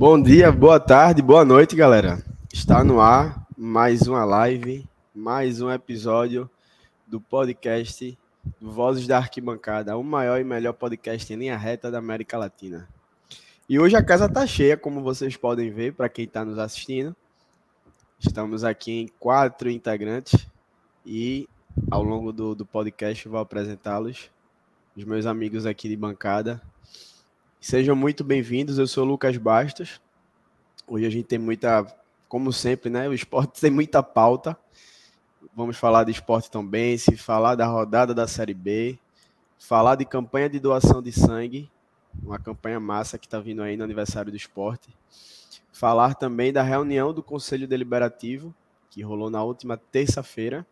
Bom dia, boa tarde, boa noite, galera. Está no ar mais uma live, mais um episódio do podcast Vozes da Arquibancada, o maior e melhor podcast em linha reta da América Latina. E hoje a casa está cheia, como vocês podem ver, para quem está nos assistindo. Estamos aqui em quatro integrantes e ao longo do, do podcast vou apresentá-los, os meus amigos aqui de bancada. Sejam muito bem-vindos. Eu sou o Lucas Bastos. Hoje a gente tem muita, como sempre, né? O esporte tem muita pauta. Vamos falar de esporte também, se falar da rodada da Série B, falar de campanha de doação de sangue, uma campanha massa que está vindo aí no aniversário do esporte. Falar também da reunião do Conselho Deliberativo, que rolou na última terça-feira.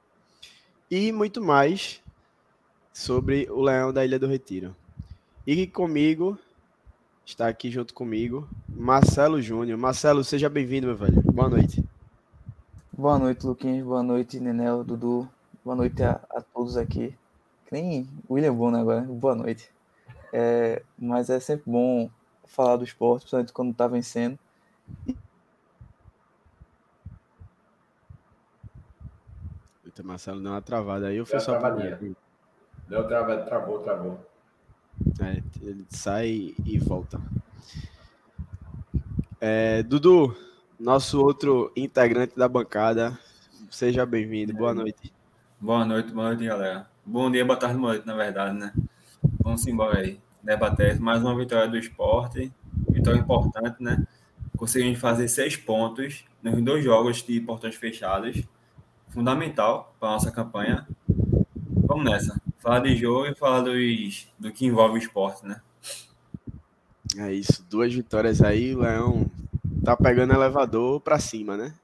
E muito mais sobre o Leão da Ilha do Retiro. E comigo está aqui junto comigo, Marcelo Júnior. Marcelo, seja bem-vindo, meu velho. Boa noite. Boa noite, Luquinhos. Boa noite, Nenel, Dudu. Boa noite a, a todos aqui. Que nem William Bono agora. Boa noite. É, mas é sempre bom falar do esporte, principalmente quando está vencendo. Eita, Marcelo deu uma travada aí, eu fui só para Deu travada, travou, travou. É, ele sai e volta. É, Dudu, nosso outro integrante da bancada, seja bem-vindo. Boa noite. Boa noite, boa noite, galera. Bom dia, boa tarde, boa noite, na verdade, né? Vamos embora aí. Debater mais uma vitória do esporte, vitória importante, né? Conseguimos fazer seis pontos nos dois jogos de portões fechados. Fundamental para a nossa campanha. Vamos nessa falar de jogo e falar dos, do que envolve o esporte, né? É isso, duas vitórias aí, o Leão tá pegando elevador para cima, né?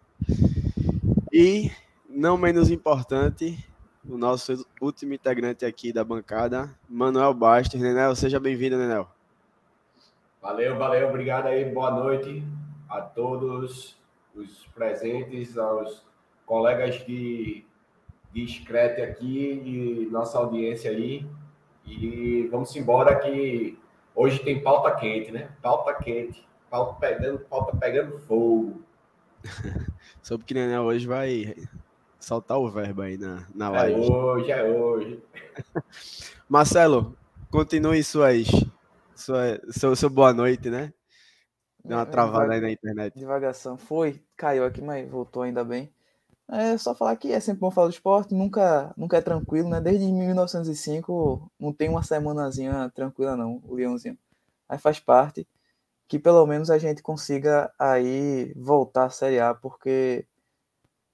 E, não menos importante, o nosso último integrante aqui da bancada, Manuel Bastos. Nenel, seja bem-vindo, Nenel. Valeu, valeu, obrigado aí, boa noite a todos os presentes, aos colegas que discreto aqui e nossa audiência aí. E vamos embora que hoje tem pauta quente, né? Pauta quente. Pauta pegando, pauta pegando fogo. Soube que Nenel hoje vai soltar o verbo aí na, na é live. É hoje, é hoje. Marcelo, continue suas, sua, seu, seu boa noite, né? Deu uma é, travada aí na internet. Divagação. Foi, caiu aqui, mas voltou ainda bem. É só falar que é sempre bom falar do esporte, nunca, nunca é tranquilo, né? Desde 1905 não tem uma semanazinha tranquila não, o Leãozinho. Aí faz parte que pelo menos a gente consiga aí voltar à Série A, porque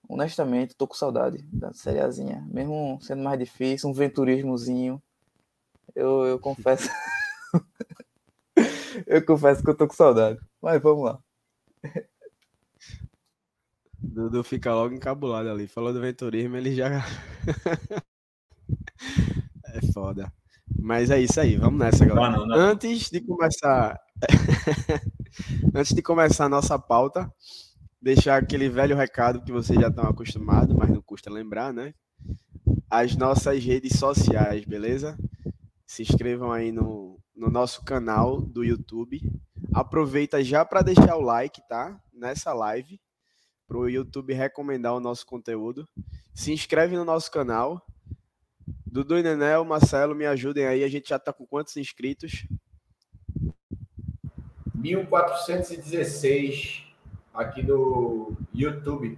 honestamente tô com saudade da Série Azinha, mesmo sendo mais difícil, um venturismozinho. Eu, eu confesso eu confesso que eu tô com saudade. Mas vamos lá. Dudu fica logo encabulado ali. Falou do venturismo, ele já. é foda. Mas é isso aí, vamos nessa, galera. Não, não, não. Antes de começar. Antes de começar a nossa pauta, deixar aquele velho recado que vocês já estão acostumados, mas não custa lembrar, né? As nossas redes sociais, beleza? Se inscrevam aí no, no nosso canal do YouTube. Aproveita já para deixar o like, tá? Nessa live para o YouTube recomendar o nosso conteúdo. Se inscreve no nosso canal. Dudu e Nenel, Marcelo, me ajudem aí. A gente já está com quantos inscritos? 1416 aqui no YouTube.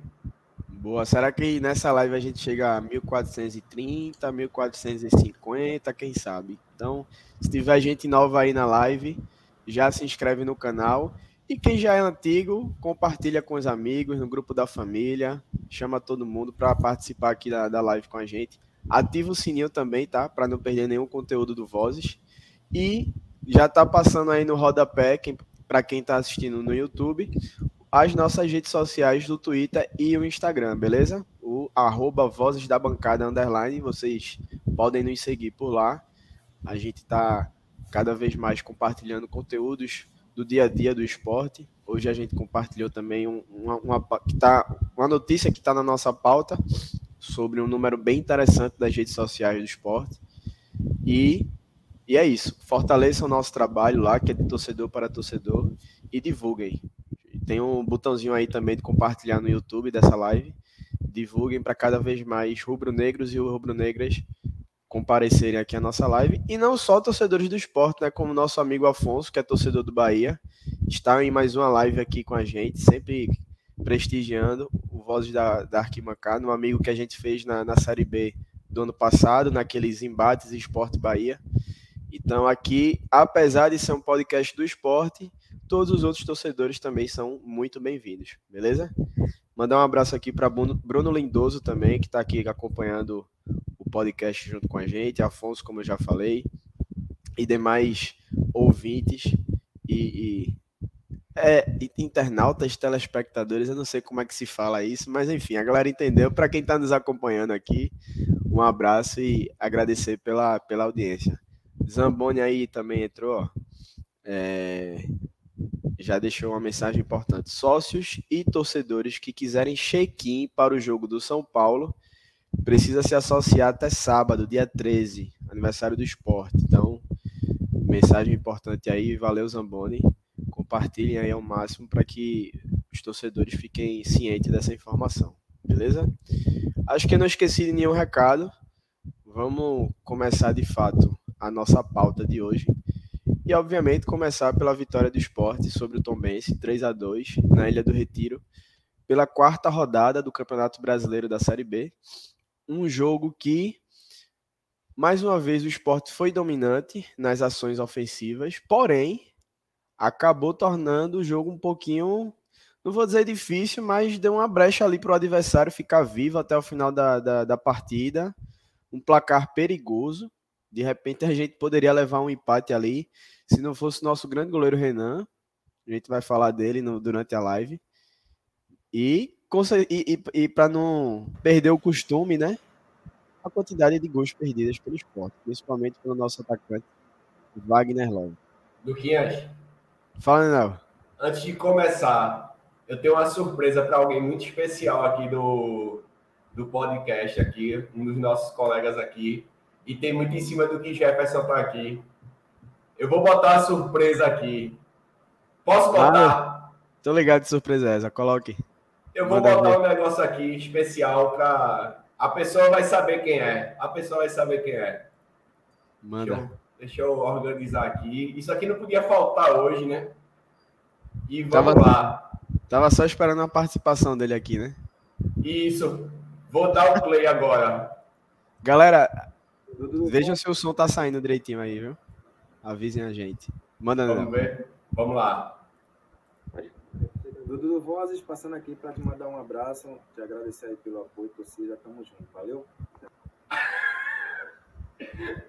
Boa. Será que nessa live a gente chega a 1430, 1450, quem sabe? Então, se tiver gente nova aí na live, já se inscreve no canal. E quem já é antigo, compartilha com os amigos, no grupo da família, chama todo mundo para participar aqui da, da live com a gente. Ativa o sininho também, tá? Para não perder nenhum conteúdo do Vozes. E já tá passando aí no rodapé, quem, para quem tá assistindo no YouTube, as nossas redes sociais do Twitter e o Instagram, beleza? O arroba Vozes da Bancada Underline, vocês podem nos seguir por lá. A gente tá cada vez mais compartilhando conteúdos do dia a dia do esporte. Hoje a gente compartilhou também uma, uma, que tá, uma notícia que está na nossa pauta sobre um número bem interessante das redes sociais do esporte. E, e é isso. Fortaleçam o nosso trabalho lá, que é de torcedor para torcedor, e divulguem. Tem um botãozinho aí também de compartilhar no YouTube dessa live. Divulguem para cada vez mais rubro-negros e rubro-negras comparecerem aqui à nossa live. E não só torcedores do esporte, né? Como nosso amigo Afonso, que é torcedor do Bahia, está em mais uma live aqui com a gente, sempre prestigiando o Vozes da, da Arquibancada, um amigo que a gente fez na, na Série B do ano passado, naqueles embates Esporte Bahia. Então, aqui, apesar de ser um podcast do esporte, todos os outros torcedores também são muito bem-vindos, beleza? Mandar um abraço aqui para Bruno Lindoso também, que está aqui acompanhando podcast junto com a gente, Afonso, como eu já falei, e demais ouvintes e, e é, internautas, telespectadores, eu não sei como é que se fala isso, mas enfim, a galera entendeu. Para quem está nos acompanhando aqui, um abraço e agradecer pela, pela audiência. Zamboni aí também entrou, ó, é, já deixou uma mensagem importante. Sócios e torcedores que quiserem check-in para o jogo do São Paulo precisa se associar até sábado, dia 13, aniversário do esporte. Então, mensagem importante aí, valeu Zamboni. Compartilhem aí ao máximo para que os torcedores fiquem cientes dessa informação, beleza? Acho que eu não esqueci de nenhum recado. Vamos começar de fato a nossa pauta de hoje. E obviamente começar pela vitória do esporte sobre o Tombense, 3 a 2 na Ilha do Retiro, pela quarta rodada do Campeonato Brasileiro da Série B um jogo que, mais uma vez, o esporte foi dominante nas ações ofensivas, porém, acabou tornando o jogo um pouquinho, não vou dizer difícil, mas deu uma brecha ali para o adversário ficar vivo até o final da, da, da partida. Um placar perigoso. De repente, a gente poderia levar um empate ali, se não fosse o nosso grande goleiro Renan. A gente vai falar dele no, durante a live. E e, e, e para não perder o costume, né? A quantidade de gols perdidas pelo esporte, principalmente pelo nosso atacante Wagner Love. Luquinhas. Fala, Nenel. Antes de começar, eu tenho uma surpresa para alguém muito especial aqui do, do podcast aqui, um dos nossos colegas aqui, e tem muito em cima do que Jefferson tá aqui. Eu vou botar a surpresa aqui. Posso botar? Ah, tô ligado de surpresa essa, coloque. Eu vou Manda botar ver. um negócio aqui especial para a pessoa vai saber quem é. A pessoa vai saber quem é. Manda. Deixa eu, deixa eu organizar aqui. Isso aqui não podia faltar hoje, né? E vamos tava, lá. Tava só esperando a participação dele aqui, né? Isso. Vou dar o play agora. Galera, vejam se o som tá saindo direitinho aí, viu? Avisem a gente. Manda, Vamos ver. Vamos lá. Dudu Vozes, passando aqui para te mandar um abraço, te agradecer aí pelo apoio, torcida, tamo junto, valeu?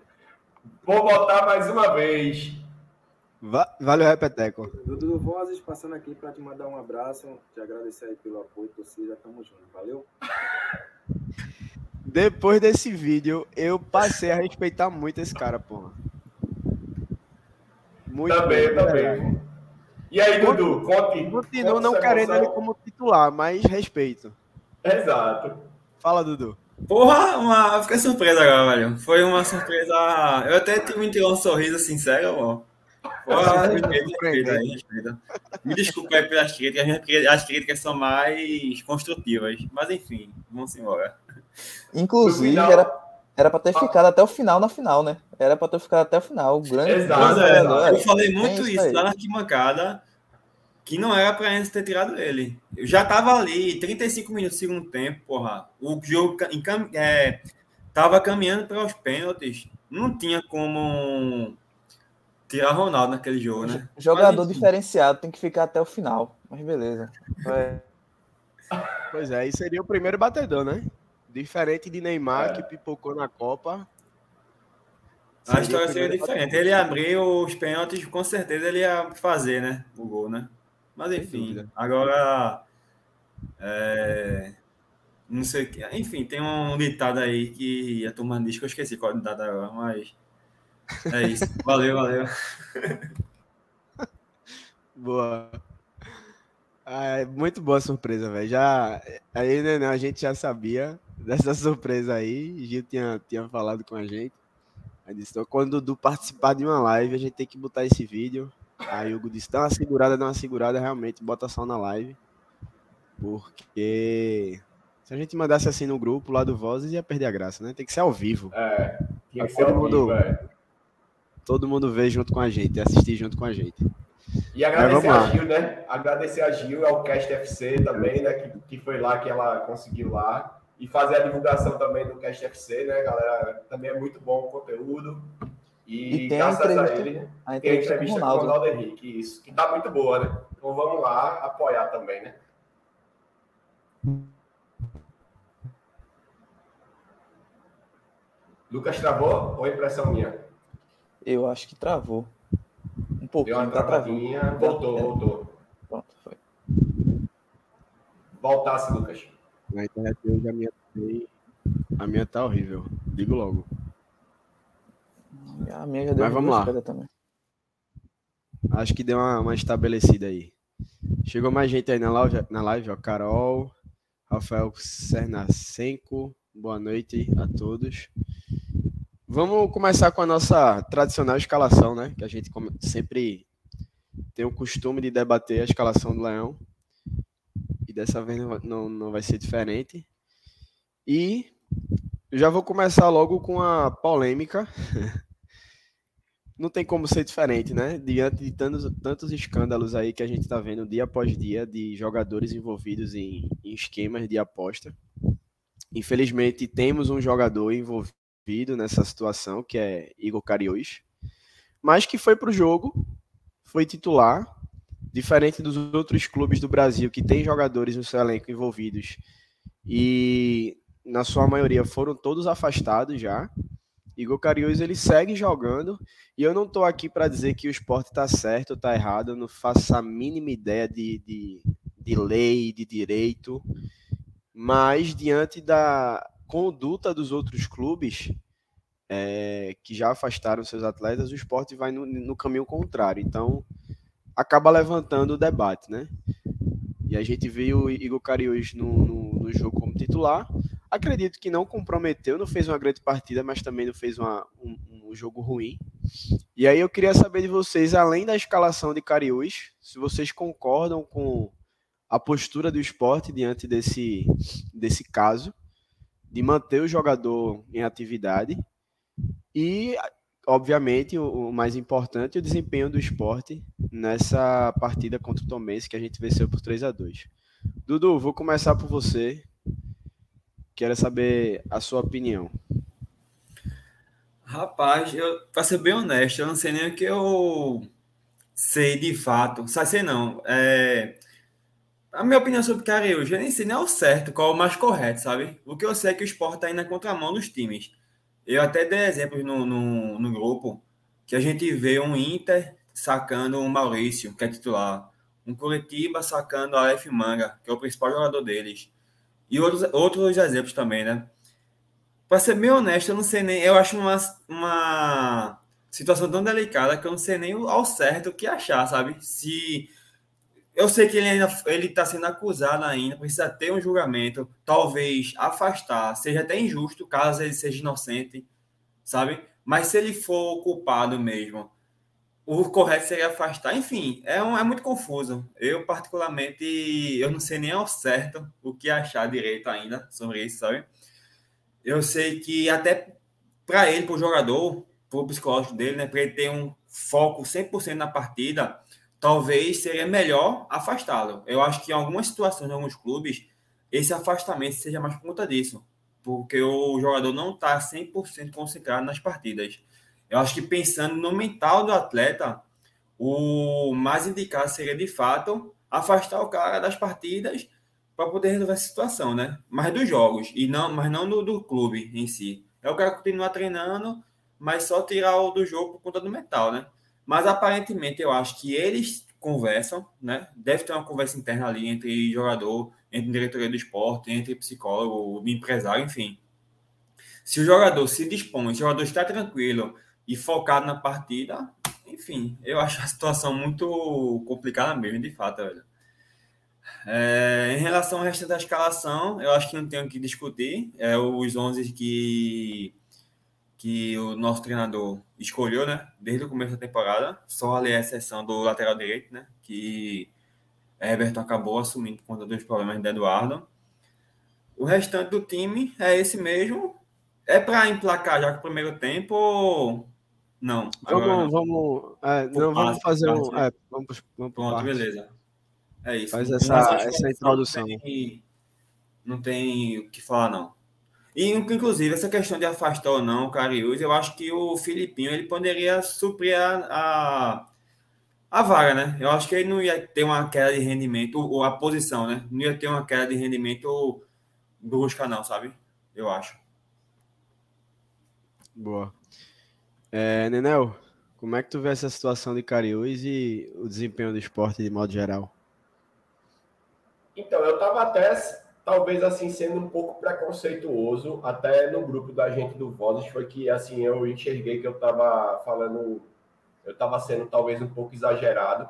Vou botar mais uma vez. Va valeu, Repeteco. Dudu Vozes, passando aqui para te mandar um abraço, te agradecer aí pelo apoio, torcida, tamo junto, valeu? Depois desse vídeo, eu passei a respeitar muito esse cara, porra. Muito também, bem, também. E aí, Dudu, conte. Continuo não querendo ele como titular, mas respeito. Exato. Fala, Dudu. Porra, uma... fiquei surpreso agora, velho. Foi uma surpresa. Eu até tive um sorriso sincero, ó. Porra, respeito. Me desculpe aí pelas críticas, as críticas são mais construtivas. Mas enfim, vamos embora. Inclusive, final... era era para ter ficado até o final na final, né? Era para ter ficado até o final. O grande, Exato, é, eu falei muito isso, isso lá na arquibancada, que não era para gente ter tirado ele. Eu já tava ali, 35 minutos do segundo tempo, porra. O jogo encam... é, tava caminhando para os pênaltis. Não tinha como tirar Ronaldo naquele jogo, né? Jogador Mas, diferenciado tem que ficar até o final. Mas beleza. É. Pois é, aí seria o primeiro batedor, né? Diferente de Neymar, é. que pipocou na Copa. A história seria diferente. Ele abriu os pênaltis, com certeza ele ia fazer, né? O gol, né? Mas enfim, agora. É, não sei o que. Enfim, tem um ditado aí que a turma diz que eu esqueci qual é o ditado agora, mas. É isso. Valeu, valeu. Boa. Ah, é muito boa surpresa, velho. Já aí né, a gente já sabia dessa surpresa aí. Gil tinha, tinha falado com a gente. Aí disse, então, quando o Dudu participar de uma live, a gente tem que botar esse vídeo. Aí o Hugo disse, dá uma segurada, dá uma segurada, realmente, bota só na live. Porque se a gente mandasse assim no grupo lá do Vozes, ia perder a graça, né? Tem que ser ao vivo. É, tinha que ser ao vivo, velho. Todo mundo ver junto com a gente, assistir junto com a gente. E agradecer a Gil, né? Agradecer a Gil, ao Cast FC também, né? Que, que foi lá que ela conseguiu lá. E fazer a divulgação também do Cast FC, né, galera? Também é muito bom o conteúdo. E, E tem graças a a, entrevista- ele, A tem a entrevista, entrevista com o Ronaldo. Ronaldo Henrique, isso. Que tá muito boa, né? Então vamos lá apoiar também, né? Lucas travou ou é impressão minha? Eu acho que travou. Um Deu pouquinho, uma tá travadinha, voltou, É, voltou. Pronto, foi. Voltasse, Lucas. Na internet hoje a minha, a minha tá horrível. Digo logo. A minha já deu Mas vamos lá. também. Acho que deu uma, uma estabelecida aí. Chegou mais gente aí na live, na live ó. Carol, Rafael Sernacenco, boa noite a todos. Vamos começar com a nossa tradicional escalação, né? Que a gente sempre tem o costume de debater a escalação do Leão. E dessa vez não, não, não vai ser diferente. E já vou começar logo com a polêmica não tem como ser diferente, né? Diante de tantos, tantos escândalos aí que a gente está vendo dia após dia de jogadores envolvidos em, em esquemas de aposta. Infelizmente, temos um jogador envolvido nessa situação, que é Igor Cariús, mas que foi para o jogo, foi titular, diferente dos outros clubes do Brasil que tem jogadores no seu elenco envolvidos e, na sua maioria, foram todos afastados já. Igor Cariús ele segue jogando e eu não estou aqui para dizer que o esporte está certo ou está errado, eu não faço a mínima ideia de, de, de lei, de direito, mas diante da conduta dos outros clubes é, que já afastaram seus atletas, o esporte vai no, no caminho contrário. Então acaba levantando o debate, né? E a gente viu o Igor Cariús no, no, no jogo como titular. Acredito que não comprometeu, não fez uma grande partida, mas também não fez uma, um, um jogo ruim. E aí eu queria saber de vocês, além da escalação de Cariús, se vocês concordam com a postura do esporte diante desse, desse caso, de manter o jogador em atividade e, obviamente, o, o mais importante, o desempenho do esporte nessa partida contra o Tomense que a gente venceu por 3 a 2 Dudu, vou começar por você. Quero saber a sua opinião. Rapaz, eu, pra ser bem honesto, eu não sei nem o que eu sei de fato. Só sei não. É, a minha opinião sobre Cariús, eu nem sei nem ao certo qual é o mais correto, sabe? O que eu sei é que o esporte tá indo na contramão dos times. Eu até dei exemplos no, no, no grupo que a gente vê um Inter sacando o Maurício, que é titular. Um Curitiba sacando a F Manga, que é o principal jogador deles. E outros, outros exemplos também, né? Pra ser bem honesto, eu não sei nem. Eu acho uma, uma situação tão delicada que eu não sei nem ao certo o que achar, sabe? Se. Eu sei que ele ainda ele está sendo acusado ainda, precisa ter um julgamento, talvez afastar, seja até injusto caso ele seja inocente, sabe? Mas se ele for culpado mesmo, o correto seria afastar. Enfim, é, um, é muito confuso. Eu, particularmente, eu não sei nem ao certo o que achar direito ainda sobre isso, sabe? Eu sei que até para ele, para o jogador, para o psicológico dele, né, para ele ter um foco 100% na partida, talvez seria melhor afastá-lo. Eu acho que em algumas situações, em alguns clubes, esse afastamento seja mais por conta disso, porque o jogador não está 100% concentrado nas partidas. Eu acho que pensando no mental do atleta, o mais indicado seria de fato afastar o cara das partidas para poder resolver essa situação, né? Mas dos jogos e não, mas não do, do clube em si. É o cara continuar treinando, mas só tirar o do jogo por conta do mental, né? Mas aparentemente eu acho que eles conversam, né? Deve ter uma conversa interna ali entre jogador, entre diretoria do esporte, entre psicólogo, empresário, enfim. Se o jogador se dispõe, se o jogador está tranquilo e focado na partida, enfim, eu acho a situação muito complicada mesmo, de fato, velho. É, em relação ao resto da escalação, eu acho que não tenho o que discutir. É os 11 que, que o nosso treinador escolheu, né? Desde o começo da temporada. Só ali a exceção do lateral direito, né? Que Everton acabou assumindo por conta dos problemas de Eduardo. O restante do time é esse mesmo. É para emplacar já com o primeiro tempo não. Vamos, não. vamos, é, não, vamos fazer um. É, vamos, vamos Pronto, parte. beleza. É isso. Faz essa, essa introdução. Não tem, não tem o que falar, não. E, inclusive, essa questão de afastar ou não o Cariús, eu acho que o Filipinho ele poderia suprir a, a, a, vaga, né? Eu acho que ele não ia ter uma queda de rendimento, ou a posição, né? Não ia ter uma queda de rendimento brusca, não, sabe? Eu acho. Boa. É, Nenel, como é que tu vê essa situação de Cariús e o desempenho do esporte de modo geral? Então, eu estava até, talvez assim, sendo um pouco preconceituoso, até no grupo da gente do Vozes, foi que, assim, eu enxerguei que eu estava falando, eu estava sendo talvez um pouco exagerado,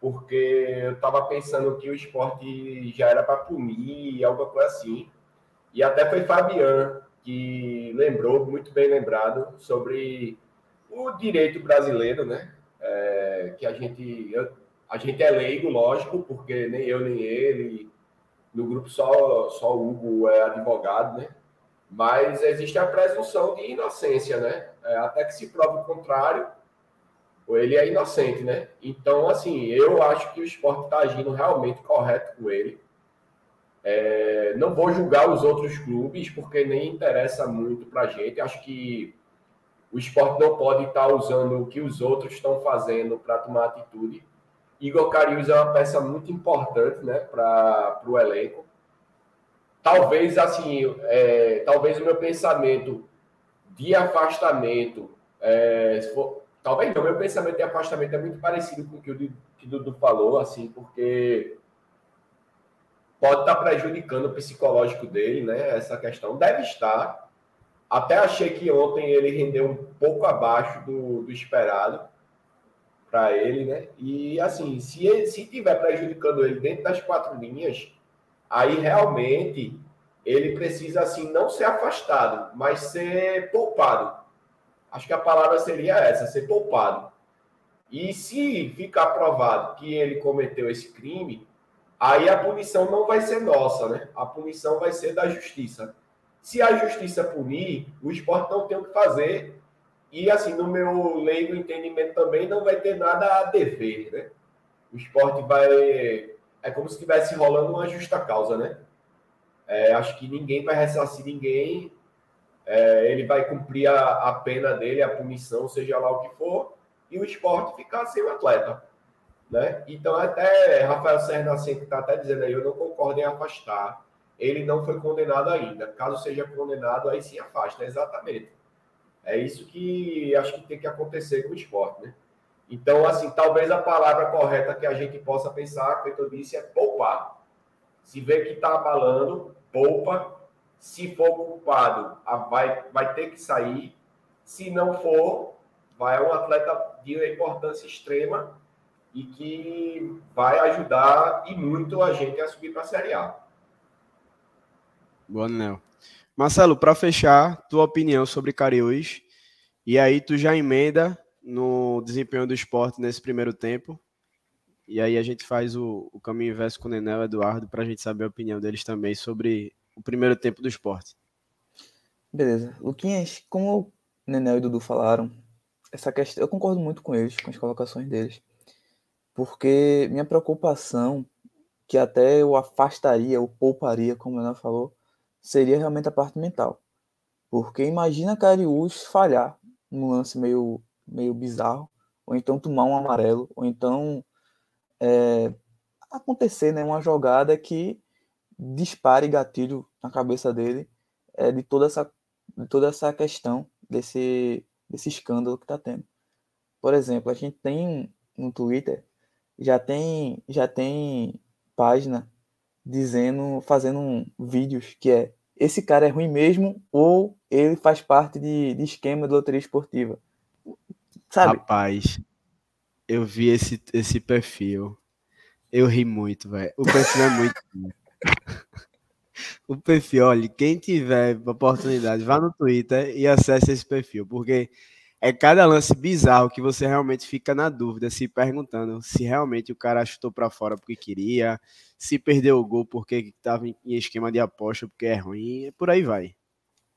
porque eu estava pensando que o esporte já era para punir, algo assim, e até foi Fabian que lembrou, muito bem lembrado, sobre o direito brasileiro, né? É, que a gente, a gente é leigo, lógico, porque nem eu nem ele, no grupo só, só o Hugo é advogado, né? Mas existe a presunção de inocência, né? É, até que se prove o contrário, ele é inocente, né? Então, assim, eu acho que o esporte está agindo realmente correto com ele. É, não vou julgar os outros clubes, porque nem interessa muito para a gente. Acho que o esporte não pode estar tá usando o que os outros estão fazendo para tomar atitude. Igor Carius é uma peça muito importante né, para o elenco. Talvez, assim, é, talvez o meu pensamento de afastamento, é, for, talvez meu pensamento de afastamento é muito parecido com o que o, Dudu falou, assim, porque pode estar prejudicando o psicológico dele, né? Essa questão deve estar. Até achei que ontem ele rendeu um pouco abaixo do, do esperado para ele, né? E assim, se ele, se tiver prejudicando ele dentro das quatro linhas, aí realmente ele precisa assim não ser afastado, mas ser poupado. Acho que a palavra seria essa, ser poupado. E se ficar provado que ele cometeu esse crime, aí a punição não vai ser nossa, né? A punição vai ser da justiça. Se a justiça punir, o esporte não tem o que fazer. E, assim, no meu leigo entendimento também, não vai ter nada a dever, né? O esporte vai. É como se estivesse rolando uma justa causa, né? É, acho que ninguém vai ressarcir ninguém. É, ele vai cumprir a, a pena dele, a punição, seja lá o que for, e o esporte ficar sem o atleta. Né? Então, até Rafael Serra Nascimento está até dizendo aí, eu não concordo em afastar. Ele não foi condenado ainda. Caso seja condenado, aí sim afasta. Exatamente. É isso que acho que tem que acontecer com o esporte, né? Então, assim, talvez a palavra correta que a gente possa pensar, como eu disse, é poupar. Se vê que está abalando, poupa. Se for culpado, vai, vai ter que sair. Se não for, vai um atleta de importância extrema e que vai ajudar e muito a gente a subir para a Série A. Boa, Nel. Marcelo, para fechar, tua opinião sobre Cariús, e aí tu já emenda no desempenho do esporte nesse primeiro tempo, e aí a gente faz o, o caminho inverso com o Nenel e Eduardo para a gente saber a opinião deles também sobre o primeiro tempo do esporte. Beleza. Luquinhas, como o Nenel e Dudu falaram, essa questão, eu concordo muito com eles, com as colocações deles porque minha preocupação, que até eu afastaria, eu pouparia, como ela falou, seria realmente a parte mental. Porque imagina Cariús falhar num lance meio, meio bizarro, ou então tomar um amarelo, ou então é, acontecer né, uma jogada que dispare gatilho na cabeça dele é, de, toda essa, de toda essa questão desse, desse escândalo que está tendo. Por exemplo, a gente tem no Twitter, já tem, já tem página dizendo, fazendo um, vídeos que é esse cara é ruim mesmo ou ele faz parte de, de esquema de loteria esportiva. Sabe? Rapaz, eu vi esse, esse perfil. Eu ri muito, velho. O perfil é muito. o perfil, olha, quem tiver oportunidade, vá no Twitter e acesse esse perfil, porque é cada lance bizarro que você realmente fica na dúvida, se perguntando se realmente o cara chutou para fora porque queria, se perdeu o gol porque estava em esquema de aposta porque é ruim, por aí vai.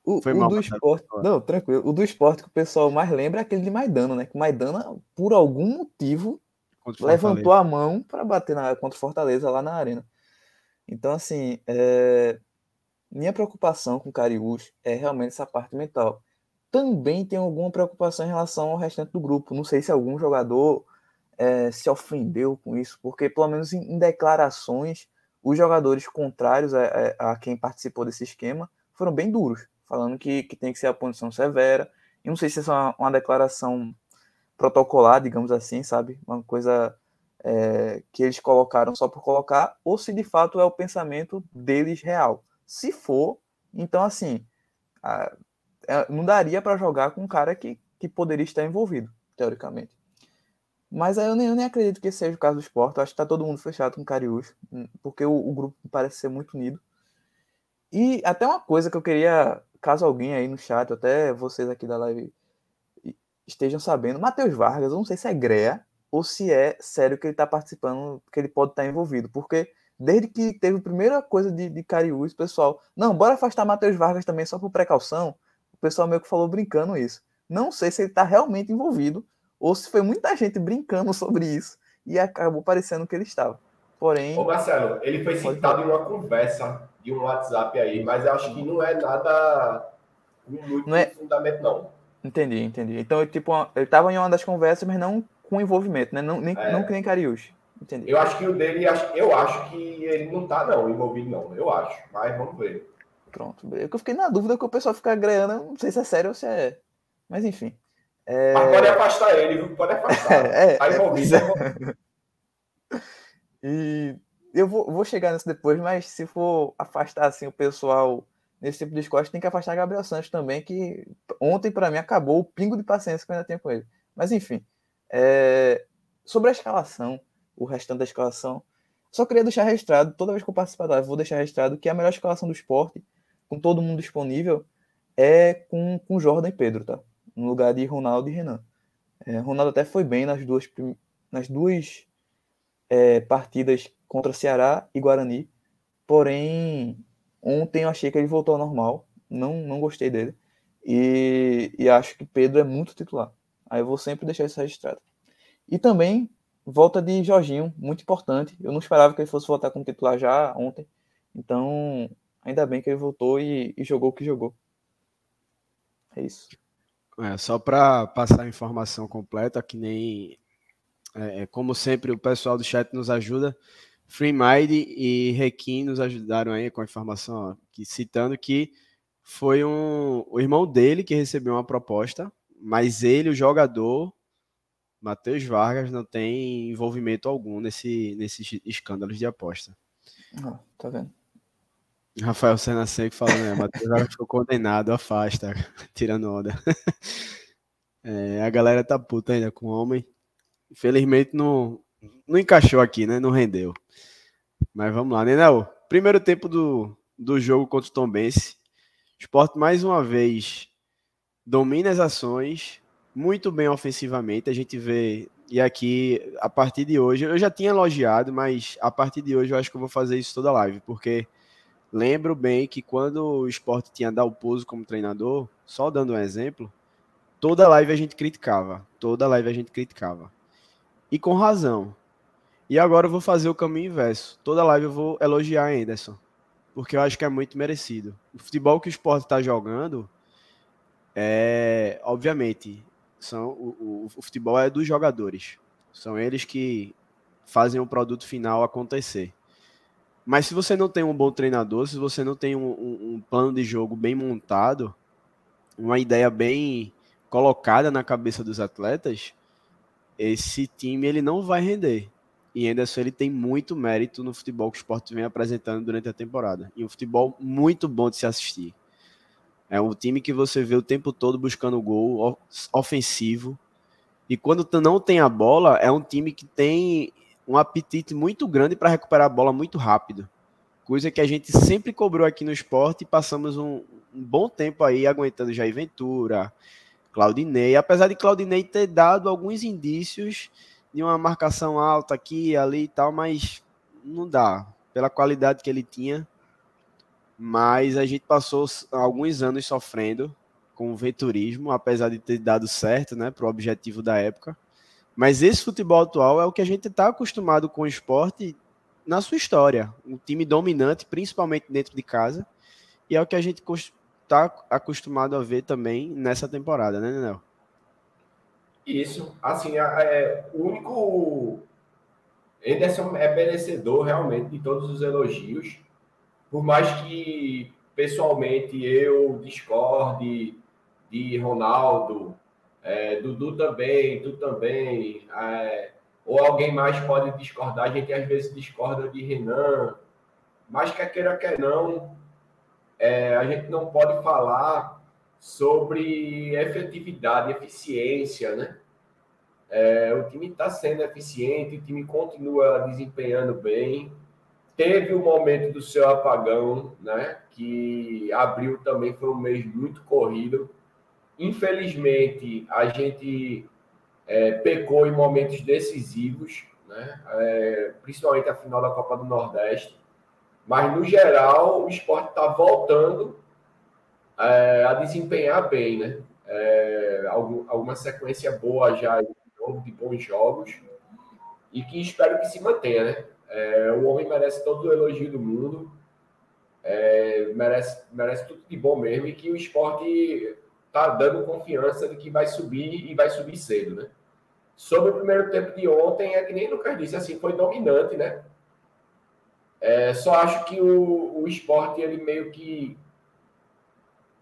O, Foi o mal do esporte, não, tranquilo. O do esporte que o pessoal mais lembra é aquele de Maidana, né? Que Maidana, por algum motivo, levantou a mão para bater na, contra o Fortaleza lá na arena. Então, assim, é... minha preocupação com o Cariús é realmente essa parte mental também tem alguma preocupação em relação ao restante do grupo. Não sei se algum jogador é, se ofendeu com isso, porque pelo menos em, em declarações, os jogadores contrários a, a, a, quem participou desse esquema foram bem duros, falando que, que tem que ser a punição severa. E não sei se é uma, uma declaração protocolar, digamos assim, sabe? Uma coisa é, que eles colocaram só por colocar, ou se de fato é o pensamento deles real. Se for, então assim, a, não daria para jogar com um cara que, que poderia estar envolvido, teoricamente. Mas eu nem, eu nem acredito que seja o caso do esporte. Eu acho que está todo mundo fechado com o Cariús, hum, porque o, o, grupo parece ser muito unido. E até uma coisa que eu queria, caso alguém aí no chat, até vocês aqui da live estejam sabendo, Matheus Vargas, eu não sei se é greia ou se é sério que ele está participando, que ele pode estar envolvido, porque desde que teve a primeira coisa de, de Cariús, pessoal, não, bora afastar Matheus Vargas também só por precaução pessoal meio que falou brincando isso. Não sei se ele está realmente envolvido ou se foi muita gente brincando sobre isso e acabou parecendo que ele estava. Porém. Ô Marcelo, ele foi citado em uma conversa de um WhatsApp aí, mas eu acho que não é nada muito não é... fundamento, não. Entendi, entendi. Então, tipo, ele estava em uma das conversas, mas não com envolvimento, né? Não, nem, é. não que nem Cariús. Entendi. Eu acho que o dele, eu acho que ele não tá, não, envolvido, não. Eu acho. Mas vamos ver. Pronto. Eu fiquei na dúvida que o pessoal fica grana, não sei se é sério ou se é. Mas enfim. É... Mas pode afastar ele, viu? Pode afastar. é, tá envolvido. É, e eu vou, vou chegar nisso depois, mas se for afastar assim, o pessoal nesse tipo de escola, tem que afastar Gabriel Santos também, que ontem para mim acabou o pingo de paciência que eu ainda tenho com ele. Mas enfim. É... Sobre a escalação, o restante da escalação, só queria deixar registrado, toda vez que eu participar da live, vou deixar registrado que a melhor escalação do esporte com todo mundo disponível, é com, com Jordan e Pedro, tá? No lugar de Ronaldo e Renan. É, Ronaldo até foi bem nas duas, nas duas é, partidas contra Ceará e Guarani, porém, ontem eu achei que ele voltou ao normal, não, não gostei dele, e, e acho que Pedro é muito titular. Aí eu vou sempre deixar isso registrado. E também, volta de Jorginho, muito importante. Eu não esperava que ele fosse voltar como titular já ontem. Então, ainda bem que ele voltou e, e jogou o que jogou. É isso. É, só para passar a informação completa, que nem é, é, como sempre o pessoal do chat nos ajuda. FreeMind e Requim nos ajudaram aí com a informação, ó, que, citando que foi um, o irmão dele que recebeu uma proposta, mas ele, o jogador, Matheus Vargas, não tem envolvimento algum nesse, nesses escândalos de aposta. Ah, tá vendo? Rafael Senna Seco falando, né? Matheus já ficou condenado, afasta, tirando onda. É, a galera tá puta ainda com o homem. Infelizmente não, não encaixou aqui, né? Não rendeu. Mas vamos lá, né, Nel? Primeiro tempo do, do jogo contra o Tom Bense. Sport mais uma vez domina as ações, muito bem ofensivamente. A gente vê, e aqui, a partir de hoje, eu já tinha elogiado, mas a partir de hoje eu acho que eu vou fazer isso toda live, porque Lembro bem que quando o esporte tinha Dalpozo como treinador, só dando um exemplo, toda live a gente criticava. Toda live a gente criticava. E com razão. E agora eu vou fazer o caminho inverso. Toda live eu vou elogiar Anderson. Porque eu acho que é muito merecido. O futebol que o esporte está jogando é, obviamente, são, o, o, o futebol é dos jogadores. São eles que fazem o produto final acontecer. Mas se você não tem um bom treinador, se você não tem um, um, um plano de jogo bem montado, uma ideia bem colocada na cabeça dos atletas, esse time ele não vai render. E Anderson ele tem muito mérito no futebol que o esporte vem apresentando durante a temporada. E um futebol muito bom de se assistir. É um time que você vê o tempo todo buscando gol, ofensivo. E quando não tem a bola, é um time que tem um apetite muito grande para recuperar a bola muito rápido. Coisa que a gente sempre cobrou aqui no esporte e passamos um, um bom tempo aí aguentando Jair Ventura, Claudinei. Apesar de Claudinei ter dado alguns indícios de uma marcação alta aqui, ali e tal, mas não dá. Pela qualidade que ele tinha, mas a gente passou alguns anos sofrendo com o venturismo, apesar de ter dado certo, né, para o objetivo da época. Mas esse futebol atual é o que a gente está acostumado com o esporte na sua história. Um time dominante, principalmente dentro de casa, e é o que a gente está acostumado a ver também nessa temporada, né, Nenel? Isso. Assim, é, o único. Anderson é merecedor realmente de todos os elogios por mais que pessoalmente eu discorde de Ronaldo, é, Dudu também, tu também, é, ou alguém mais pode discordar, a gente às vezes discorda de Renan, mas quer queira, quer não, é, a gente não pode falar sobre efetividade, eficiência, né? É, o time está sendo eficiente, o time continua desempenhando bem, Teve o momento do seu apagão, né? Que abril também foi um mês muito corrido. Infelizmente, a gente é, pecou em momentos decisivos, né? É, principalmente a final da Copa do Nordeste. Mas, no geral, o esporte está voltando é, a desempenhar bem, né? É, algum, alguma sequência boa já de bons jogos e que espero que se mantenha, né? É, o homem merece todo o elogio do mundo, é, merece, merece tudo de bom mesmo, e que o esporte está dando confiança de que vai subir e vai subir cedo, né? Sobre o primeiro tempo de ontem, é que nem o Lucas disse, assim, foi dominante, né? É, só acho que o, o esporte, ele meio que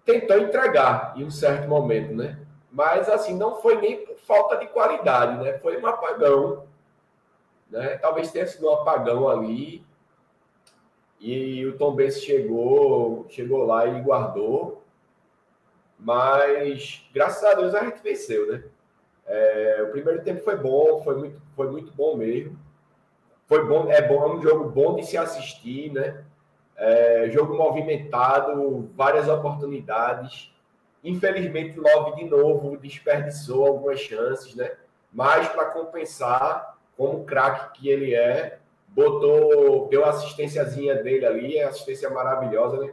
tentou entregar em um certo momento, né? Mas, assim, não foi nem por falta de qualidade, né? Foi um apagão né? Talvez tenha sido um apagão ali e o Tom Benz chegou, chegou lá e guardou. Mas graças a Deus a gente venceu, né? É, o primeiro tempo foi bom, foi muito, foi muito bom mesmo. Foi bom, é bom, é um jogo bom de se assistir, né? É, jogo movimentado, várias oportunidades. Infelizmente, Love de novo desperdiçou algumas chances, né? Mas para compensar, como craque que ele é, botou, deu assistênciazinha dele ali, assistência maravilhosa, né?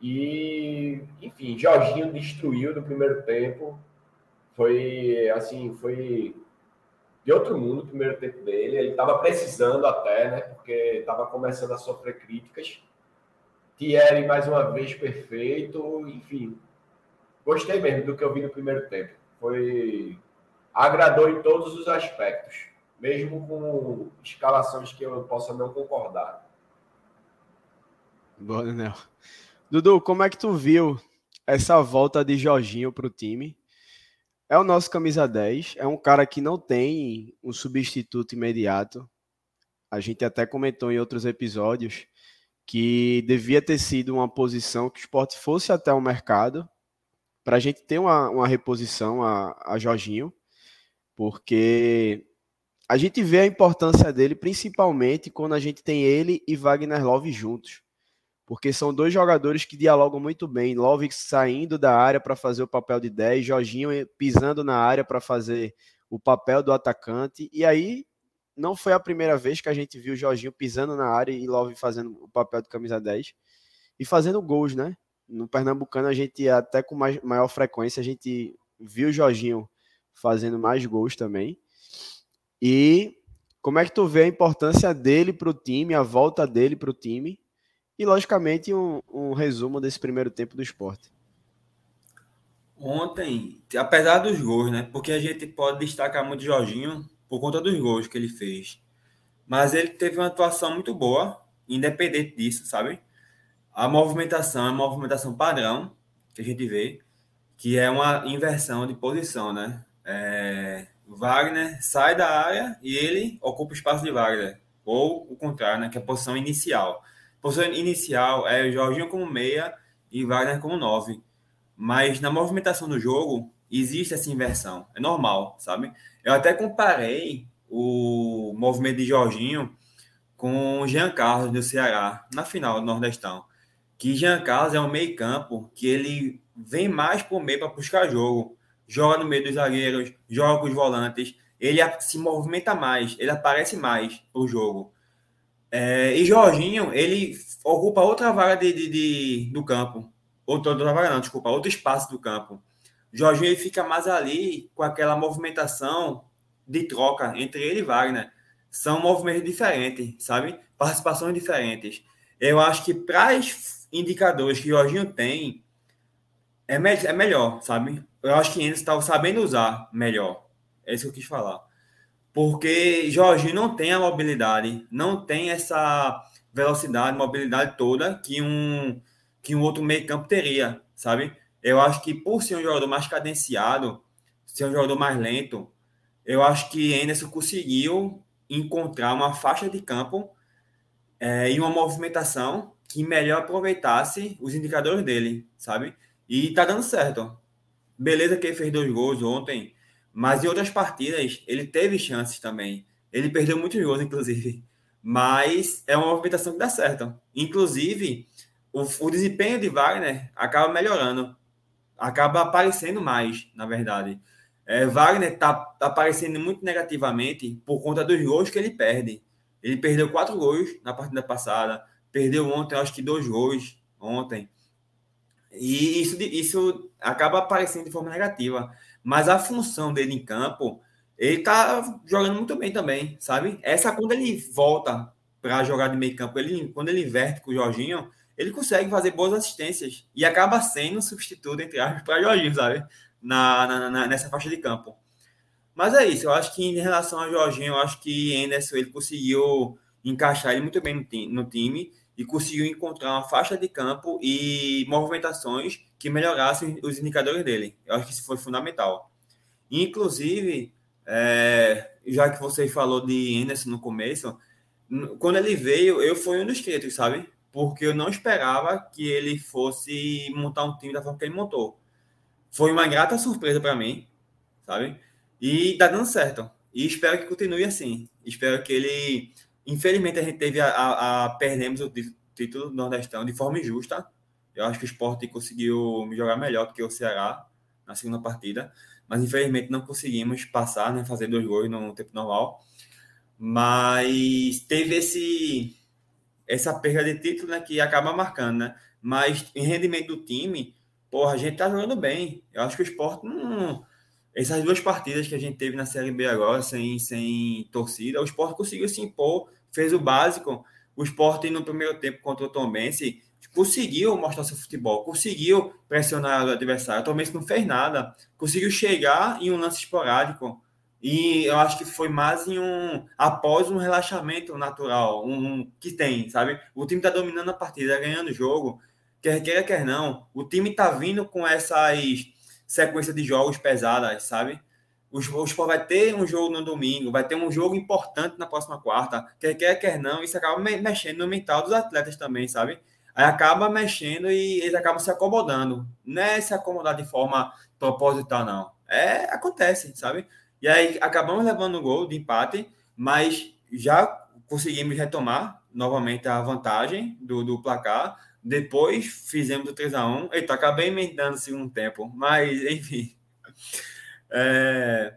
E, enfim, Jorginho destruiu no primeiro tempo. Foi, assim, foi de outro mundo o primeiro tempo dele. Ele estava precisando até, né? Porque estava começando a sofrer críticas. Thierry, mais uma vez, perfeito. Enfim, gostei mesmo do que eu vi no primeiro tempo. Foi agradou em todos os aspectos, mesmo com escalações que eu possa não concordar. Boa, Daniel. Dudu, como é que tu viu essa volta de Jorginho para o time? É o nosso camisa 10, é um cara que não tem um substituto imediato. A gente até comentou em outros episódios que devia ter sido uma posição que o esporte fosse até o mercado para a gente ter uma, uma reposição a, a Jorginho porque a gente vê a importância dele principalmente quando a gente tem ele e Wagner Love juntos. Porque são dois jogadores que dialogam muito bem. Love saindo da área para fazer o papel de 10, Jorginho pisando na área para fazer o papel do atacante. E aí não foi a primeira vez que a gente viu Jorginho pisando na área e Love fazendo o papel de camisa 10 e fazendo gols, né? No Pernambucano a gente até com mais, maior frequência a gente viu Jorginho fazendo mais gols também. E como é que tu vê a importância dele para o time, a volta dele para o time? E, logicamente, um, um, resumo desse primeiro tempo do esporte. Ontem, apesar dos gols, né? Porque a gente pode destacar muito Jorginho por conta dos gols que ele fez. Mas ele teve uma atuação muito boa, independente disso, sabe? A movimentação é uma movimentação padrão que a gente vê. que é uma inversão de posição, né? É, Wagner sai da área e ele ocupa o espaço de Wagner, ou o contrário, né? Que é a posição inicial. Posição inicial é o Jorginho como meia e Wagner como nove. Mas na movimentação do jogo existe essa inversão, é normal, sabe? Eu até comparei o movimento de Jorginho com o Jean Carlos do Ceará na final do Nordestão. Que Jean Carlos é um meio-campo que ele vem mais por meio para buscar jogo. Joga no meio dos zagueiros, joga com os volantes, ele se movimenta mais, ele aparece mais no jogo. É, e Jorginho, ele ocupa outra vaga de, de, de do campo. Outra, outra vaga não, desculpa, outro espaço do campo. Jorginho ele fica mais ali com aquela movimentação de troca entre ele e Wagner. São movimentos diferentes, sabe? Participações diferentes. Eu acho que para os indicadores que Jorginho tem, é, me é melhor, sabe? Eu acho que eles estavam sabendo usar melhor. É isso que eu quis falar. Porque Jorginho não tem a mobilidade, não tem essa velocidade, mobilidade toda que um, que um outro meio campo teria, sabe? Eu acho que por ser um jogador mais cadenciado, ser um jogador mais lento, eu acho que Anderson conseguiu encontrar uma faixa de campo é, e uma movimentação que melhor aproveitasse os indicadores dele, sabe? E tá dando certo. Beleza que ele fez dois gols ontem, mas em outras partidas ele teve chances também. Ele perdeu muitos gols, inclusive. Mas é uma movimentação que dá certo. Inclusive, o, o desempenho de Wagner acaba melhorando acaba aparecendo mais, na verdade. É, Wagner está tá aparecendo muito negativamente por conta dos gols que ele perde. Ele perdeu quatro gols na partida passada, perdeu ontem, acho que dois gols ontem. E isso, isso acaba aparecendo de forma negativa. Mas a função dele em campo, ele tá jogando muito bem também, sabe? Essa quando ele volta para jogar de meio campo, ele, quando ele inverte com o Jorginho, ele consegue fazer boas assistências e acaba sendo substituto, entre aspas, para Jorginho, sabe? Na, na, na, nessa faixa de campo. Mas é isso, eu acho que em relação a Jorginho, eu acho que Anderson ele conseguiu encaixar ele muito bem no, no time e conseguiu encontrar uma faixa de campo e movimentações que melhorassem os indicadores dele. Eu acho que isso foi fundamental. Inclusive, é, já que você falou de Anderson no começo, quando ele veio, eu fui um dos críticos, sabe? porque eu não esperava que ele fosse montar um time da forma que ele montou. Foi uma grata surpresa para mim, sabe? E tá dando certo. E espero que continue assim. Espero que ele. Infelizmente, a gente teve a, a, a perdemos o título do Nordestão de forma injusta. Eu acho que o Sport conseguiu jogar melhor do que o Ceará na segunda partida, mas infelizmente não conseguimos passar, né, fazer dois gols no tempo normal. Mas teve esse essa perda de título, né, que acaba marcando, né? Mas em rendimento do time, porra, a gente tá jogando bem. Eu acho que o esporte não. Essas duas partidas que a gente teve na Série B agora, sem, sem torcida, o esporte conseguiu se impor, fez o básico. O esporte, no primeiro tempo contra o Tombense, conseguiu mostrar seu futebol, conseguiu pressionar o adversário. O Tombense não fez nada, conseguiu chegar em um lance esporádico e eu acho que foi mais em um após um relaxamento natural, um, um que tem, sabe? O time tá dominando a partida, ganhando o jogo, quer queira quer não. O time tá vindo com essas sequência de jogos pesadas, sabe? O, o vai ter um jogo no domingo, vai ter um jogo importante na próxima quarta, quer queira quer não, isso acaba mexendo no mental dos atletas também, sabe? Aí acaba mexendo e eles acabam se acomodando. Não é se acomodar de forma proposital, não. É, acontece, sabe? E aí acabamos levando um gol de empate, mas já conseguimos retomar novamente a vantagem do, do placar. Depois fizemos o 3x1. Eita, acabei emendando o segundo tempo, mas enfim. É,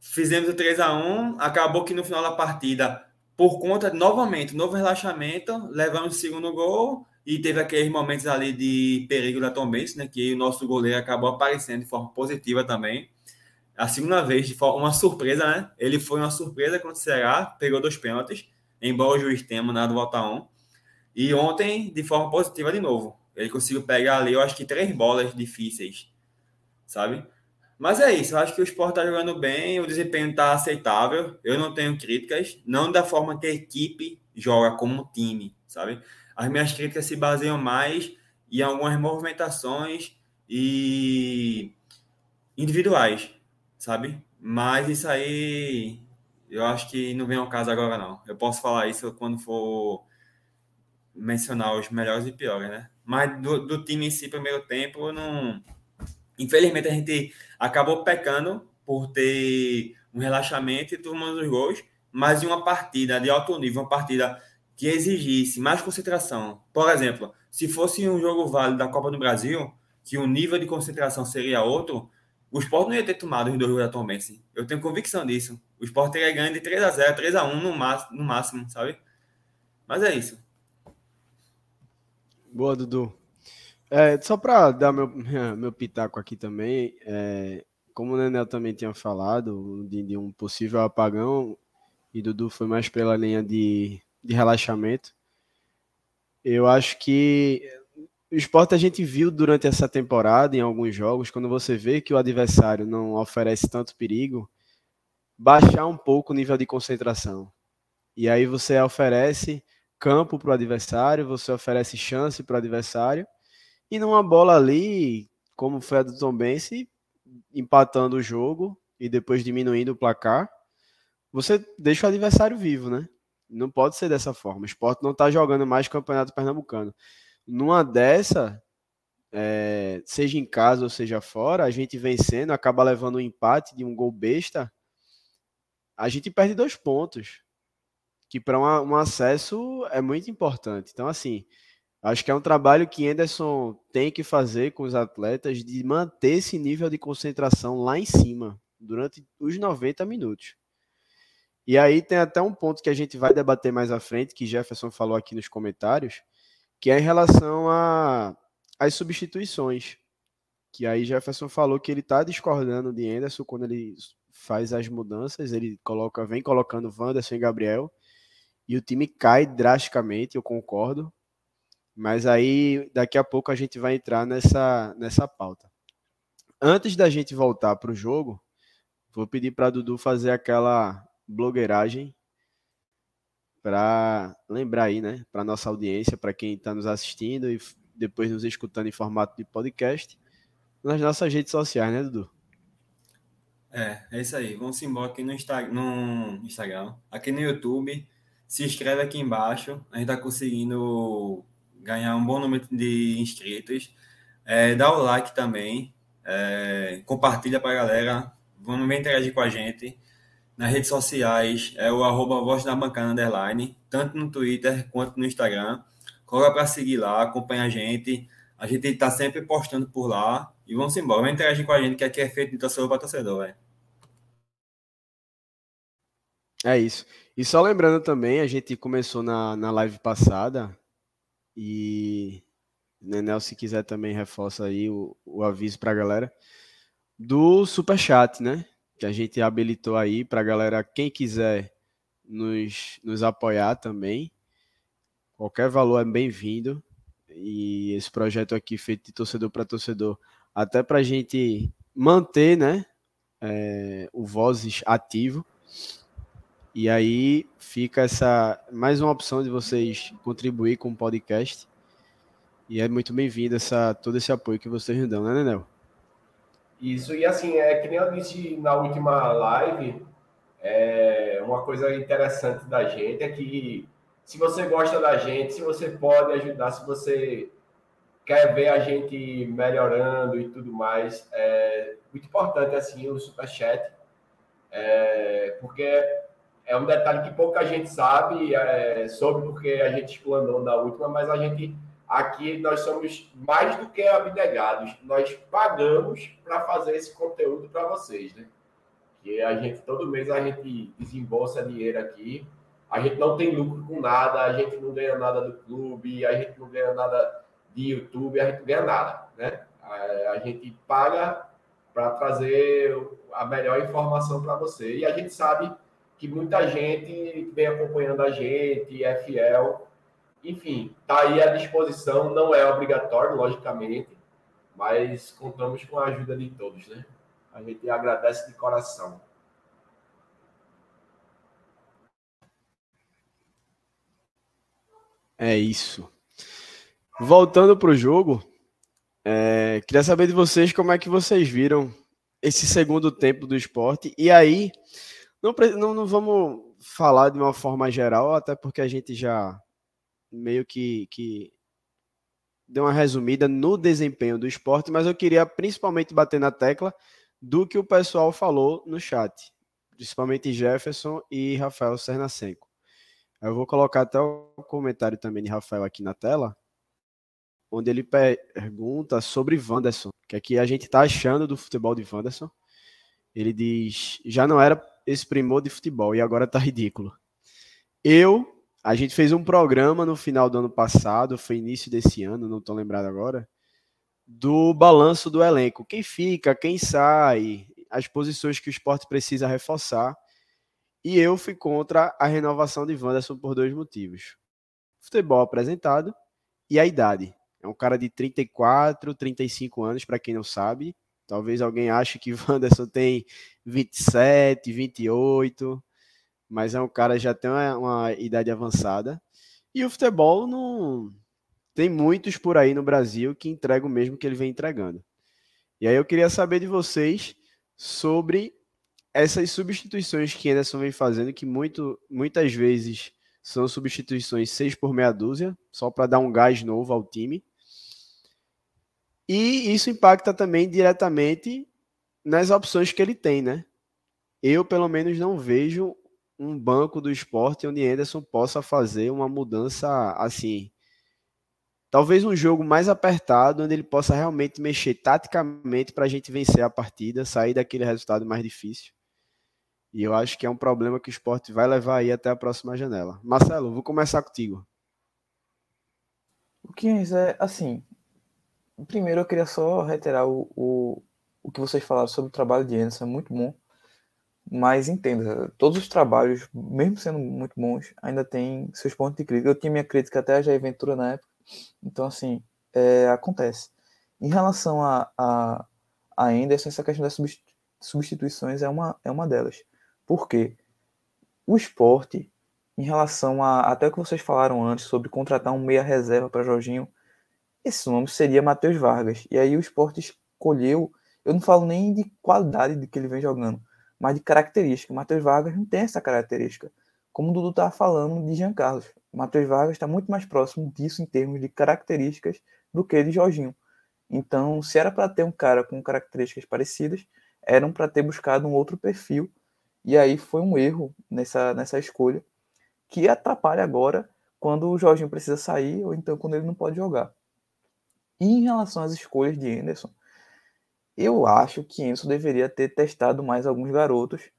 fizemos o 3x1. Acabou que no final da partida, por conta novamente, novo relaxamento, levamos o segundo gol e teve aqueles momentos ali de perigo da Tom Benz, né? Que o nosso goleiro acabou aparecendo de forma positiva também a segunda vez, de forma, uma surpresa, né? Ele foi uma surpresa contra o Ceará, pegou dois pênaltis, embora o juiz tenha mandado voltar um. E ontem, de forma positiva de novo. Ele conseguiu pegar ali, eu acho que três bolas difíceis, sabe? Mas é isso, eu acho que o Sport tá jogando bem, o desempenho tá aceitável, eu não tenho críticas, não da forma que a equipe joga como time, sabe? As minhas críticas se baseiam mais em algumas movimentações e individuais, sabe? Mas isso aí eu acho que não vem ao caso agora, não. Eu posso falar isso quando for mencionar os melhores e piores, né? Mas do, do time em si, primeiro tempo, não. Infelizmente, a gente acabou pecando por ter um relaxamento e tomando os gols, mas em uma partida de alto nível, uma partida que exigisse mais concentração. Por exemplo, se fosse um jogo válido da Copa do Brasil, que o nível de concentração seria outro, o Sport não ia ter tomado os dois gols atualmente. Eu tenho convicção disso. O Sport teria ganho de 3 a 0 3 a 1 no no máximo sabe? Mas é isso. Boa, Dudu. É, só para dar meu, meu pitaco aqui também, é, como o Nenel também tinha falado de, de, um possível apagão, e Dudu foi mais pela linha de, de relaxamento, eu acho que o esporte a gente viu durante essa temporada, em alguns jogos, quando você vê que o adversário não oferece tanto perigo, baixar um pouco o nível de concentração. E aí você oferece campo para o adversário, você oferece chance para o adversário, e numa bola ali, como foi a do Tom Bense, empatando o jogo e depois diminuindo o placar, você deixa o adversário vivo, né? Não pode ser dessa forma. O esporte não está jogando mais campeonato pernambucano numa dessa, é, seja em casa ou seja fora, a gente vencendo, acaba levando um empate de um gol besta, a gente perde dois pontos, que para um acesso é muito importante. Então, assim, acho que é um trabalho que Anderson tem que fazer com os atletas de manter esse nível de concentração lá em cima, durante os 90 minutos. E aí tem até um ponto que a gente vai debater mais à frente, que Jefferson falou aqui nos comentários, que é em relação às substituições. Que aí Jefferson falou que ele está discordando de Anderson quando ele faz as mudanças, ele coloca, vem colocando Wanderson e Gabriel, e o time cai drasticamente, eu concordo. Mas aí daqui a pouco a gente vai entrar nessa, nessa pauta. Antes da gente voltar para o jogo, vou pedir para Dudu fazer aquela blogueiragem para lembrar aí, né, para nossa audiência, para quem está nos assistindo e depois nos escutando em formato de podcast, nas nossas redes sociais, né, Dudu? É, é isso aí. Vamos embora aqui no, Insta no Instagram, aqui no YouTube. Se inscreve aqui embaixo. A gente está conseguindo ganhar um bom número de inscritos. É, dá o like também. É, compartilha para a galera. Vamos interagir com a gente nas redes sociais é o arroba Voz da Bancada Underline, tanto no Twitter quanto no Instagram. Coloca para seguir lá, acompanha a gente. A gente está sempre postando por lá. E vamos embora, vamos interagir com a gente, que aqui é feito de torcedor para torcedor, velho. É isso. E só lembrando também, a gente começou na, na live passada e Nenel, se quiser também reforça aí o, o aviso para a galera do super chat, né? que a gente habilitou aí para a galera, quem quiser nos, nos apoiar também. Qualquer valor é bem-vindo. E esse projeto aqui feito de torcedor para torcedor, até para a gente manter né, é, o Vozes ativo. E aí fica essa mais uma opção de vocês contribuir com o podcast. E é muito bem-vindo essa todo esse apoio que vocês nos dão, né, Nenel? Isso, e assim, é que nem eu disse na última live, é, uma coisa interessante da gente é que se você gosta da gente, se você pode ajudar, se você quer ver a gente melhorando e tudo mais, é muito importante assim o superchat, é, porque é um detalhe que pouca gente sabe, é, sobre porque a gente explanou na última, mas a gente Aqui nós somos mais do que abnegados. Nós pagamos para fazer esse conteúdo para vocês, né? Que a gente todo mês a gente desembolsa dinheiro aqui. A gente não tem lucro com nada, a gente não ganha nada do clube, a gente não ganha nada de YouTube, a gente não ganha nada, né? A, gente paga para trazer a melhor informação para você. E a gente sabe que muita gente vem acompanhando a gente, é fiel enfim, está aí à disposição, não é obrigatório, logicamente, mas contamos com a ajuda de todos, né? A gente agradece de coração. É isso. Voltando para o jogo, É, queria saber de vocês como é que vocês viram esse segundo tempo do esporte. E aí, não, não, não vamos falar de uma forma geral, até porque a gente já meio que, que deu uma resumida no desempenho do esporte, mas eu queria principalmente bater na tecla do que o pessoal falou no chat, principalmente Jefferson e Rafael Sernacenco. Eu vou colocar até o comentário também de Rafael aqui na tela, onde ele pergunta sobre Wanderson, que aqui a gente está achando do futebol de Wanderson. Ele diz: já não era esse primor de futebol e agora tá ridículo. Eu, a gente fez um programa no final do ano passado, foi início desse ano, não estou lembrado agora, do balanço do elenco. Quem fica, quem sai, as posições que o esporte precisa reforçar. E eu fui contra a renovação de Wanderson por dois motivos. Futebol apresentado e a idade. É um cara de 34, 35 anos, para quem não sabe. Talvez alguém ache que Wanderson tem 27, 28, mas é um cara que já tem uma, uma idade avançada. E o futebol não tem muitos por aí no Brasil que entregam o mesmo que ele vem entregando. E aí eu queria saber de vocês sobre essas substituições que Anderson vem fazendo, que muito, muitas vezes são substituições seis por meia dúzia, só para dar um gás novo ao time. E isso impacta também diretamente nas opções que ele tem, né? Eu, pelo menos, não vejo um banco do esporte onde Anderson possa fazer uma mudança assim. Talvez um jogo mais apertado, onde ele possa realmente mexer taticamente para a gente vencer a partida, sair daquele resultado mais difícil. E eu acho que é um problema que o esporte vai levar aí até a próxima janela. Marcelo, vou começar contigo. O que é assim, Primeiro, eu queria só reiterar o, o, o que vocês falaram sobre o trabalho de Anderson, é muito bom. Mas entenda, todos os trabalhos, mesmo sendo muito bons, ainda tem seus pontos de crítica. Eu tinha minha crítica até a Jair Ventura na época. Então, assim, é, acontece. Em relação a, a, a Anderson, essa questão das substituições é uma, é uma delas. Por quê? O esporte, em relação a. Até o que vocês falaram antes sobre contratar um meia reserva para Jorginho, esse nome seria Matheus Vargas. E aí o esporte escolheu, eu não falo nem de qualidade de que ele vem jogando, mas de característica. Matheus Vargas não tem essa característica. Como o Dudu estava falando de Jean Carlos. Matheus Vargas está muito mais próximo disso em termos de características do que de Jorginho. Então, se era para ter um cara com características parecidas, eram para ter buscado um outro perfil. E aí foi um erro nessa, nessa escolha, que atrapalha agora quando o Jorginho precisa sair ou então quando ele não pode jogar. Em relação às escolhas de Anderson, eu acho que Enzo deveria ter testado mais alguns garotos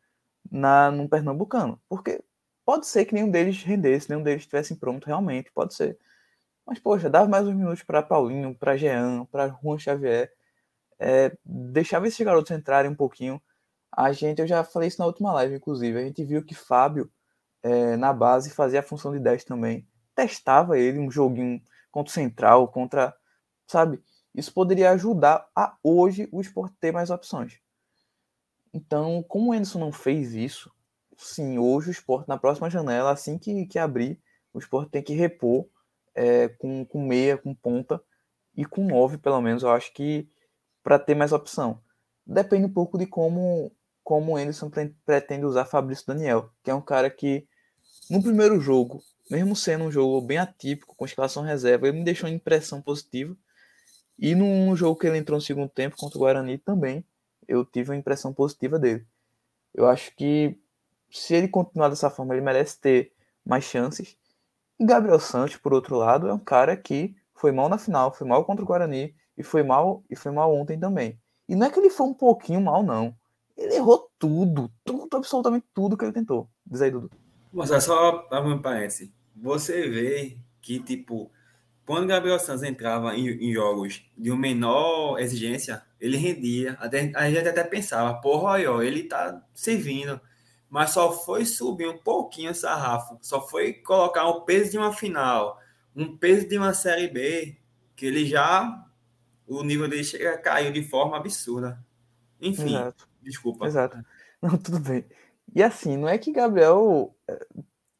na, no Pernambucano. Porque pode ser que nenhum deles rendesse, nenhum deles estivesse pronto realmente, pode ser. Mas, poxa, dava mais uns minutos para Paulinho, para Jean, para Juan Xavier. É, deixava esses garotos entrarem um pouquinho. A gente, eu já falei isso na última live, inclusive. A gente viu que Fábio, é, na base, fazia a função de 10 também. Testava ele um joguinho contra o Central, contra sabe? Isso poderia ajudar a hoje o esporte ter mais opções. Então, como o Anderson não fez isso, sim, hoje o esporte, na próxima janela, assim que, que abrir, o esporte tem que repor é, com, com meia, com ponta e com nove, pelo menos, eu acho que para ter mais opção. Depende um pouco de como, como o Anderson pretende usar Fabrício Daniel, que é um cara que, no primeiro jogo, mesmo sendo um jogo bem atípico, com escalação reserva, ele me deixou uma impressão positiva. E no jogo que ele entrou no segundo tempo contra o Guarani também, eu tive uma impressão positiva dele. Eu acho que se ele continuar dessa forma, ele merece ter mais chances. E Gabriel Santos, por outro lado, é um cara que foi mal na final, foi mal contra o Guarani e foi mal e foi mal ontem também. E não é que ele foi um pouquinho mal, não. Ele errou tudo, tudo, absolutamente tudo que ele tentou. Diz aí, Dudu. Mas é só um parênteses. Você vê que, tipo, quando Gabriel Santos entrava em, em, jogos de uma menor exigência, ele rendia. Até, a gente até pensava, porra, ó, ele tá servindo. Mas só foi subir um pouquinho o sarrafo, só foi colocar um peso de uma final, um peso de uma Série B, que ele já. O nível dele chega, caiu de forma absurda. Enfim, Exato. desculpa. Exato. Não, tudo bem. E assim, não é que Gabriel eh,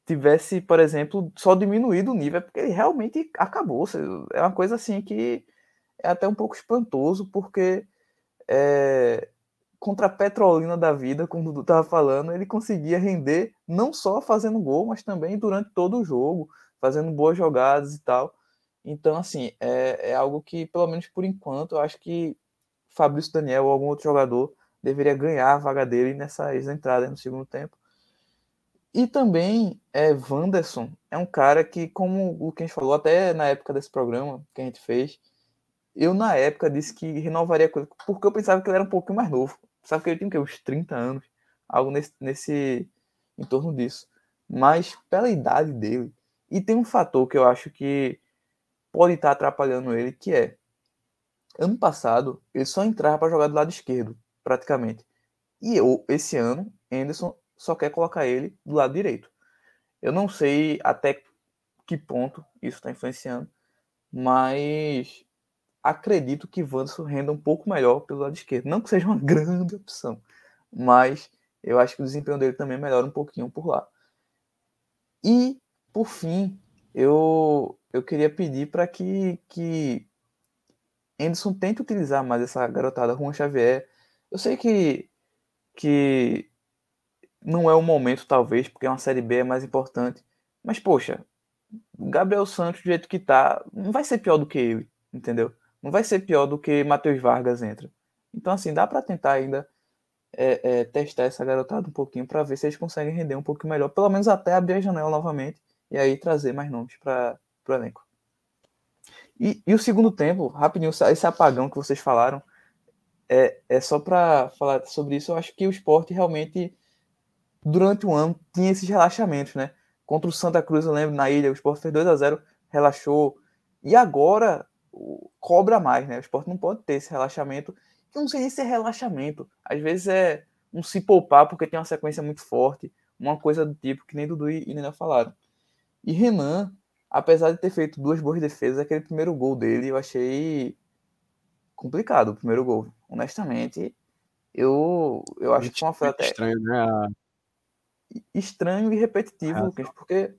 tivesse, por exemplo, só diminuído o nível, é porque ele realmente acabou. É uma coisa assim que é até um pouco espantoso, porque é, contra a Petrolina da vida, como o Dudu estava falando, ele conseguia render não só fazendo gol, mas também durante todo o jogo, fazendo boas jogadas e tal. Então, assim, é, é algo que, pelo menos por enquanto, eu acho que Fabrício Daniel ou algum outro jogador deveria ganhar a vaga dele nessa entrada no segundo tempo. E também é Wanderson é um cara que, como o que a gente falou até na época desse programa que a gente fez, eu na época disse que renovaria com ele, porque eu pensava que ele era um pouquinho mais novo. Sabe que ele tinha uns 30 anos, algo nesse, nesse em torno disso. Mas pela idade dele, e tem um fator que eu acho que pode estar atrapalhando ele, que é ano passado ele só entrava para jogar do lado esquerdo, praticamente. E eu, esse ano, Anderson só quer colocar ele do lado direito. Eu não sei até que ponto isso está influenciando, mas acredito que Wanderson renda um pouco melhor pelo lado esquerdo. Não que seja uma grande opção, mas eu acho que o desempenho dele também melhora um pouquinho por lá. E, por fim, eu, eu queria pedir para que, que Anderson tente utilizar mais essa garotada Juan Xavier. Eu sei que, que não é o momento, talvez, porque é uma Série B é mais importante. Mas, poxa, Gabriel Santos, do jeito que tá, não vai ser pior do que ele, entendeu? não vai ser pior do que Matheus Vargas entra. Então, assim, dá para tentar ainda é, é, testar essa garotada um pouquinho para ver se eles conseguem render um pouco melhor, pelo menos até abrir a janela novamente e aí trazer mais nomes para o elenco. E, e, o segundo tempo, rapidinho, esse apagão que vocês falaram, é, é só para falar sobre isso. Eu acho que o esporte realmente, durante o ano, tinha esses relaxamentos, né? Contra o Santa Cruz, eu lembro, na ilha, o esporte fez 2 a 0 relaxou. E agora, cobra mais, né? O esporte não pode ter esse relaxamento. Eu não sei nem se é relaxamento. Às vezes é um se poupar porque tem uma sequência muito forte, uma coisa do tipo que nem Dudu e Nena falaram. E Renan, apesar de ter feito duas boas defesas, aquele primeiro gol dele eu achei complicado, o primeiro gol. Honestamente, eu, eu acho que foi até estranho, né? Estranho e repetitivo, Lucas, porque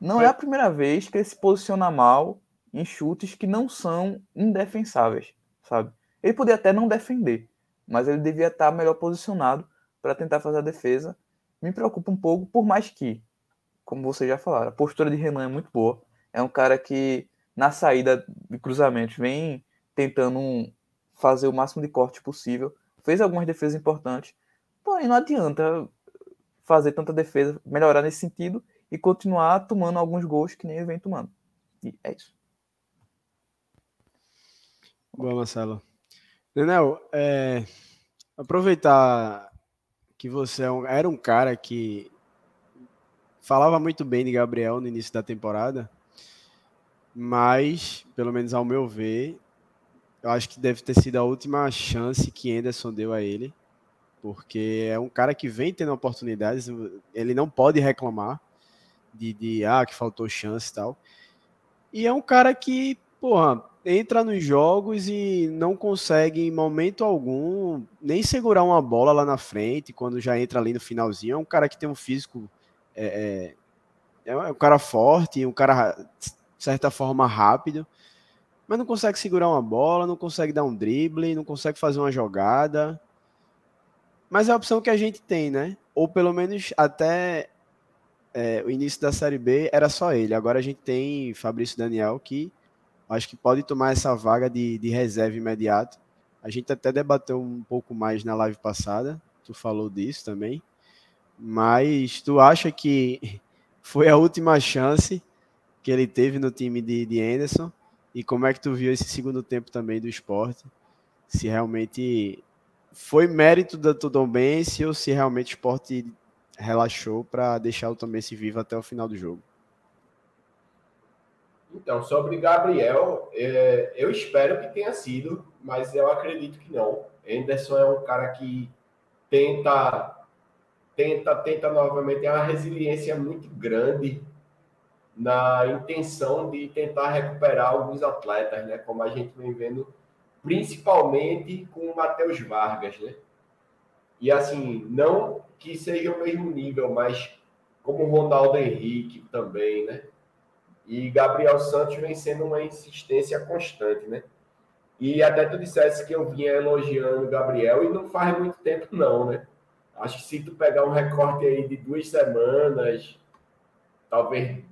não é a primeira vez que ele se posiciona mal em chutes que não são indefensáveis, sabe? Ele poderia até não defender, mas ele devia estar melhor posicionado para tentar fazer a defesa. Me preocupa um pouco, por mais que, como vocês já falaram, a postura de Renan é muito boa. É um cara que, na saída de cruzamentos, vem tentando fazer o máximo de corte possível. Fez algumas defesas importantes, porém não adianta fazer tanta defesa, melhorar nesse sentido e continuar tomando alguns gols que nem ele vem tomando. E é isso. Boa, Marcelo. Nenel, é, aproveitar que você é era um cara que falava muito bem de Gabriel no início da temporada, mas, pelo menos ao meu ver, eu acho que deve ter sido a última chance que Anderson deu a ele, porque é um cara que vem tendo oportunidades, ele não pode reclamar de, de ah, que faltou chance e tal. E é um cara que, porra, entra nos jogos e não consegue em momento algum nem segurar uma bola lá na frente quando já entra ali no finalzinho. É um cara que tem um físico é, é, é um cara forte, um cara de certa forma rápido, mas não consegue segurar uma bola, não consegue dar um drible, não consegue fazer uma jogada. Mas é a opção que a gente tem, né? Ou pelo menos até é, o início da Série B era só ele. Agora a gente tem Fabrício Daniel que acho que pode tomar essa vaga de, de reserva imediato. A gente até debateu um pouco mais na live passada, tu falou disso também. Mas tu acha que foi a última chance que ele teve no time de, de Anderson? E como é que tu viu esse segundo tempo também do esporte? Se realmente foi mérito da Tombense ou se realmente o esporte relaxou para deixar o Tombense vivo até o final do jogo? Então, sobre Gabriel, é, eu espero que tenha sido, mas eu acredito que não. Anderson é um cara que tenta, tenta, tenta novamente, é uma resiliência muito grande na intenção de tentar recuperar alguns atletas, né? Como a gente vem vendo, principalmente com o Matheus Vargas, né? E assim, não que seja o mesmo nível, mas como o Ronaldo Henrique também, né? E Gabriel Santos vem sendo uma insistência constante, né? E até tu dissesse que eu vinha elogiando o Gabriel e não faz muito tempo, não, né? Acho que se tu pegar um recorte aí de duas semanas, talvez um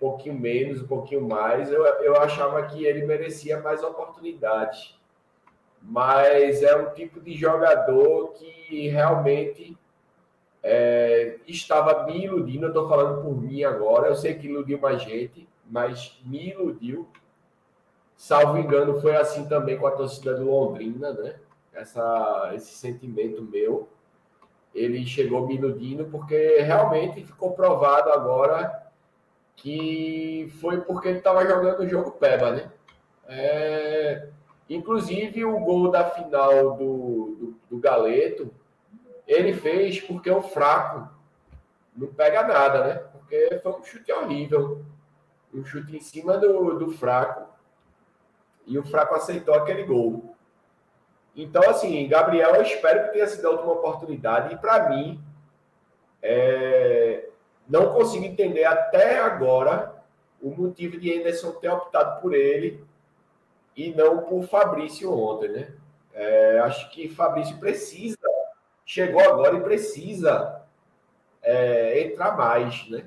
pouquinho menos, um pouquinho mais, eu, eu achava que ele merecia mais oportunidades. Mas é um tipo de jogador que realmente é, estava me iludindo. Eu estou falando por mim agora. Eu sei que iludiu mais gente, mas me iludiu. Salvo engano, foi assim também com a torcida do Londrina, né? Essa, esse sentimento meu ele chegou me iludindo, porque realmente ficou provado agora que foi porque ele estava jogando o jogo Peba, né? É, inclusive o gol da final do, do, do, Galeto, ele fez porque o fraco não pega nada, né? Porque foi um chute horrível. Um chute em cima do, do fraco. E o fraco aceitou aquele gol. Então, assim, Gabriel, eu espero que tenha sido a última oportunidade. E, para mim, é... não consigo entender até agora o motivo de Anderson ter optado por ele e não por Fabrício ontem, né? É... acho que Fabrício precisa, chegou agora e precisa é... entrar mais, né?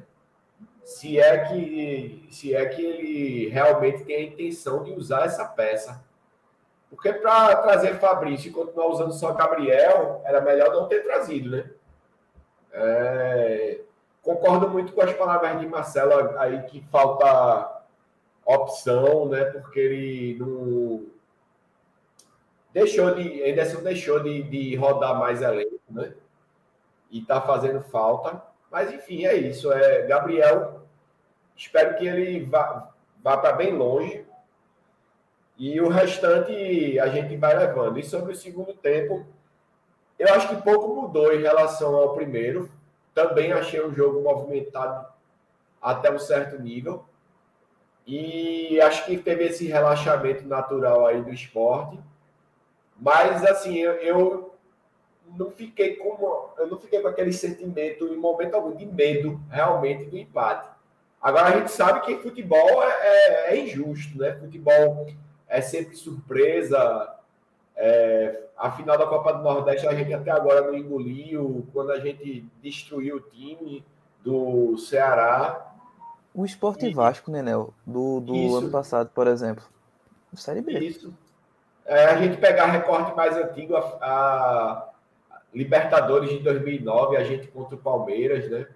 Se é que se é que ele realmente tem a intenção de usar essa peça. Porque para trazer Fabrício e continuar usando só Gabriel, era melhor não ter trazido, né? É... Concordo muito com as palavras de Marcelo aí que falta opção, né? Porque ele não deixou de. Anderson deixou de, de rodar mais elenco, né? E tá fazendo falta. Mas enfim, é isso. É Gabriel. Espero que ele vá, vá para bem longe e o restante a gente vai levando. E sobre o segundo tempo, eu acho que pouco mudou em relação ao primeiro. Também achei o jogo movimentado até um certo nível. E acho que teve esse relaxamento natural aí do esporte. Mas assim, eu, eu não fiquei com eu não fiquei com aquele sentimento em momento algum de medo realmente do empate. Agora a gente sabe que futebol é, é, é injusto, né? Futebol é sempre surpresa. É, a final da Copa do Nordeste a gente até agora não engoliu. Quando a gente destruiu o time do Ceará. O Esporte e... Vasco, né, Nel? Do, do ano passado, por exemplo. Série B. Isso. É, a gente pegar recorte mais antigo, a, a, Libertadores de 2009, a gente contra o Palmeiras, né?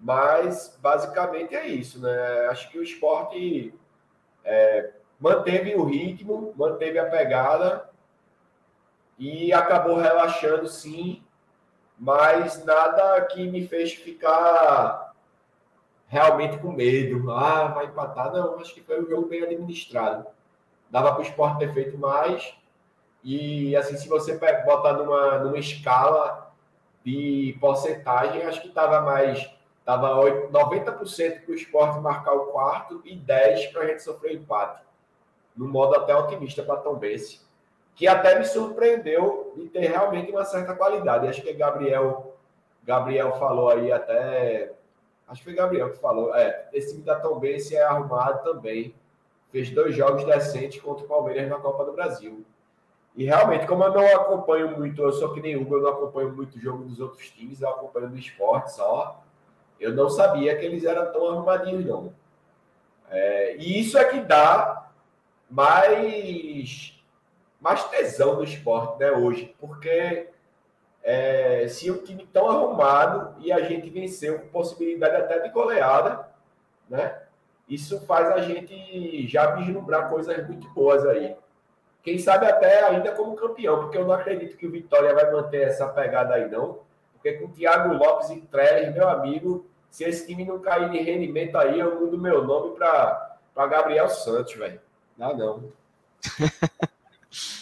Mas basicamente é isso, né? Acho que o esporte é, manteve o ritmo, manteve a pegada e acabou relaxando sim, mas nada que me fez ficar realmente com medo. Ah, vai empatar. Não, acho que foi um jogo bem administrado. Dava para o esporte ter feito mais. E assim, se você botar numa, numa escala de porcentagem, acho que estava mais. Estava 90% para o esporte marcar o quarto e 10% para a gente sofrer empate no modo até otimista para Tom Bense, que até me surpreendeu de ter realmente uma certa qualidade. Acho que Gabriel Gabriel falou aí até acho que foi Gabriel que falou, é, esse time da Tom Bense é arrumado também. Fez dois jogos decentes contra o Palmeiras na Copa do Brasil. E realmente, como eu não acompanho muito, eu sou que nem Hugo, eu não acompanho muito o jogo dos outros times, eu acompanho do esporte só. Eu não sabia que eles eram tão arrumadinhos, não. É, e isso é que dá mais, mais tesão do esporte né, hoje, porque é, se o time tão arrumado e a gente venceu com possibilidade até de goleada, né? Isso faz a gente já vislumbrar coisas muito boas aí. Quem sabe até ainda como campeão, porque eu não acredito que o Vitória vai manter essa pegada aí, não. Porque com o Thiago Lopes e Trellis, meu amigo, se esse time não cair de rendimento aí, eu mudo meu nome para Gabriel Santos, velho. Dá não.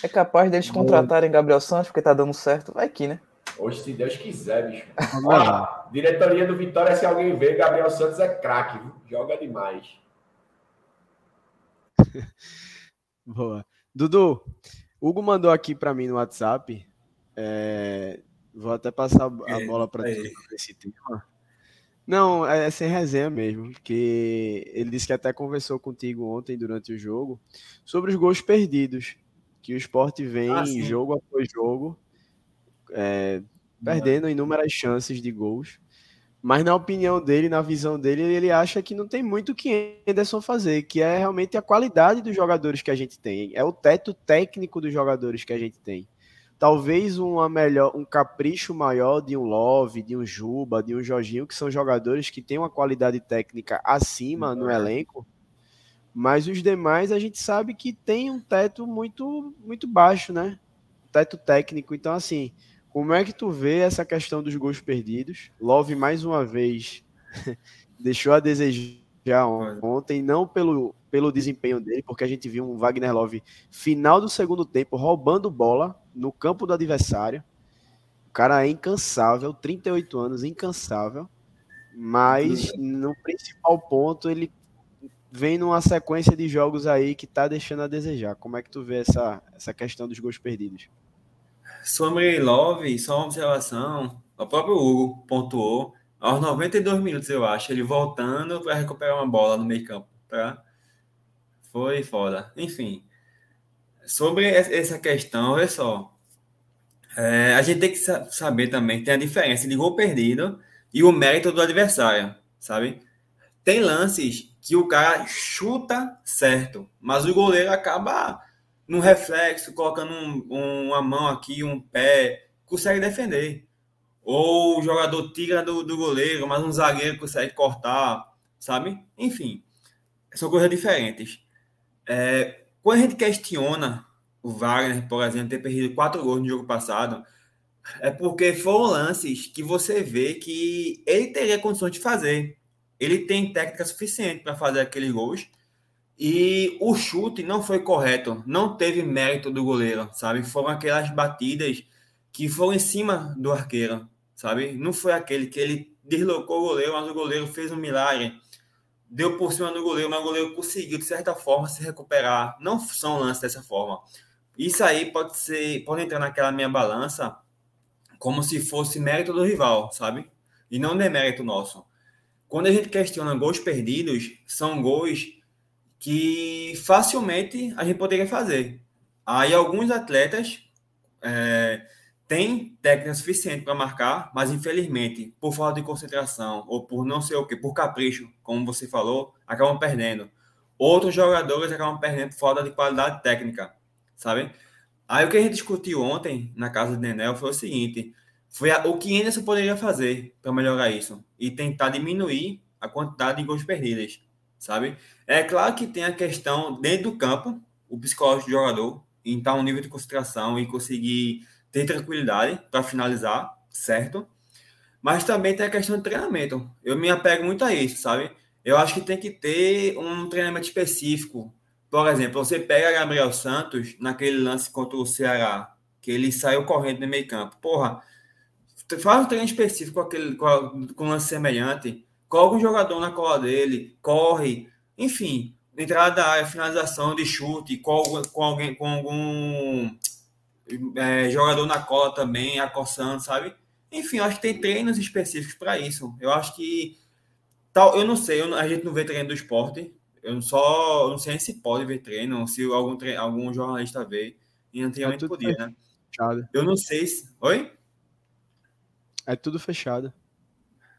É capaz deles contratarem Gabriel Santos, porque tá dando certo. Vai aqui, né? Hoje, se Deus quiser, bicho. Olha, diretoria do Vitória, se alguém vê, Gabriel Santos é craque, joga demais. Boa. Dudu, Hugo mandou aqui para mim no WhatsApp. É... Vou até passar a é, bola para ti esse tema. Não, é sem resenha mesmo, porque ele disse que até conversou contigo ontem durante o jogo sobre os gols perdidos. que o esporte vem Ah, jogo após jogo, é, perdendo inúmeras chances de gols. Mas na opinião dele, na visão dele, ele acha que não tem muito o que Anderson fazer, que é realmente a qualidade dos jogadores que a gente tem, é o teto técnico dos jogadores que a gente tem. Talvez uma melhor, um capricho maior de um Love, de um Juba, de um Jorginho, que são jogadores que têm uma qualidade técnica acima no elenco, mas os demais a gente sabe que tem um teto muito muito baixo, né? Teto técnico. Então, assim, como é que tu vê essa questão dos gols perdidos? Love, mais uma vez, deixou a desejar ontem, não pelo, pelo desempenho dele, porque a gente viu um Wagner Love final do segundo tempo roubando bola no campo do adversário. O cara é incansável, 38 anos, incansável. Mas no principal ponto, ele vem numa sequência de jogos aí que tá deixando a desejar. Como é que tu vê essa, essa questão dos gols perdidos? Sobre Love, só uma observação. O próprio Hugo pontuou aos 92 minutos, eu acho, ele voltando para recuperar uma bola no meio campo. Tá? Foi foda. Enfim, sobre essa questão, olha só. É, a gente tem que saber também que tem a diferença de gol perdido e o mérito do adversário, sabe? Tem lances que o cara chuta certo, mas o goleiro acaba no reflexo, colocando um, uma mão aqui, um pé, consegue defender. Ou o jogador tira do, do goleiro, mas um zagueiro consegue cortar, sabe? Enfim, são coisas diferentes. É, quando a gente questiona o Wagner, por exemplo, ter perdido quatro gols no jogo passado, é porque foram lances que você vê que ele teria condições de fazer. Ele tem técnica suficiente para fazer aqueles gols e o chute não foi correto, não teve mérito do goleiro, sabe? Foram aquelas batidas que foram em cima do arqueiro, sabe? Não foi aquele que ele deslocou o goleiro, mas o goleiro fez um milagre, deu por cima do goleiro, mas o goleiro conseguiu, de certa forma, se recuperar. Não são lances dessa forma. Isso aí pode ser, pode entrar naquela minha balança como se fosse mérito do rival, sabe? E não demérito nosso. Quando a gente questiona gols perdidos, são gols que facilmente a gente poderia fazer. Aí alguns atletas é, têm técnica suficiente para marcar, mas infelizmente, por falta de concentração ou por não sei o que, por capricho, como você falou, acabam perdendo. Outros jogadores acabam perdendo por falta de qualidade técnica, sabe? Aí o que a gente discutiu ontem na casa de Nenel foi o seguinte: foi a, o que Anderson poderia fazer para melhorar isso e tentar diminuir a quantidade de gols perdidos sabe? É claro que tem a questão dentro do campo, o psicológico do jogador, em estar um nível de concentração e conseguir ter tranquilidade para finalizar, certo? Mas também tem a questão de treinamento. Eu me apego muito a isso, sabe? Eu acho que tem que ter um treinamento específico. Por exemplo, você pega Gabriel Santos naquele lance contra o Ceará, que ele saiu correndo no meio campo. Porra, faz um treino específico com, aquele, com, com um lance semelhante coloca um jogador na cola dele, corre, enfim, entrada da área, finalização de chute, com, com alguém, com algum é, jogador na cola também, acossando, sabe? Enfim, acho que tem treinos específicos para isso. Eu acho que tal, eu não sei, eu, a gente não vê treino do esporte. Eu só eu não sei se pode ver treino, se algum, treino, algum jornalista vê. E antigamente é podia, né? Fechado. Eu não sei se. Oi? É tudo fechado.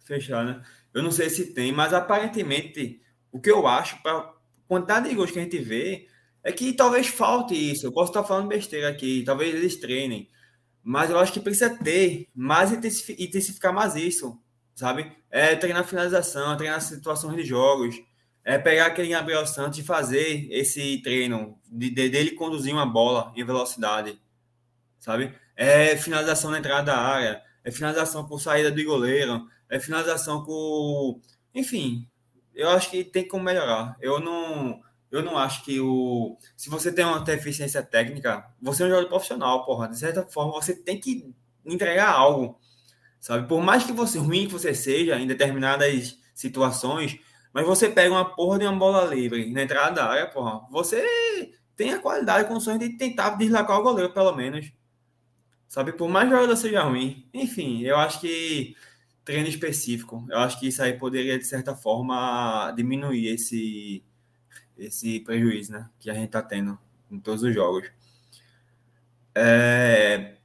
Fechado, né? Eu não sei se tem, mas aparentemente o que eu acho, para quantidade de gols que a gente vê, é que talvez falte isso. Eu posso estar falando besteira aqui, talvez eles treinem, mas eu acho que precisa ter mais intensificar mais isso, sabe? É treinar finalização, treinar situações de jogos, é pegar aquele Gabriel Santos e fazer esse treino de, de, dele conduzir uma bola em velocidade, sabe? É finalização na entrada da área, é finalização por saída do goleiro, é finalização com. Enfim, eu acho que tem como melhorar. Eu não. Eu não acho que o. Se você tem uma deficiência técnica, você é um jogador profissional, porra. De certa forma, você tem que entregar algo. Sabe? Por mais que você ruim que você seja em determinadas situações, mas você pega uma porra de uma bola livre na entrada da área, porra, você tem a qualidade, condições de tentar deslacar o goleiro, pelo menos. Sabe? Por mais que o jogador seja ruim. Enfim, eu acho que treino específico. Eu acho que isso aí poderia, de certa forma, diminuir esse, esse prejuízo né, que a gente está tendo em todos os jogos. É,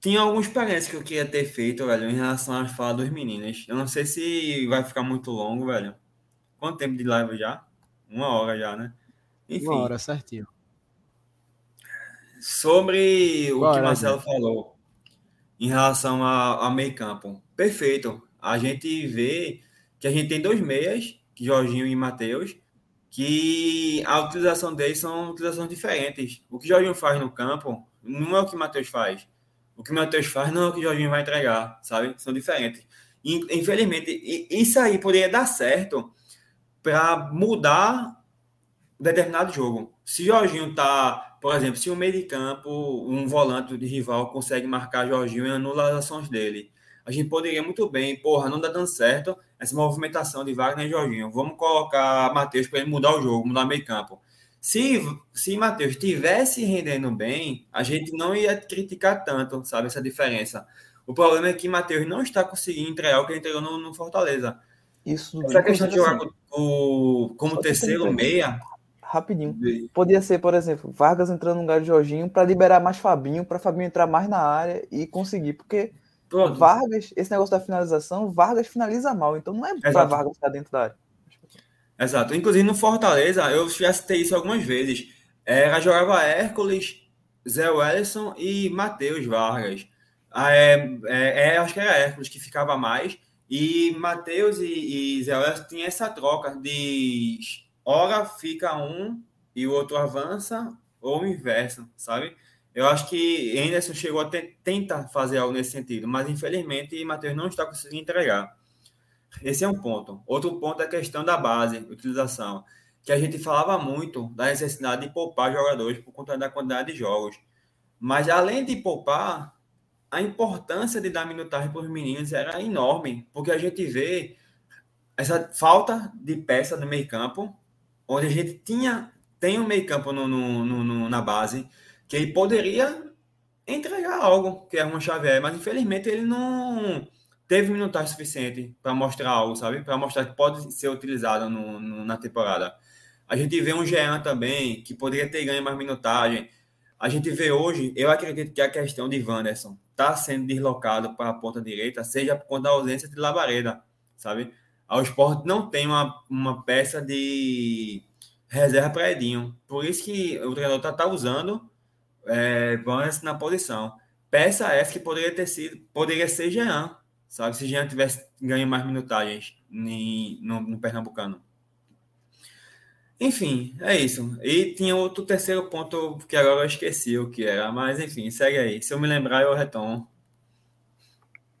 tinha alguns parênteses que eu queria ter feito, velho, em relação à fala dos meninos. Eu não sei se vai ficar muito longo, velho. Quanto tempo de live já? Uma hora já, né? Enfim. Uma hora, certinho. Sobre o Bora, que Marcelo gente. falou em relação a, a meio campo. Perfeito. A gente vê que a gente tem dois meias, Jorginho e Matheus, que a utilização deles são utilizações diferentes. O que Jorginho faz no campo não é o que Matheus faz. O que Matheus faz não é o que Jorginho vai entregar, sabe? São diferentes. Infelizmente, isso aí poderia dar certo para mudar determinado jogo. Se Jorginho tá, por exemplo, se o meio de campo, um volante de rival consegue marcar Jorginho e anula as ações dele, a gente poderia muito bem, porra, não dá dando certo essa movimentação de Wagner e Jorginho. Vamos colocar Matheus para ele mudar o jogo, mudar meio campo. Se, se Matheus estivesse rendendo bem, a gente não ia criticar tanto, sabe, essa diferença. O problema é que Matheus não está conseguindo entregar o que ele entregou no, no Fortaleza. Isso. Essa questão de jogar o, como terceiro meia. Rapidinho. Podia ser, por exemplo, Vargas entrando no lugar de Jorginho para liberar mais Fabinho, para Fabinho entrar mais na área e conseguir, porque Pronto. Vargas, esse negócio da finalização, Vargas finaliza mal, então não é para Vargas ficar dentro da área. Exato. Inclusive no Fortaleza, eu já citei isso algumas vezes. Era, jogava Hércules, Zé Wellison e Matheus Vargas. Ah, é, é, é, acho que era Hércules que ficava mais. E Matheus e, e Zé Wellison tinham essa troca de hora fica um e o outro avança, ou o inverso, sabe? Eu acho que Anderson chegou a tentar fazer algo nesse sentido, mas infelizmente Matheus não está conseguindo entregar. Esse é um ponto. Outro ponto é a questão da base, utilização, que a gente falava muito da necessidade de poupar jogadores por conta da quantidade de jogos. Mas além de poupar, a importância de dar minutagem para os meninos era enorme, porque a gente vê essa falta de peça no meio-campo, onde a gente tinha tem um meio-campo no, no, no, na base que ele poderia entregar algo, que é uma Xavier, mas infelizmente ele não teve minutagem suficiente para mostrar algo, sabe? Para mostrar que pode ser utilizado no, no, na temporada. A gente vê um Jean também, que poderia ter ganho mais minutagem. A gente vê hoje, eu acredito que a questão de Wanderson está sendo deslocado para a ponta direita, seja por conta da ausência de Labareda, sabe? O esporte não tem uma, uma peça de reserva para Edinho. Por isso que o treinador está tá usando é, na posição. Peça essa que poderia ter sido, poderia ser Jean, sabe? Se Jean tivesse ganho mais minutagens no, no Pernambucano. Enfim, é isso. E tinha outro terceiro ponto que agora eu esqueci o que era, mas enfim, segue aí. Se eu me lembrar, eu retomo.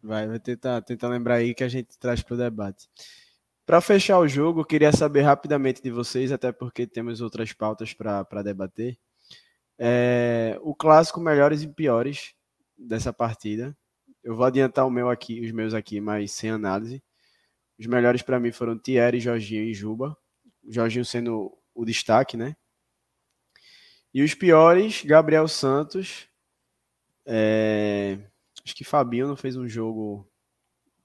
Vai, vai tentar, tentar lembrar aí que a gente traz para o debate. Para fechar o jogo, eu queria saber rapidamente de vocês, até porque temos outras pautas para debater. É, o clássico melhores e piores dessa partida. Eu vou adiantar o meu aqui, os meus aqui, mas sem análise. Os melhores para mim foram Thierry, Jorginho e Juba. Jorginho sendo o destaque, né? E os piores, Gabriel Santos. É... Acho que Fabinho não fez um jogo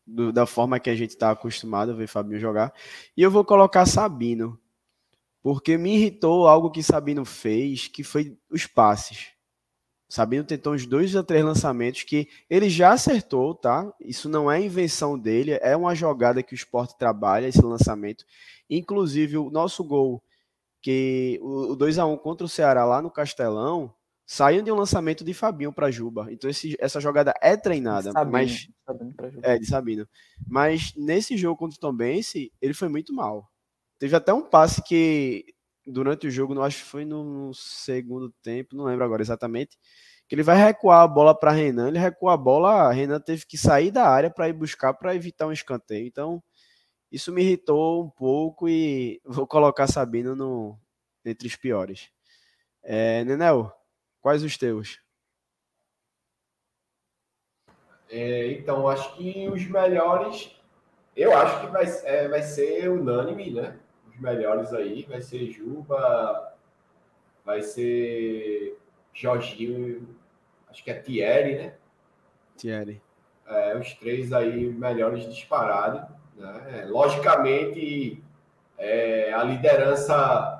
do, da forma que a gente está acostumado a ver Fabinho jogar. E eu vou colocar Sabino. Porque me irritou algo que Sabino fez, que foi os passes. Sabino tentou uns dois a três lançamentos que ele já acertou, tá? Isso não é invenção dele, é uma jogada que o esporte trabalha, esse lançamento. Inclusive, o nosso gol, que o 2 a 1 contra o Ceará lá no Castelão, saiu de um lançamento de Fabinho para Juba. Então, esse, essa jogada é treinada. Sabino, mas, Sabino é, de Sabino. Mas nesse jogo contra o Tom Bense, ele foi muito mal. Teve até um passe que durante o jogo, não acho que foi no segundo tempo, não lembro agora exatamente, que ele vai recuar a bola para Renan, ele recua a bola, Renan teve que sair da área para ir buscar para evitar um escanteio. Então, isso me irritou um pouco e vou colocar Sabino no entre os piores. É, Nenel, quais os teus? É, então, acho que os melhores, eu acho que vai, é, vai ser unânime, né? melhores aí. Vai ser Juba, vai ser Jorginho, acho que é Thierry, né? Thierry. É, os três aí melhores disparados. Né? Logicamente, é, a liderança é,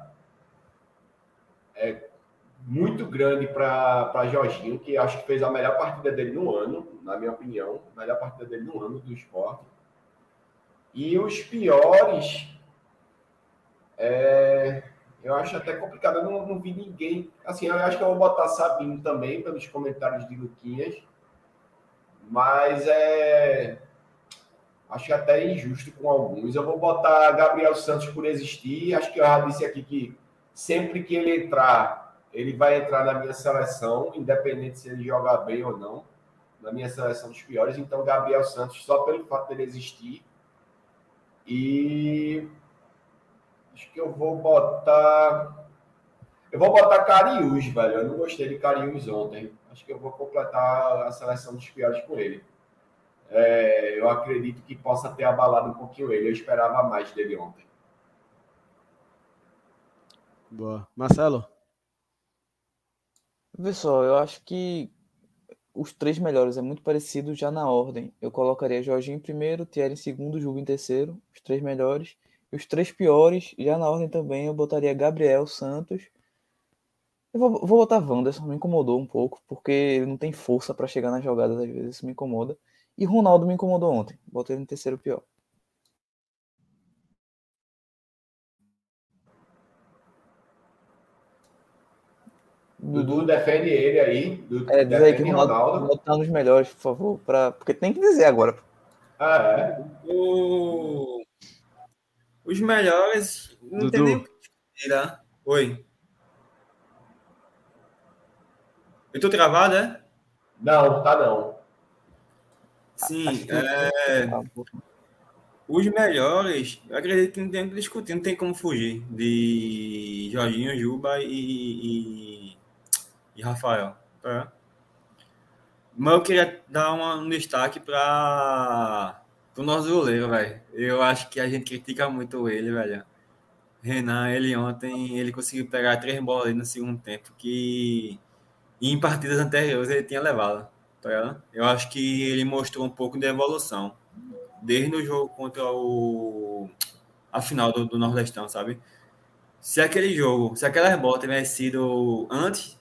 muito grande para Jorginho, que acho que fez a melhor partida dele no ano, na minha opinião, a melhor partida dele no ano do esporte. E os piores, é, eu acho até complicado, eu não, não vi ninguém. Assim, eu acho que eu vou botar Sabino também, pelos comentários de Luquinhas, mas é. Acho até injusto com alguns. Eu vou botar Gabriel Santos por existir. Acho que eu já disse aqui que sempre que ele entrar, ele vai entrar na minha seleção, independente se ele jogar bem ou não, na minha seleção dos piores. Então, Gabriel Santos, só pelo fato dele existir. E acho que eu vou botar. Eu vou botar Cariús, velho. Eu não gostei de Cariús ontem. Acho que eu vou completar a seleção dos piores com ele. É, eu acredito que possa ter abalado um pouquinho ele. Eu esperava mais dele ontem. Boa. Marcelo? Pessoal, eu acho que os três melhores é muito parecido já na ordem. Eu colocaria Jorginho em primeiro, Thierry em segundo, Jugo em terceiro, os três melhores. E os três piores, já na ordem também, eu botaria Gabriel Santos. Eu vou, vou botar Wanderson, me incomodou um pouco, porque ele não tem força para chegar nas jogadas, às vezes isso me incomoda. E Ronaldo me incomodou ontem, botei ele em terceiro pior. Dudu defende ele aí. Dudu É, diz aí que o Ronaldo, Ronaldo. Tá nos melhores, por favor, pra... porque tem que dizer agora. Ah, é. O- Os melhores. Não tem Dudu. nem o que né? Oi. Eu tô travado, é? Não, tá não. Sim, é, os melhores, eu acredito que não tem o que discutir, não tem como fugir de Jorginho, Juba e, e, e Rafael. tá? Mas eu queria dar uma- um destaque para o nosso goleiro, velho. Eu acho que a gente critica muito ele, velho. Renan, ele ontem, ele conseguiu pegar três bolas no segundo tempo que em partidas anteriores ele tinha levado. Tá? Eu acho que ele mostrou um pouco de evolução. Desde o jogo contra o. a final do, do Nordestão, sabe? Se aquele jogo, se aquelas bolas tivessem sido antes,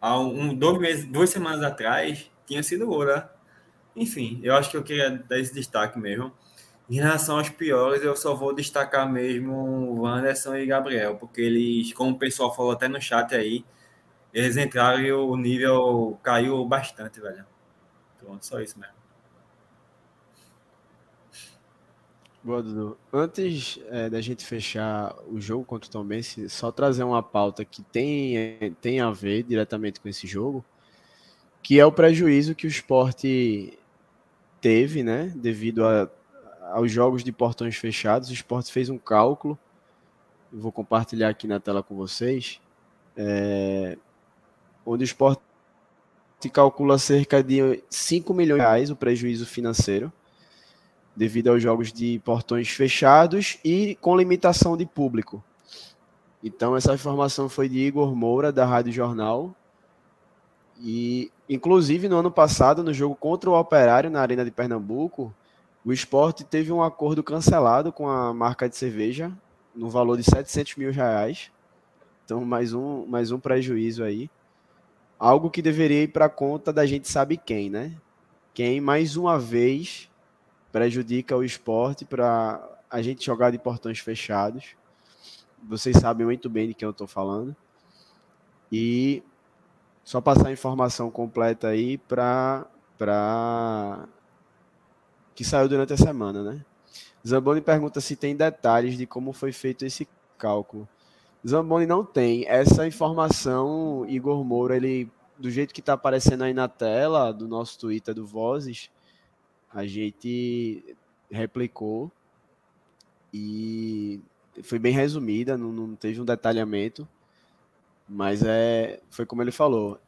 há um, dois meses, duas semanas atrás, tinha sido gol, né? Enfim, eu acho que eu queria dar esse destaque mesmo. Em relação aos piores, eu só vou destacar mesmo Wanderson e Gabriel, porque eles, como o pessoal falou até no chat aí, eles entraram e o nível caiu bastante, velho. Pronto, só isso mesmo. Boa, Dudu. Antes é, da gente fechar o jogo contra o Tom Bense, só trazer uma pauta que tem, é, tem a ver diretamente com esse jogo, que é o prejuízo que o esporte teve, né? Devido a- aos jogos de portões fechados. O esporte fez um cálculo, vou compartilhar aqui na tela com vocês, é, onde o esporte calcula cerca de 5 milhões de reais o prejuízo financeiro devido aos jogos de portões fechados e com limitação de público. Então, essa informação foi de Igor Moura, da Rádio Jornal. E, inclusive, no ano passado, no jogo contra o Operário, na Arena de Pernambuco, o esporte teve um acordo cancelado com a marca de cerveja, no valor de 700 mil reais. Então, mais um, mais um prejuízo aí. Algo que deveria ir para conta da gente sabe quem, né? Quem, mais uma vez, prejudica o esporte para a gente jogar de portões fechados. Vocês sabem muito bem de quem eu estou falando. E só passar a informação completa aí para para que saiu durante a semana, né? Zamboni pergunta se tem detalhes de como foi feito esse cálculo. Zamboni não tem essa informação. Igor Moura, ele do jeito que está aparecendo aí na tela do nosso Twitter do Vozes, a gente replicou e foi bem resumida, não, não teve um detalhamento, mas é, foi como ele falou,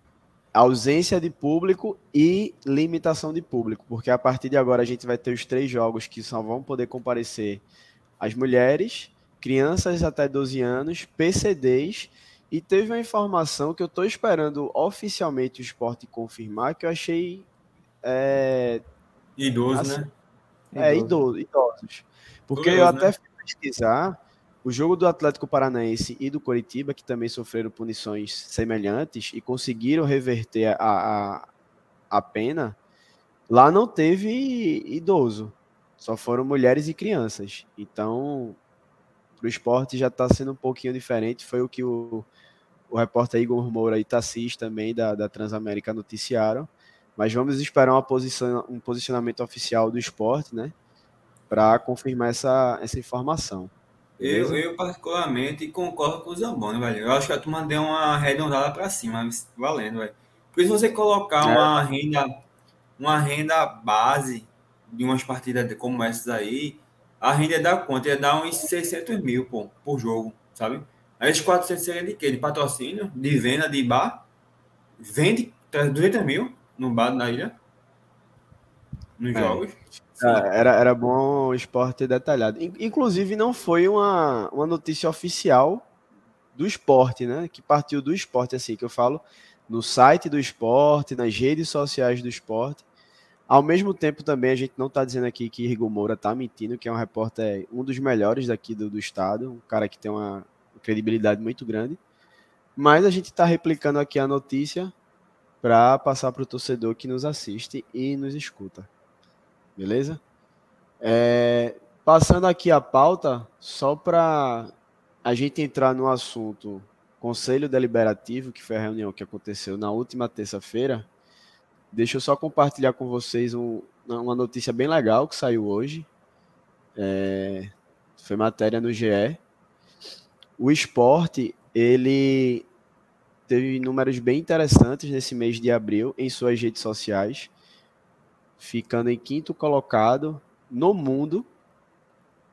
ausência de público e limitação de público, porque a partir de agora a gente vai ter os três jogos que só vão poder comparecer as mulheres, crianças até 12 anos, PCDs, e teve uma informação que eu estou esperando oficialmente o esporte confirmar, que eu achei é, Idoso, Assim, né? é, Idoso. idoso, idosos. Porque Curioso, eu até né? fui pesquisar o jogo do Atlético Paranaense e do Coritiba, que também sofreram punições semelhantes e conseguiram reverter a, a, a pena, lá não teve idoso, só foram mulheres e crianças. Então, para o esporte já está sendo um pouquinho diferente. Foi o que o, o repórter Igor Moura e Tassis também da, da Transamérica noticiaram. Mas vamos esperar uma posição, um posicionamento oficial do esporte, né? Para confirmar essa, essa informação. Eu, eu, particularmente, concordo com o Zamboni, velho. Eu acho que a turma deu uma arredondada para cima, valendo, velho. Porque se você colocar é. uma renda, uma renda base de umas partidas como essas aí, a renda da conta ia dar uns 600 mil, pô, por jogo, sabe? Aí os 400 seria de quê? De patrocínio, de venda de bar. Vende 200 mil no bar na ilha. Nos é. jogos. É, era, era bom o esporte detalhado. Inclusive, não foi uma, uma notícia oficial do esporte, né? Que partiu do esporte, assim, que eu falo no site do esporte, nas redes sociais do esporte. Ao mesmo tempo, também, a gente não está dizendo aqui que Rigo Moura está mentindo, que é um repórter, um dos melhores daqui do, do estado, um cara que tem uma credibilidade muito grande. Mas a gente está replicando aqui a notícia para passar para o torcedor que nos assiste e nos escuta. Beleza? É, passando aqui a pauta, só para a gente entrar no assunto Conselho Deliberativo, que foi a reunião que aconteceu na última terça-feira, deixa eu só compartilhar com vocês um, uma notícia bem legal que saiu hoje. É, foi matéria no GE. O esporte, ele teve números bem interessantes nesse mês de abril em suas redes sociais ficando em quinto colocado no mundo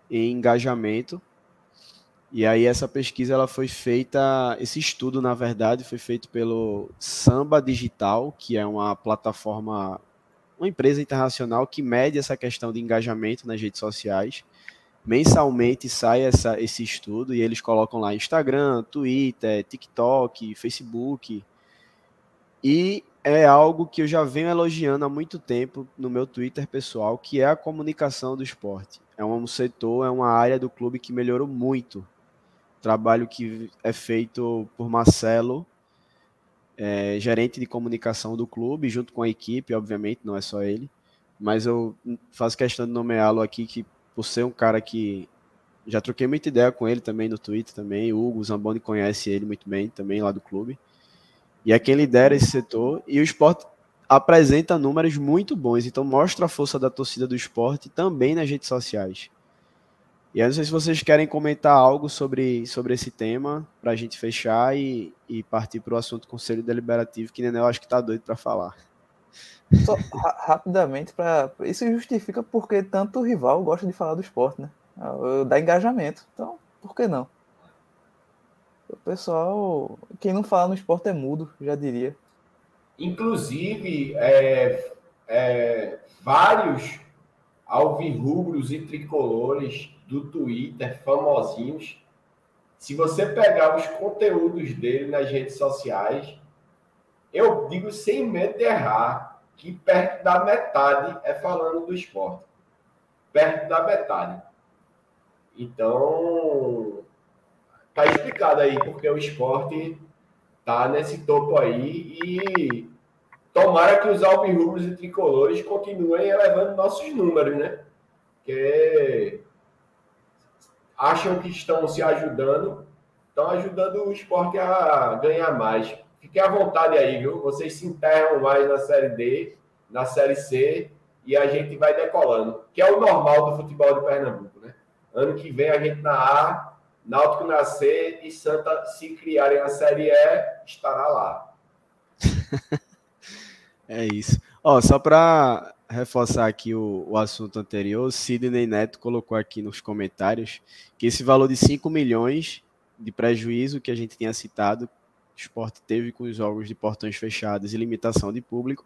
em engajamento. E aí essa pesquisa ela foi feita, esse estudo na verdade foi feito pelo Samba Digital, que é uma plataforma, uma empresa internacional que mede essa questão de engajamento nas redes sociais. Mensalmente sai essa, esse estudo e eles colocam lá Instagram, Twitter, TikTok, Facebook. E é algo que eu já venho elogiando há muito tempo no meu Twitter pessoal, que é a comunicação do esporte. É um setor, é uma área do clube que melhorou muito. Trabalho que é feito por Marcelo, é, gerente de comunicação do clube, junto com a equipe, obviamente, não é só ele. Mas eu faço questão de nomeá-lo aqui, que por ser um cara que já troquei muita ideia com ele também no Twitter também. O Hugo Zamboni conhece ele muito bem também lá do clube e é quem lidera esse setor. E o esporte apresenta números muito bons, então mostra a força da torcida do esporte também nas redes sociais. E eu não sei se vocês querem comentar algo sobre, sobre esse tema, para a gente fechar e, e partir para o assunto Conselho Deliberativo, que Nenel acho que está doido para falar. Só ra rapidamente, pra, isso justifica porque tanto rival gosta de falar do esporte, né? Dá engajamento. Então, por que não? O pessoal, quem não fala no esporte é mudo, já diria. Inclusive, é, é, vários alvirrubros e tricolores do Twitter, famosinhos, se você pegar os conteúdos dele nas redes sociais, eu digo sem medo de errar, que perto da metade é falando do esporte. Perto da metade. Então, tá explicado aí porque o esporte tá nesse topo aí e tomara que os alvirrubros e tricolores continuem elevando nossos números, né? Que acham que estão se ajudando, estão ajudando o esporte a ganhar mais. Fiquem à vontade aí, viu? Vocês se enterram mais na Série D, na Série C, e a gente vai decolando, que é o normal do futebol de Pernambuco, né? Ano que vem a gente na A Náutico nascer e Santa se criarem a Série E, estará lá. é isso. Ó, só para reforçar aqui o, o assunto anterior, Sidney Neto colocou aqui nos comentários que esse valor de 5 milhões de prejuízo que a gente tinha citado, o esporte teve com os jogos de portões fechados e limitação de público.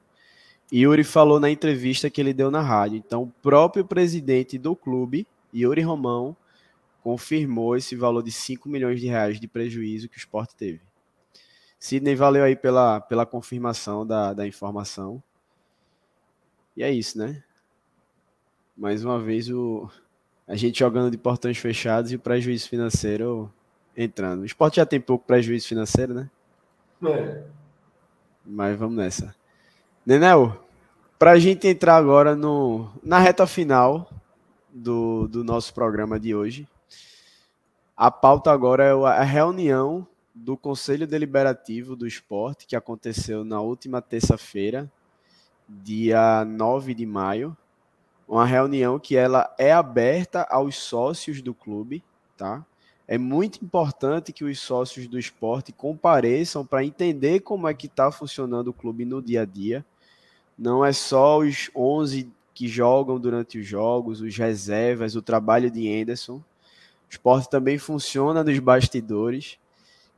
Yuri falou na entrevista que ele deu na rádio. Então, o próprio presidente do clube, Yuri Romão, confirmou esse valor de 5 milhões de reais de prejuízo que o esporte teve. Sidney, valeu aí pela, pela confirmação da, da informação. E é isso, né? Mais uma vez o, A gente jogando de portões fechados e o prejuízo financeiro entrando. O esporte já tem pouco prejuízo financeiro, né? É. Mas vamos nessa. Nenel, para a gente entrar agora no, na reta final do, do nosso programa de hoje, a pauta agora é a reunião do Conselho Deliberativo do Esporte, que aconteceu na última terça-feira, dia 9 de maio. Uma reunião que ela é aberta aos sócios do clube, tá? É muito importante que os sócios do esporte compareçam para entender como é que está funcionando o clube no dia a dia. Não é só os 11 que jogam durante os jogos, os reservas, o trabalho de Anderson. O esporte também funciona nos bastidores.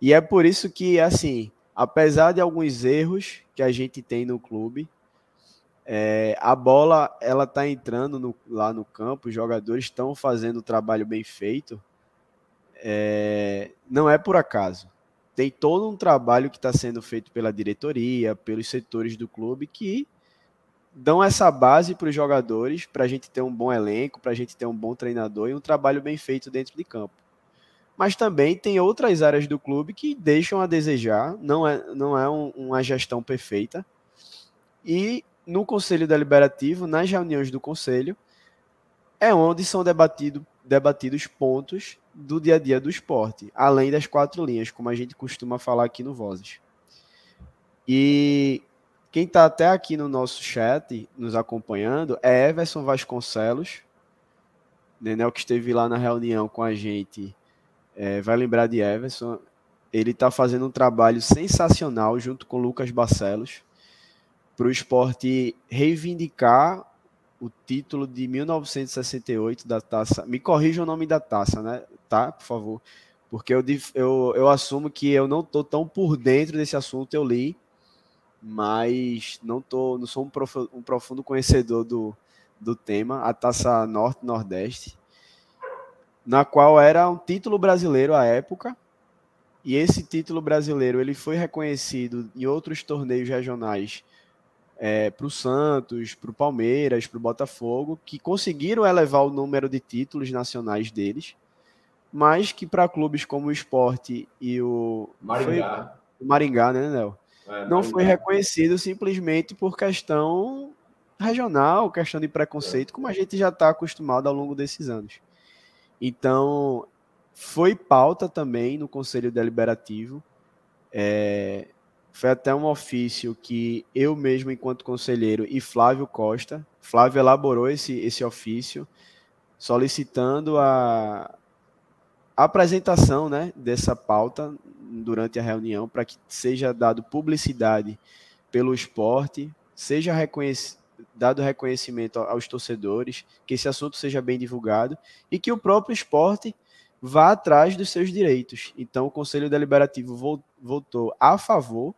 E é por isso que, assim, apesar de alguns erros que a gente tem no clube, é, a bola ela está entrando no, lá no campo, os jogadores estão fazendo o trabalho bem feito é, não é por acaso. Tem todo um trabalho que está sendo feito pela diretoria, pelos setores do clube que dão essa base para os jogadores, para a gente ter um bom elenco, para a gente ter um bom treinador e um trabalho bem feito dentro de campo. Mas também tem outras áreas do clube que deixam a desejar, não é, não é um, uma gestão perfeita. E no Conselho Deliberativo, nas reuniões do Conselho, é onde são debatido, debatidos pontos do dia a dia do esporte, além das quatro linhas, como a gente costuma falar aqui no Vozes. E quem está até aqui no nosso chat, nos acompanhando, é Everson Vasconcelos, Nenel que esteve lá na reunião com a gente, é, vai lembrar de Everson. Ele está fazendo um trabalho sensacional junto com Lucas Barcelos para o esporte reivindicar o título de 1968 da taça. Me corrija o nome da taça, né? Tá, por favor. Porque eu, eu, eu assumo que eu não tô tão por dentro desse assunto, eu li, mas não tô, não sou um profundo, um profundo conhecedor do, do tema, a taça Norte-Nordeste, na qual era um título brasileiro à época, e esse título brasileiro ele foi reconhecido em outros torneios regionais é, para o Santos, para o Palmeiras, para o Botafogo, que conseguiram elevar o número de títulos nacionais deles, mas que para clubes como o Esporte e o Maringá, foi, o Maringá, né, Nel? É, não foi reconhecido simplesmente por questão regional, questão de preconceito, é. como a gente já está acostumado ao longo desses anos. Então, foi pauta também no Conselho Deliberativo. É, foi até um ofício que eu mesmo, enquanto conselheiro, e Flávio Costa, Flávio elaborou esse, esse ofício, solicitando a, a apresentação né, dessa pauta durante a reunião, para que seja dado publicidade pelo esporte, seja reconhec dado reconhecimento aos torcedores, que esse assunto seja bem divulgado e que o próprio esporte vá atrás dos seus direitos. Então, o Conselho Deliberativo votou a favor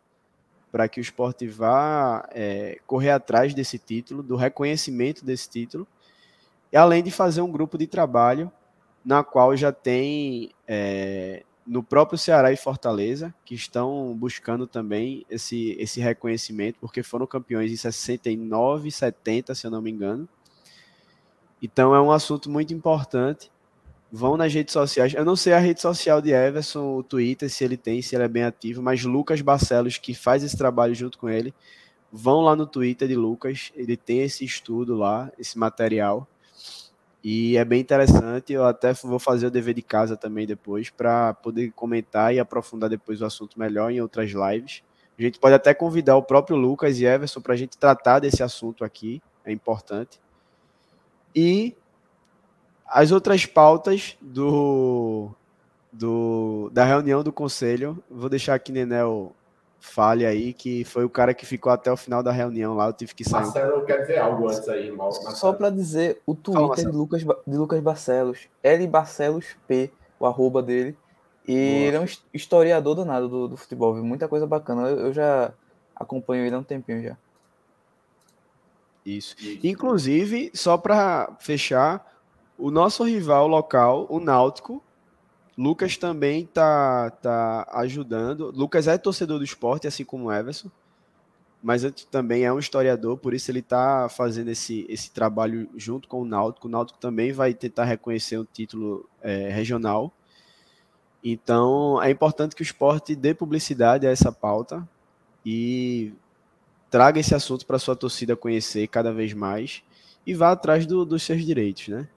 para que o esporte vá é, correr atrás desse título, do reconhecimento desse título, e além de fazer um grupo de trabalho na qual já tem é, no próprio Ceará e Fortaleza, que estão buscando também esse, esse reconhecimento, porque foram campeões em 69 e 70, se eu não me engano. Então é um assunto muito importante vão nas redes sociais. Eu não sei a rede social de Everson, o Twitter, se ele tem, se ele é bem ativo, mas Lucas Barcelos, que faz esse trabalho junto com ele, vão lá no Twitter de Lucas, ele tem esse estudo lá, esse material. E é bem interessante. Eu até vou fazer o dever de casa também depois para poder comentar e aprofundar depois o assunto melhor em outras lives. A gente pode até convidar o próprio Lucas e Everson para a gente tratar desse assunto aqui, é importante. E as outras pautas do, do, da reunião do conselho, vou deixar que Nenel fale aí, que foi o cara que ficou até o final da reunião lá, eu tive que sair. Marcelo quer dizer algo antes aí, Marcelo. Só para dizer, o Twitter de Lucas, de Lucas Barcelos, L Barcelos P, o arroba dele, e Boa. ele é um historiador danado do, do futebol, viu? muita coisa bacana, eu, eu já acompanho ele há um tempinho já. Isso. Inclusive, só para fechar, o nosso rival local, o Náutico, Lucas também tá, tá ajudando. Lucas é torcedor do esporte, assim como o Everson. mas também é um historiador, por isso ele está fazendo esse, esse trabalho junto com o Náutico. O Náutico também vai tentar reconhecer um título é, regional. Então, é importante que o esporte dê publicidade a essa pauta e traga esse assunto para sua torcida conhecer cada vez mais e vá atrás do, dos seus direitos, né?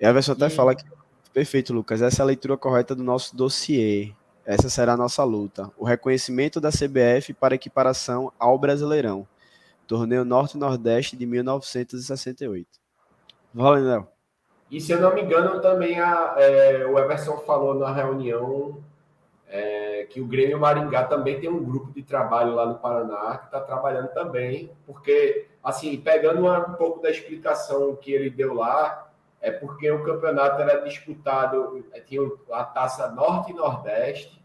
Everson até e... fala que perfeito, Lucas. Essa é a leitura correta do nosso dossiê. Essa será a nossa luta. O reconhecimento da CBF para equiparação ao Brasileirão. Torneio Norte-Nordeste de 1968. Valeu, Léo. E se eu não me engano, também a, é, o Everson falou na reunião é, que o Grêmio Maringá também tem um grupo de trabalho lá no Paraná que está trabalhando também, porque, assim, pegando uma, um pouco da explicação que ele deu lá, é porque o campeonato era disputado, tinha a taça Norte e Nordeste,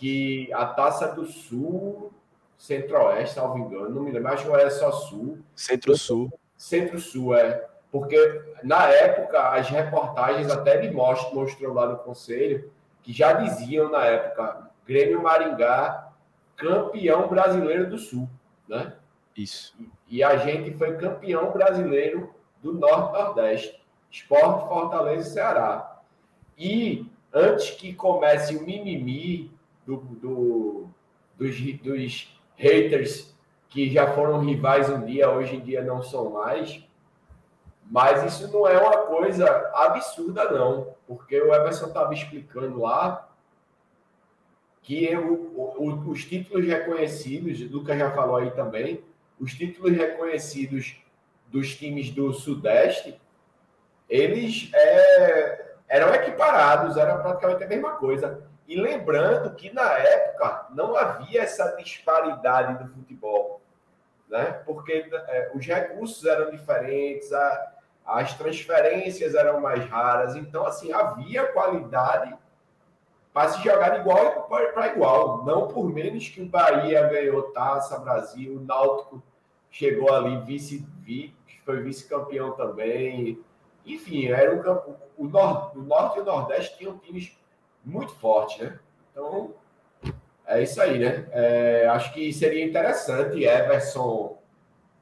que a Taça do Sul, Centro-Oeste, salvo engano, não me lembro, acho que era só Sul. Centro-Sul. Centro-Sul, é. Porque na época as reportagens até ele mostram, mostrou lá no conselho que já diziam na época Grêmio Maringá campeão brasileiro do Sul, né? Isso. E, a gente foi campeão brasileiro do Norte Nordeste, Esporte Fortaleza e Ceará. E antes que comece o mimimi do, do, dos, dos haters que já foram rivais um dia, hoje em dia não são mais. Mas isso não é uma coisa absurda, não. Porque o Everson estava explicando lá que eu, o, os títulos reconhecidos, o Lucas já falou aí também, os títulos reconhecidos dos times do Sudeste, eles é, eram equiparados, era praticamente a mesma coisa. E lembrando que na época não havia essa disparidade do futebol, né? porque é, os recursos eram diferentes, a, as transferências eram mais raras, então assim havia qualidade para se jogar igual para igual, não por menos que o Bahia ganhou Taça Brasil, o Náutico chegou ali vice, foi vice-campeão também, enfim, era campo, o, o Norte e o Nordeste tinham times muito forte, né? Então, é isso aí, né? É, acho que seria interessante. Everson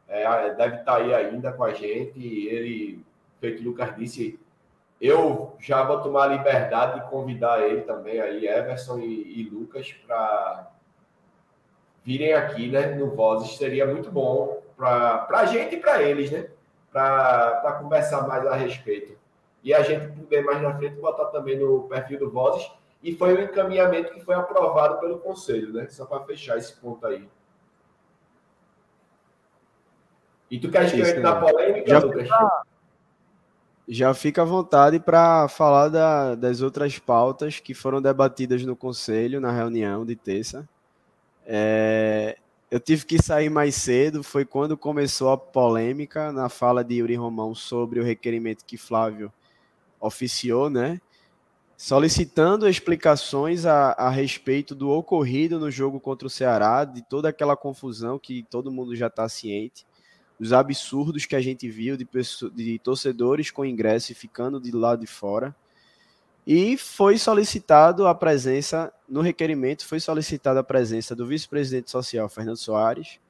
é, deve estar aí ainda com a gente. Ele, feito o Lucas disse, eu já vou tomar a liberdade de convidar ele também aí, Everson e, e Lucas, para virem aqui, né? No Vozes. Seria muito bom para a gente e para eles, né? Para conversar mais a respeito e a gente poder mais na frente botar também no perfil do Vozes. E foi o encaminhamento que foi aprovado pelo Conselho, né? Só para fechar esse ponto aí. E tu quer escrever na polêmica, já Lucas? Fica, já fica à vontade para falar da, das outras pautas que foram debatidas no Conselho, na reunião de terça. É, eu tive que sair mais cedo, foi quando começou a polêmica na fala de Yuri Romão sobre o requerimento que Flávio oficiou, né? Solicitando explicações a, a respeito do ocorrido no jogo contra o Ceará, de toda aquela confusão que todo mundo já está ciente, os absurdos que a gente viu de, de torcedores com ingresso e ficando de lado de fora. E foi solicitado a presença, no requerimento, foi solicitada a presença do vice-presidente social, Fernando Soares,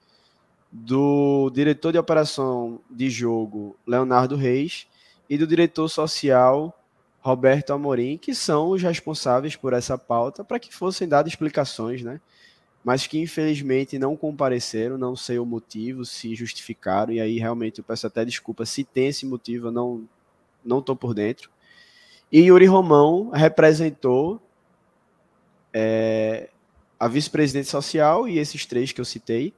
do diretor de operação de jogo, Leonardo Reis, e do diretor social Roberto Amorim, que são os responsáveis por essa pauta, para que fossem dadas explicações, né? Mas que infelizmente não compareceram, não sei o motivo, se justificaram, e aí realmente eu peço até desculpa se tem esse motivo, eu não estou por dentro. E Yuri Romão representou é, a vice-presidente social e esses três que eu citei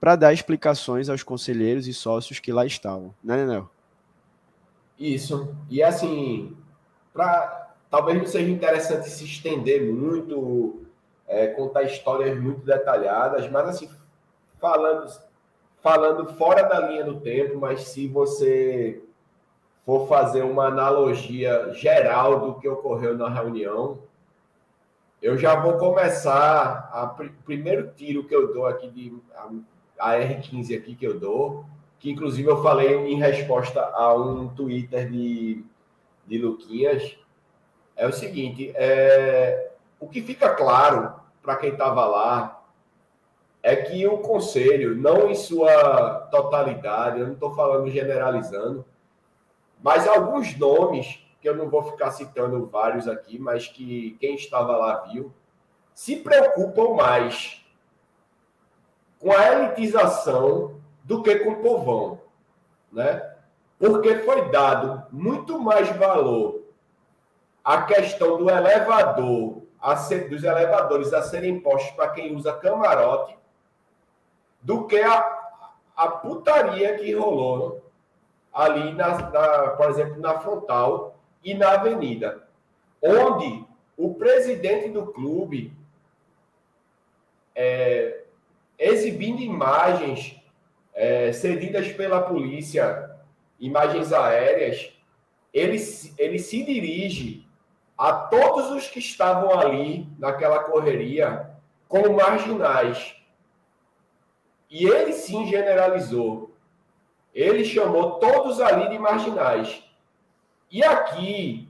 para dar explicações aos conselheiros e sócios que lá estavam, né, Nenel? Isso. E assim, talvez não seja interessante se estender muito, é, contar histórias muito detalhadas, mas assim, falando, falando fora da linha do tempo, mas se você for fazer uma analogia geral do que ocorreu na reunião, eu já vou começar a pr primeiro tiro que eu dou aqui de a, a R15 aqui que eu dou que inclusive eu falei em resposta a um Twitter de, de Luquinhas, é o seguinte: é, o que fica claro para quem estava lá é que o conselho, não em sua totalidade, eu não estou falando generalizando, mas alguns nomes, que eu não vou ficar citando vários aqui, mas que quem estava lá viu, se preocupam mais com a elitização do que com o povão, né? Porque foi dado muito mais valor à questão do elevador, ser, dos elevadores a serem postos para quem usa camarote, do que a, a putaria que rolou ali, na, na, por exemplo, na frontal e na avenida, onde o presidente do clube é, exibindo imagens é, cedidas pela polícia, imagens aéreas, ele, ele se dirige a todos os que estavam ali naquela correria como marginais. E ele sim generalizou. Ele chamou todos ali de marginais. E aqui,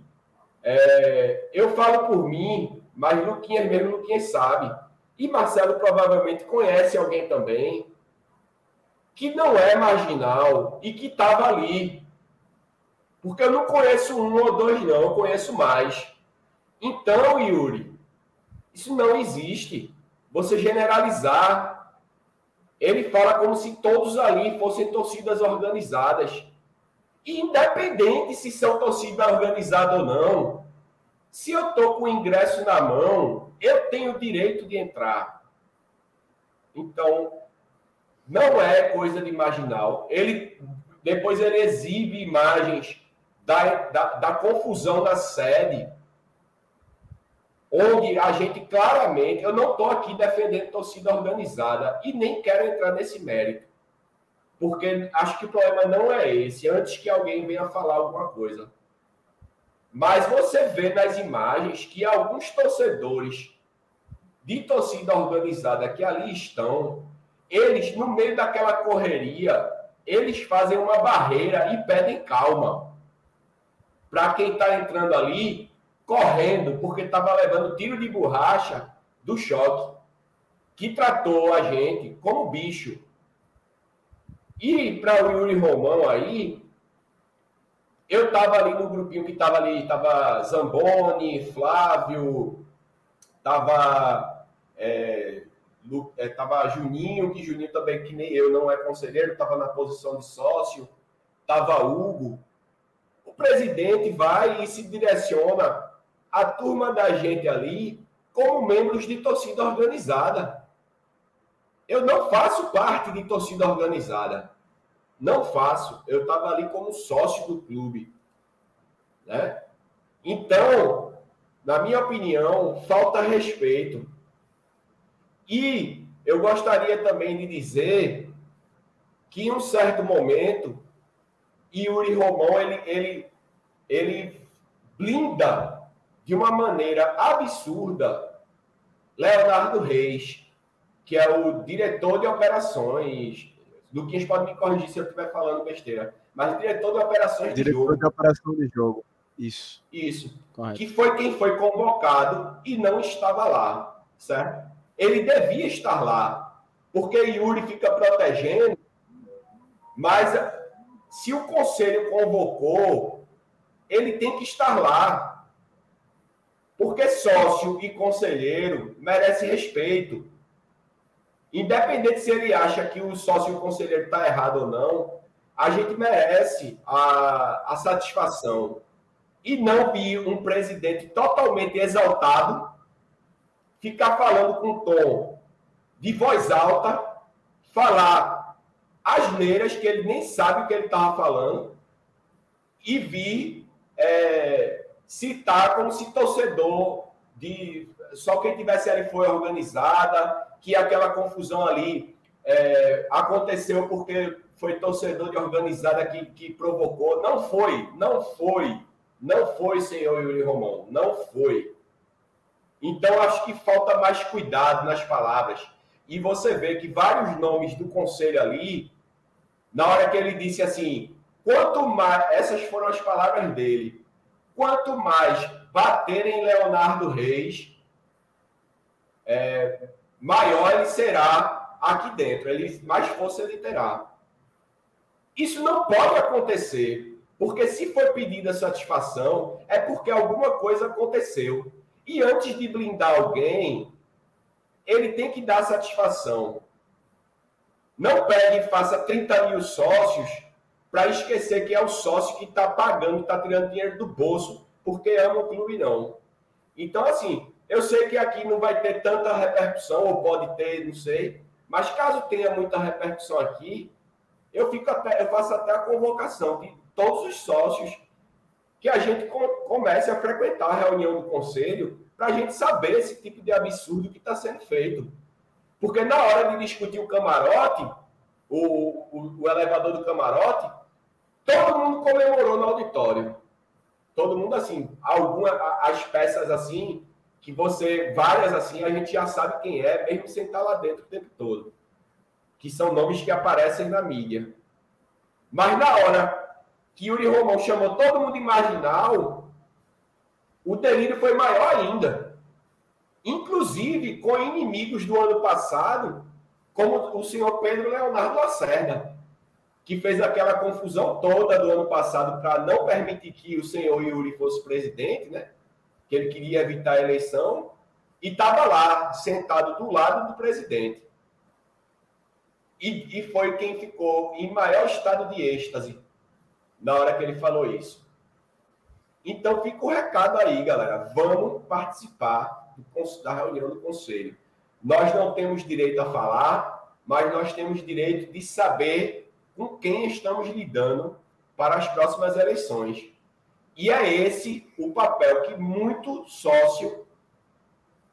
é, eu falo por mim, mas Luquinhas mesmo, Luquinhas sabe e Marcelo provavelmente conhece alguém também que não é marginal e que estava ali. Porque eu não conheço um ou dois, não, eu conheço mais. Então, Yuri, isso não existe. Você generalizar. Ele fala como se todos ali fossem torcidas organizadas. Independente se são torcida organizada ou não, se eu estou com o ingresso na mão, eu tenho o direito de entrar. Então, não é coisa de marginal. Ele depois ele exibe imagens da, da, da confusão na sede, onde a gente claramente, eu não estou aqui defendendo torcida organizada e nem quero entrar nesse mérito, porque acho que o problema não é esse. Antes que alguém venha falar alguma coisa, mas você vê nas imagens que alguns torcedores de torcida organizada que ali estão, eles, no meio daquela correria, eles fazem uma barreira e pedem calma. Para quem está entrando ali, correndo, porque estava levando tiro de borracha do choque, que tratou a gente como bicho. E para o Yuri Romão aí, eu estava ali no grupinho que estava ali, estava Zamboni, Flávio, estava é, é, tava Juninho, que Juninho também, que nem eu, não é conselheiro, estava na posição de sócio, estava Hugo. O presidente vai e se direciona a turma da gente ali como membros de torcida organizada. Eu não faço parte de torcida organizada. Não faço. Eu estava ali como sócio do clube. Né? Então, na minha opinião, falta respeito. E eu gostaria também de dizer que em um certo momento, Yuri Romão, ele, ele, ele blinda de uma maneira absurda Leonardo Reis, que é o diretor de operações Luquinhas pode me corrigir se eu estiver falando besteira. Mas diretor de operações diretor de jogo. Diretor de operação de jogo. Isso. Isso. Correto. Que foi quem foi convocado e não estava lá. Certo? Ele devia estar lá. Porque Yuri fica protegendo. Mas se o conselho convocou, ele tem que estar lá. Porque sócio e conselheiro merece respeito. Independente se ele acha que o sócio conselheiro está errado ou não, a gente merece a, a satisfação. E não vi um presidente totalmente exaltado ficar falando com tom de voz alta, falar asneiras que ele nem sabe o que ele estava falando e vir é, citar como se torcedor de só quem tivesse ali foi organizada, que aquela confusão ali é, aconteceu porque foi torcedor de organizada que, que provocou. Não foi, não foi, não foi, senhor Yuri Romão, não foi. Então, acho que falta mais cuidado nas palavras. E você vê que vários nomes do conselho ali, na hora que ele disse assim, quanto mais, essas foram as palavras dele, quanto mais baterem Leonardo Reis, é, maior ele será aqui dentro, ele mais força ele terá. Isso não pode acontecer, porque se foi pedida satisfação, é porque alguma coisa aconteceu. E antes de blindar alguém, ele tem que dar satisfação. Não pegue e faça 30 mil sócios para esquecer que é o sócio que está pagando, está tirando dinheiro do bolso, porque ama o clube, não. Então, assim, eu sei que aqui não vai ter tanta repercussão, ou pode ter, não sei, mas caso tenha muita repercussão aqui, eu, fico até, eu faço até a convocação de todos os sócios que a gente comece a frequentar a reunião do conselho para a gente saber esse tipo de absurdo que está sendo feito. Porque na hora de discutir o camarote, o, o, o, elevador do camarote, todo mundo comemorou no auditório. Todo mundo assim, alguma, as peças assim, que você, várias assim, a gente já sabe quem é, mesmo sem estar lá dentro o tempo todo. Que são nomes que aparecem na mídia. Mas na hora que Yuri Romão chamou todo mundo de marginal, o delírio foi maior ainda. Inclusive com inimigos do ano passado, como o senhor Pedro Leonardo Lacerda, que fez aquela confusão toda do ano passado para não permitir que o senhor Yuri fosse presidente, né? Que ele queria evitar a eleição, e estava lá, sentado do lado do presidente. E, e foi quem ficou em maior estado de êxtase na hora que ele falou isso. Então fica o recado aí, galera. Vamos participar da reunião do conselho. Nós não temos direito a falar, mas nós temos direito de saber com quem estamos lidando para as próximas eleições. E é esse o papel que muito sócio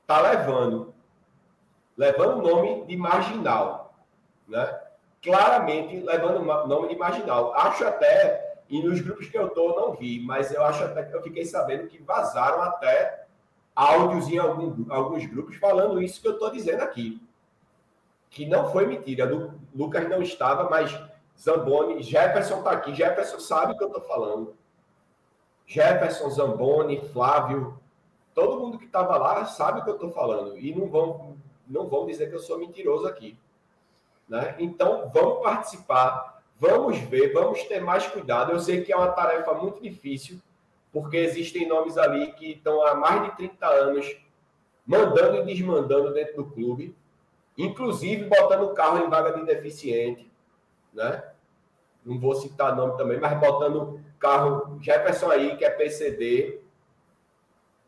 está levando. Levando o nome de marginal. Né? Claramente levando o nome de marginal. Acho até e nos grupos que eu tô, não vi, mas eu acho até que eu fiquei sabendo que vazaram até áudios em algum, alguns grupos falando isso que eu estou dizendo aqui. Que não foi mentira. Lu, Lucas não estava, mas Zamboni, Jefferson está aqui. Jefferson sabe o que eu estou falando. Jefferson, Zamboni, Flávio, todo mundo que estava lá sabe o que eu estou falando. E não vão, não vão dizer que eu sou mentiroso aqui. Né? Então, vamos participar Vamos ver, vamos ter mais cuidado. Eu sei que é uma tarefa muito difícil, porque existem nomes ali que estão há mais de 30 anos mandando e desmandando dentro do clube, inclusive botando o carro em vaga de deficiente, né? Não vou citar nome também, mas botando carro Jefferson aí, que é PCD.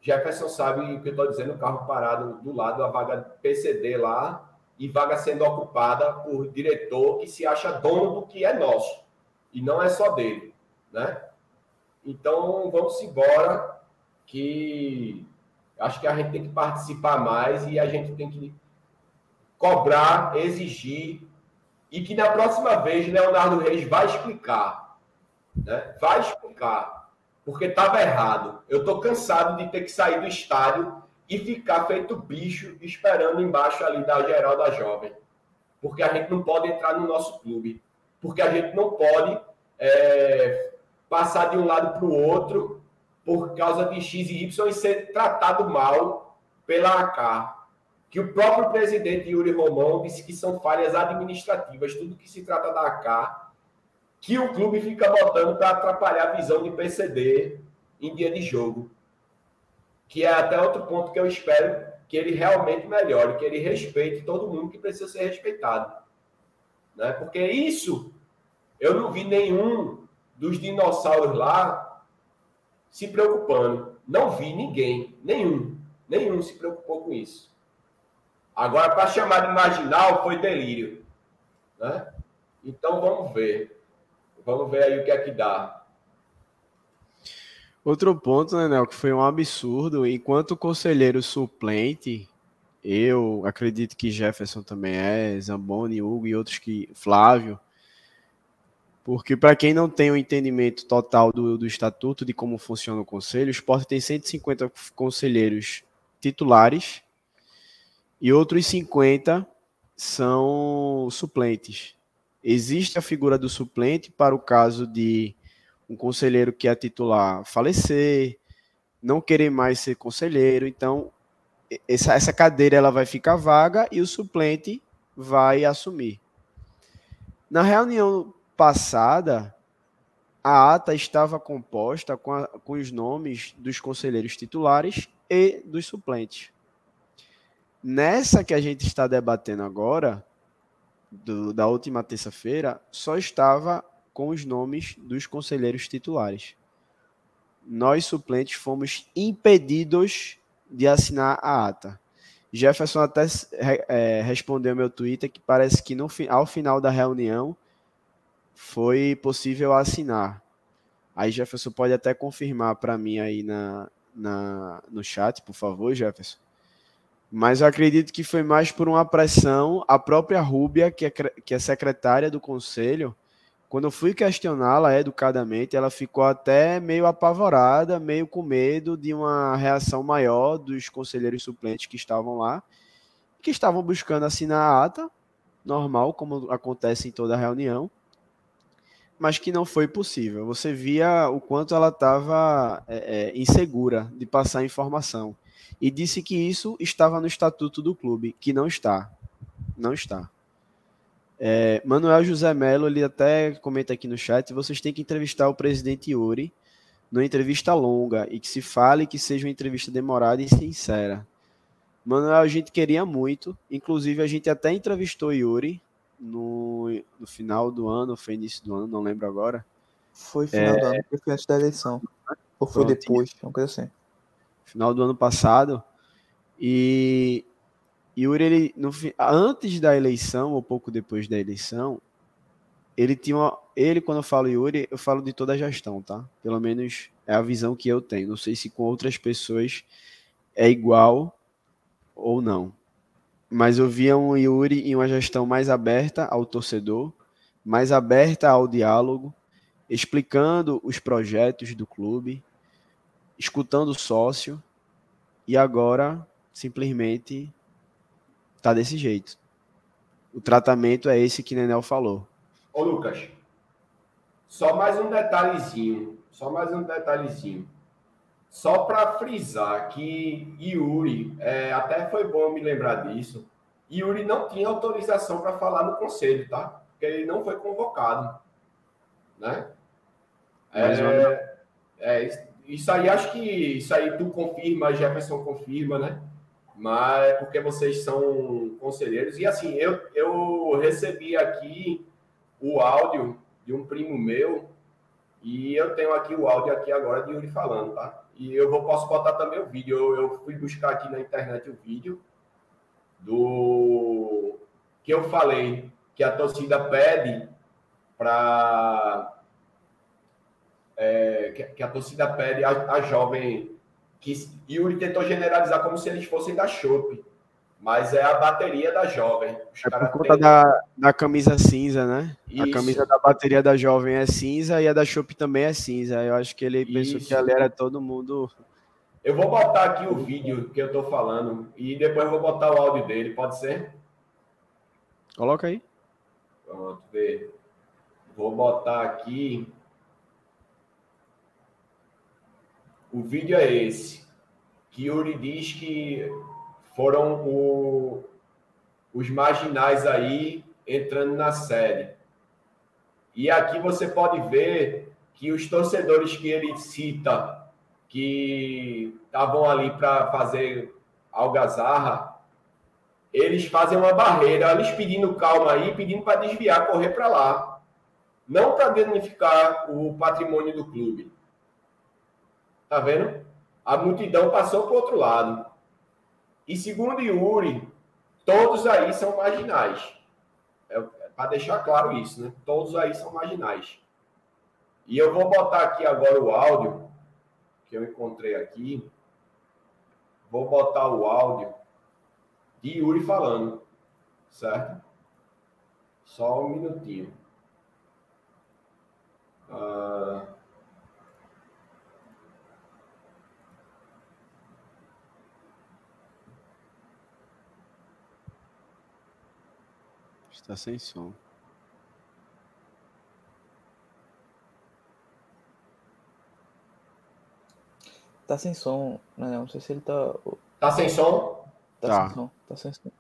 Jefferson sabe o que eu estou dizendo, carro parado do lado, a vaga PCD lá, e vaga sendo ocupada por diretor que se acha dono do que é nosso e não é só dele, né? Então vamos embora que acho que a gente tem que participar mais e a gente tem que cobrar, exigir e que na próxima vez Leonardo Reis vai explicar, né? Vai explicar porque estava errado. Eu estou cansado de ter que sair do estádio e ficar feito bicho esperando embaixo ali da geral da jovem. Porque a gente não pode entrar no nosso clube. Porque a gente não pode é, passar de um lado para o outro por causa de X e Y e ser tratado mal pela AK. Que o próprio presidente Yuri Romão disse que são falhas administrativas, tudo que se trata da AK, que o clube fica botando para atrapalhar a visão de PCD em dia de jogo que é até outro ponto que eu espero que ele realmente melhore, que ele respeite todo mundo que precisa ser respeitado. Né? Porque isso, eu não vi nenhum dos dinossauros lá se preocupando. Não vi ninguém, nenhum, nenhum se preocupou com isso. Agora, para chamar de marginal, foi delírio. Né? Então, vamos ver. Vamos ver aí o que é que dá. Outro ponto, né, Nel, que foi um absurdo, enquanto conselheiro suplente, eu acredito que Jefferson também é, Zamboni, Hugo e outros que. Flávio. Porque, para quem não tem o um entendimento total do, do estatuto de como funciona o conselho, o esporte tem 150 conselheiros titulares e outros 50 são suplentes. Existe a figura do suplente para o caso de um conselheiro que é titular falecer, não querer mais ser conselheiro, então essa, essa cadeira ela vai ficar vaga e o suplente vai assumir. Na reunião passada, a ata estava composta com, a, com os nomes dos conselheiros titulares e dos suplentes. Nessa que a gente está debatendo agora, do, da última terça-feira, só estava com os nomes dos conselheiros titulares. Nós, suplentes, fomos impedidos de assinar a ata. Jefferson até é, respondeu meu Twitter que parece que no, ao final da reunião foi possível assinar. Aí Jefferson pode até confirmar para mim aí na, na, no chat, por favor, Jefferson. Mas eu acredito que foi mais por uma pressão. A própria Rúbia, que é, que é secretária do conselho, quando eu fui questioná-la educadamente, ela ficou até meio apavorada, meio com medo de uma reação maior dos conselheiros suplentes que estavam lá, que estavam buscando assinar a ata, normal, como acontece em toda reunião, mas que não foi possível. Você via o quanto ela estava é, é, insegura de passar informação. E disse que isso estava no estatuto do clube, que não está. Não está. É, Manuel José Melo, ele até comenta aqui no chat, vocês têm que entrevistar o presidente Yuri numa entrevista longa e que se fale que seja uma entrevista demorada e sincera. Manuel, a gente queria muito, inclusive a gente até entrevistou Yuri no, no final do ano, foi início do ano, não lembro agora. Foi final é... do ano, foi antes da eleição. Ou foi Pronto, depois, uma coisa assim. Final do ano passado. E Yuri, ele, no, antes da eleição, ou pouco depois da eleição, ele tinha uma, ele, quando eu falo Yuri, eu falo de toda a gestão, tá? Pelo menos é a visão que eu tenho. Não sei se com outras pessoas é igual ou não. Mas eu via um Yuri em uma gestão mais aberta ao torcedor, mais aberta ao diálogo, explicando os projetos do clube, escutando o sócio, e agora simplesmente tá desse jeito. O tratamento é esse que Nenel falou. Ô, Lucas, só mais um detalhezinho, só mais um detalhezinho. Só para frisar que Yuri, é, até foi bom me lembrar disso, Yuri não tinha autorização para falar no conselho, tá? Porque ele não foi convocado, né? É, é, isso aí, acho que isso aí tu confirma, Jefferson confirma, né? mas é porque vocês são conselheiros. E assim, eu, eu recebi aqui o áudio de um primo meu, e eu tenho aqui o áudio aqui agora de Yuri falando, tá? E eu vou, posso botar também o vídeo. Eu, eu fui buscar aqui na internet o vídeo do que eu falei que a torcida pede para é, que, que, a torcida pede a, a jovem que Yuri tentou generalizar como se eles fossem da Chopp, mas é a bateria da jovem. É por conta têm... da, da camisa cinza, né? Isso. A camisa da bateria da jovem é cinza e a da Chopp também é cinza. Eu acho que ele pensou Isso. que ali era todo mundo. Eu vou botar aqui o vídeo que eu tô falando e depois eu vou botar o áudio dele, pode ser? Coloca aí. Pronto, vê. Vou botar aqui. O vídeo é esse. Que Yuri diz que foram o, os marginais aí entrando na série. E aqui você pode ver que os torcedores que ele cita que estavam ali para fazer algazarra, eles fazem uma barreira, eles pedindo calma aí, pedindo para desviar, correr para lá. Não para danificar o patrimônio do clube. Tá vendo? A multidão passou para o outro lado. E segundo Yuri, todos aí são marginais. É, é para deixar claro isso, né? Todos aí são marginais. E eu vou botar aqui agora o áudio que eu encontrei aqui. Vou botar o áudio de Yuri falando, certo? Só um minutinho. Uh... Está sem som. Tá sem som, né? Não sei se ele tá. Tá sem som? Tá, tá. sem som. Tá sem som.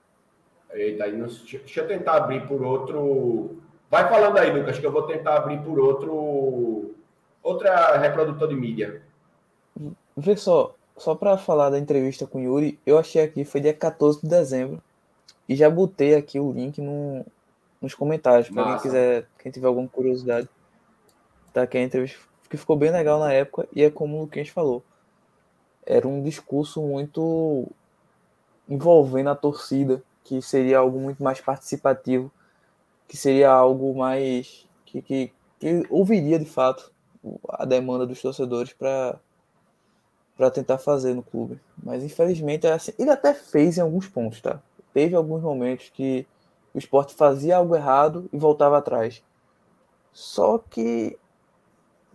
Eita, aí não, deixa eu tentar abrir por outro. Vai falando aí, Lucas, que eu vou tentar abrir por outro. Outra reprodutor de mídia. Vê só, só para falar da entrevista com o Yuri, eu achei aqui, foi dia 14 de dezembro. E já botei aqui o link no, nos comentários, para quem quiser, quem tiver alguma curiosidade. Tá aqui a entrevista que ficou bem legal na época, e é como o Luquinhas falou. Era um discurso muito envolvendo a torcida, que seria algo muito mais participativo, que seria algo mais. que, que, que ouviria de fato a demanda dos torcedores para para tentar fazer no clube. Mas infelizmente é assim, ele até fez em alguns pontos, tá? Teve alguns momentos que o esporte fazia algo errado e voltava atrás. Só que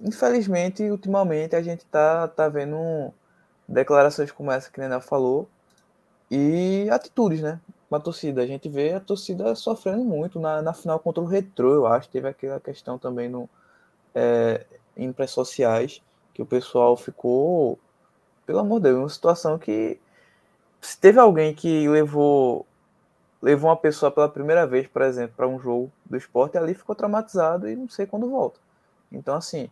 infelizmente, ultimamente a gente tá, tá vendo declarações como essa que o Nenel falou e atitudes, né? Com a torcida. A gente vê a torcida sofrendo muito na, na final contra o Retro, eu acho. Teve aquela questão também no, é, em pré sociais que o pessoal ficou, pelo amor de Deus, uma situação que se teve alguém que levou levou uma pessoa pela primeira vez, por exemplo, para um jogo do esporte, ali ficou traumatizado e não sei quando volta. Então, assim,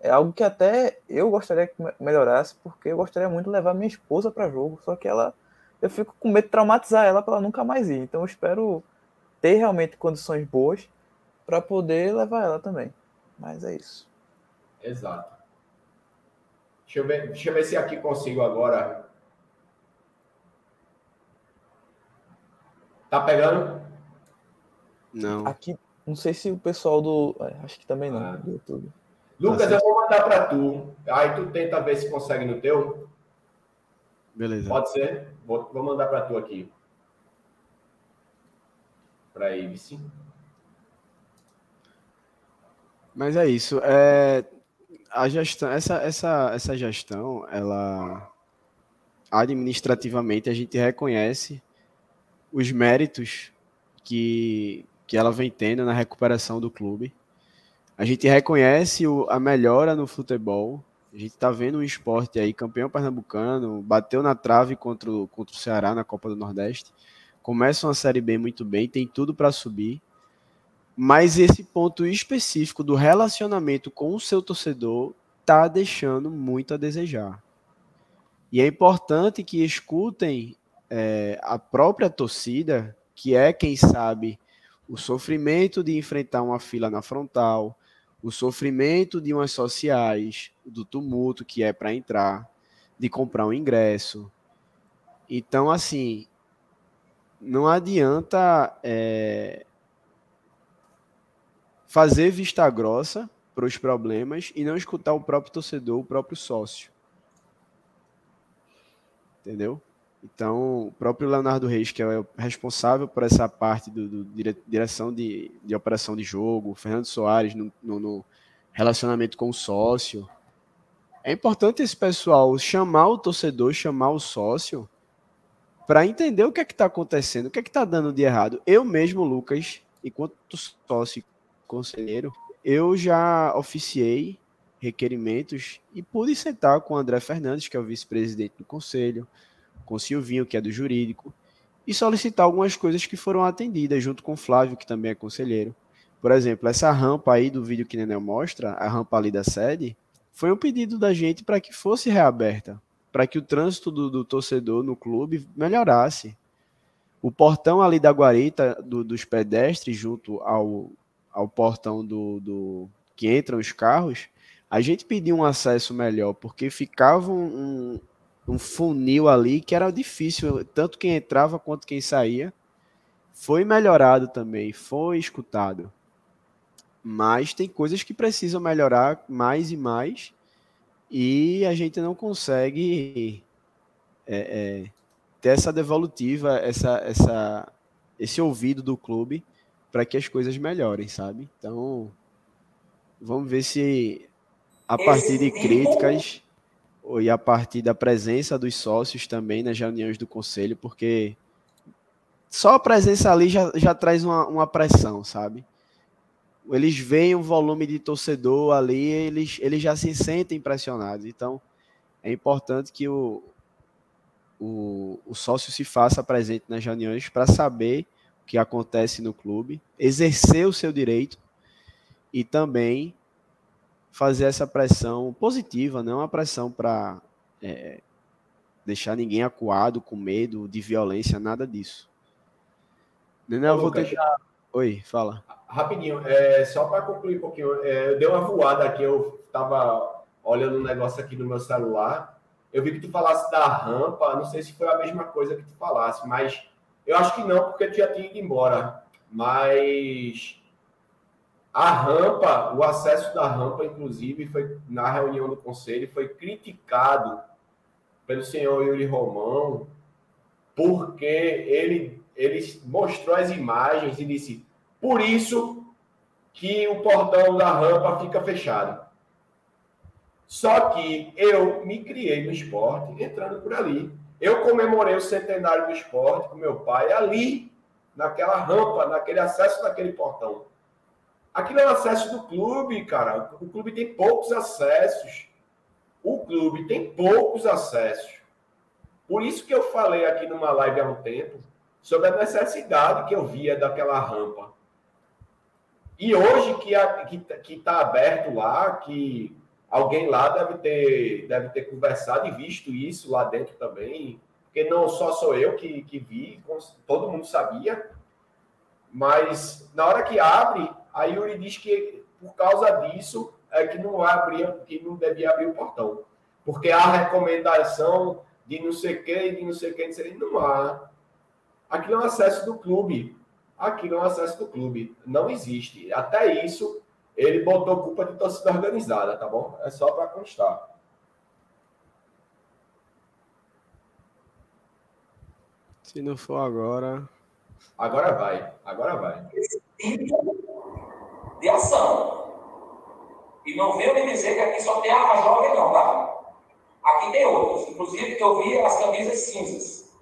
é algo que até eu gostaria que melhorasse, porque eu gostaria muito de levar minha esposa para jogo, só que ela eu fico com medo de traumatizar ela para ela nunca mais ir. Então eu espero ter realmente condições boas para poder levar ela também. Mas é isso. Exato. Deixa eu ver, deixa eu ver se aqui consigo agora. Tá pegando? Não. Aqui, não sei se o pessoal do. É, acho que também não, ah. do YouTube. Lucas, eu vou mandar para tu. Aí tu tenta ver se consegue no teu. Beleza. Pode ser? Vou, vou mandar para tu aqui. Para Ives. Mas é isso. É, a gestão, essa, essa, essa gestão, ela administrativamente a gente reconhece os méritos que, que ela vem tendo na recuperação do clube. A gente reconhece o, a melhora no futebol. A gente está vendo um esporte aí, campeão pernambucano, bateu na trave contra o, contra o Ceará na Copa do Nordeste. Começa uma Série B muito bem, tem tudo para subir. Mas esse ponto específico do relacionamento com o seu torcedor está deixando muito a desejar. E é importante que escutem é, a própria torcida, que é quem sabe o sofrimento de enfrentar uma fila na frontal, o sofrimento de umas sociais, do tumulto que é para entrar, de comprar um ingresso. Então, assim, não adianta é, fazer vista grossa para os problemas e não escutar o próprio torcedor, o próprio sócio. Entendeu? Então, o próprio Leonardo Reis, que é o responsável por essa parte do, do direção de, de, operação de jogo, Fernando Soares no, no, no, relacionamento com o sócio. É importante esse pessoal chamar o torcedor, chamar o sócio, para entender o que é que está acontecendo, o que é que está dando de errado. Eu mesmo, Lucas, enquanto sócio e conselheiro, eu já oficiei requerimentos e pude sentar com o André Fernandes, que é o vice-presidente do conselho, com o Silvinho, que é do jurídico, e solicitar algumas coisas que foram atendidas, junto com o Flávio, que também é conselheiro. Por exemplo, essa rampa aí do vídeo que Nenel mostra, a rampa ali da sede, foi um pedido da gente para que fosse reaberta, para que o trânsito do, do, torcedor no clube melhorasse. O portão ali da guarita do, dos pedestres, junto ao, ao portão do, do que entram os carros, a gente pediu um acesso melhor, porque ficava um, um funil ali que era difícil, tanto quem entrava quanto quem saía. Foi melhorado também, foi escutado. Mas tem coisas que precisam melhorar mais e mais, e a gente não consegue é, é, ter essa devolutiva, essa, essa, esse ouvido do clube para que as coisas melhorem, sabe? Então, vamos ver se a partir de críticas e a partir da presença dos sócios também nas reuniões do conselho, porque só a presença ali já, já traz uma, uma pressão, sabe? Eles veem o volume de torcedor ali, eles, eles já se sentem pressionados. Então, é importante que o, o, o sócio se faça presente nas reuniões para saber que acontece no clube, exercer o seu direito e também fazer essa pressão positiva, não uma pressão para é, deixar ninguém acuado, com medo de violência, nada disso. Nenel, eu vou tentar. Oi, fala. Rapidinho, é, só para concluir um pouquinho, é, eu dei uma voada aqui, eu estava olhando um negócio aqui no meu celular. Eu vi que tu falasse da rampa, não sei se foi a mesma coisa que tu falasse, mas eu acho que não, porque tu já tinha ido embora. Mas a rampa, o acesso da rampa, inclusive, foi na reunião do conselho, foi criticado pelo senhor Yuri Romão, porque ele, ele mostrou as imagens e disse: por isso que o portão da rampa fica fechado. Só que eu me criei no esporte entrando por ali. Eu comemorei o centenário do esporte com meu pai ali, naquela rampa, naquele acesso daquele portão. Aquilo é o acesso do clube, cara. O clube tem poucos acessos. O clube tem poucos acessos. Por isso que eu falei aqui numa live há um tempo sobre a necessidade que eu via daquela rampa. E hoje que está que, que tá aberto lá, que alguém lá deve ter, deve ter conversado e visto isso lá dentro também, porque não só sou eu que, que vi, todo mundo sabia, mas na hora que abre, a Yuri diz que por causa disso é que não abria, que não devia abrir o portão, porque a recomendação de não sei quem, de não sei quem, não há. Aquilo é um acesso do clube. Aquilo é um acesso do clube. Não existe. Até isso, ele botou culpa de torcida organizada, tá bom? É só para constar. Se não for agora. Agora vai. Agora vai. De ação. E não venham me dizer que aqui só tem a jovem, não, tá? Aqui tem outros. Inclusive, eu vi as camisas cinzas.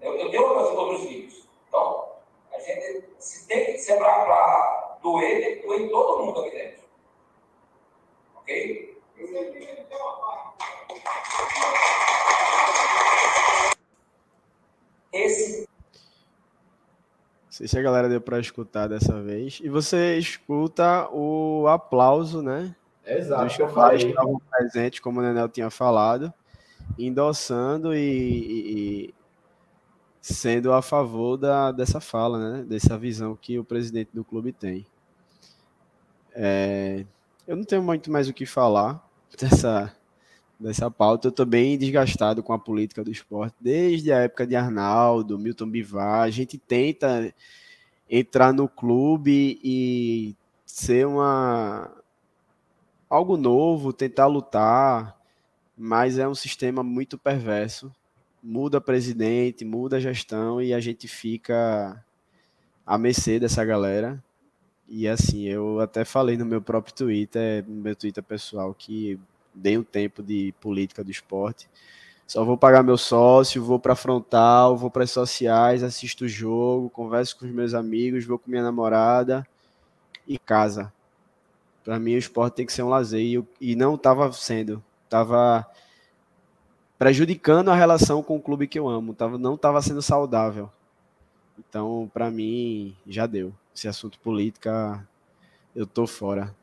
Eu, eu dei outros, outros vídeos. Então, a gente, se tem que ser para doer, tem que doer em todo mundo aqui dentro. Ok? Não sei se a galera deu para escutar dessa vez. E você escuta o aplauso, né? Exato. Dos que estavam presentes, como o Nenel tinha falado, endossando e, e, sendo a favor da, dessa fala, né? Dessa visão que o presidente do clube tem. É, eu não tenho muito mais o que falar dessa, dessa pauta. Eu estou bem desgastado com a política do esporte desde a época de Arnaldo, Milton Bivar. A gente tenta entrar no clube e ser uma algo novo, tentar lutar, mas é um sistema muito perverso. Muda presidente, muda gestão e a gente fica à mercê dessa galera. E assim, eu até falei no meu próprio Twitter, no meu Twitter pessoal, que dei um tempo de política do esporte. Só vou pagar meu sócio, vou para frontal, vou para as sociais, assisto o jogo, converso com os meus amigos, vou com minha namorada e casa. Para mim, o esporte tem que ser um lazer e, e não estava sendo. Estava prejudicando a relação com o clube que eu amo. Tava, não estava sendo saudável. Então, para mim, já deu esse assunto política, eu tô fora.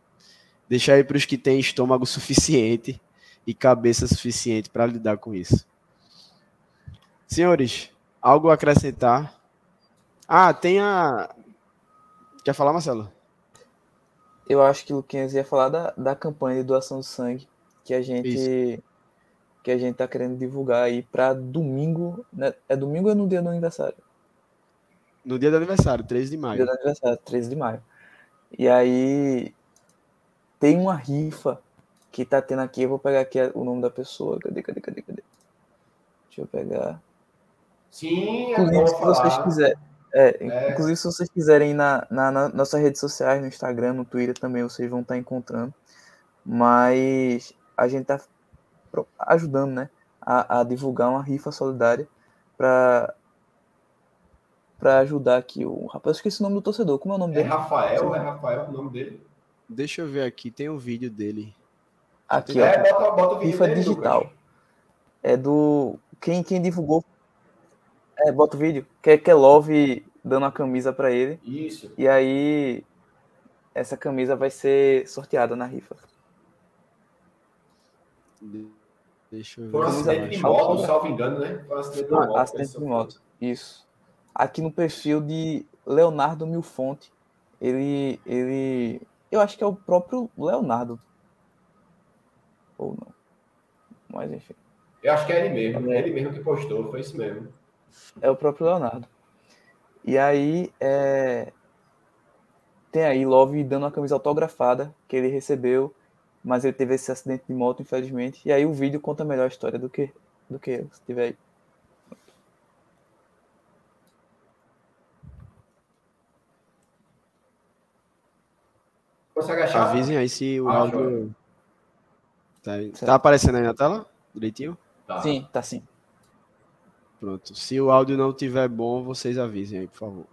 Deixa aí para os que têm estômago suficiente e cabeça suficiente para lidar com isso. Senhores, algo a acrescentar? Ah, tem a. Quer falar, Marcelo? Eu acho que o Luquinhas ia falar da, da campanha de doação de sangue que a gente isso. que a gente tá querendo divulgar aí para domingo, né? É domingo ou é no dia do aniversário? No dia do aniversário, 13 de maio. Dia do aniversário, 13 de maio. E aí tem uma rifa que tá tendo aqui. Eu vou pegar aqui o nome da pessoa. Cadê, cadê, cadê, cadê? Deixa eu pegar. Sim, inclusive, se vocês quiserem. É, é. Inclusive, se vocês quiserem na, na, na nossas redes sociais, no Instagram, no Twitter também, vocês vão estar encontrando. Mas a gente tá ajudando, né? A, a divulgar uma rifa solidária para para ajudar aqui o rapaz. Eu esqueci o nome do torcedor. Como é o nome é dele? Rafael, é Rafael o nome dele? Deixa eu ver aqui, tem um vídeo dele. Aqui, é, ó. Bota, bota o vídeo FIFA dele, digital. É do. Quem, quem divulgou. É, bota o vídeo. Que é, que é Love dando a camisa para ele. Isso. E aí, essa camisa vai ser sorteada na rifa. Deixa eu ver. Foi um acidente de moto, salvo engano, né? Foi um acidente de Ah, moto. acidente de moto. Isso. Aqui no perfil de Leonardo Milfonte, ele, ele, eu acho que é o próprio Leonardo. Ou não. Mas enfim, Eu acho que é ele mesmo. É. Ele mesmo que postou, foi isso mesmo. é o próprio Leonardo. E aí, é, tem aí Love dando uma camisa autografada que ele recebeu, mas ele teve esse acidente de moto, infelizmente. E aí o vídeo conta melhor a história do que, do que eu, se tiver aí. Consegue achar? Avisem aí se o Ah, áudio. Tá, tá aparecendo aí na tela? Direitinho? Tá. Sim, tá sim. Pronto. Se o áudio não tiver bom, vocês avisem aí, por favor.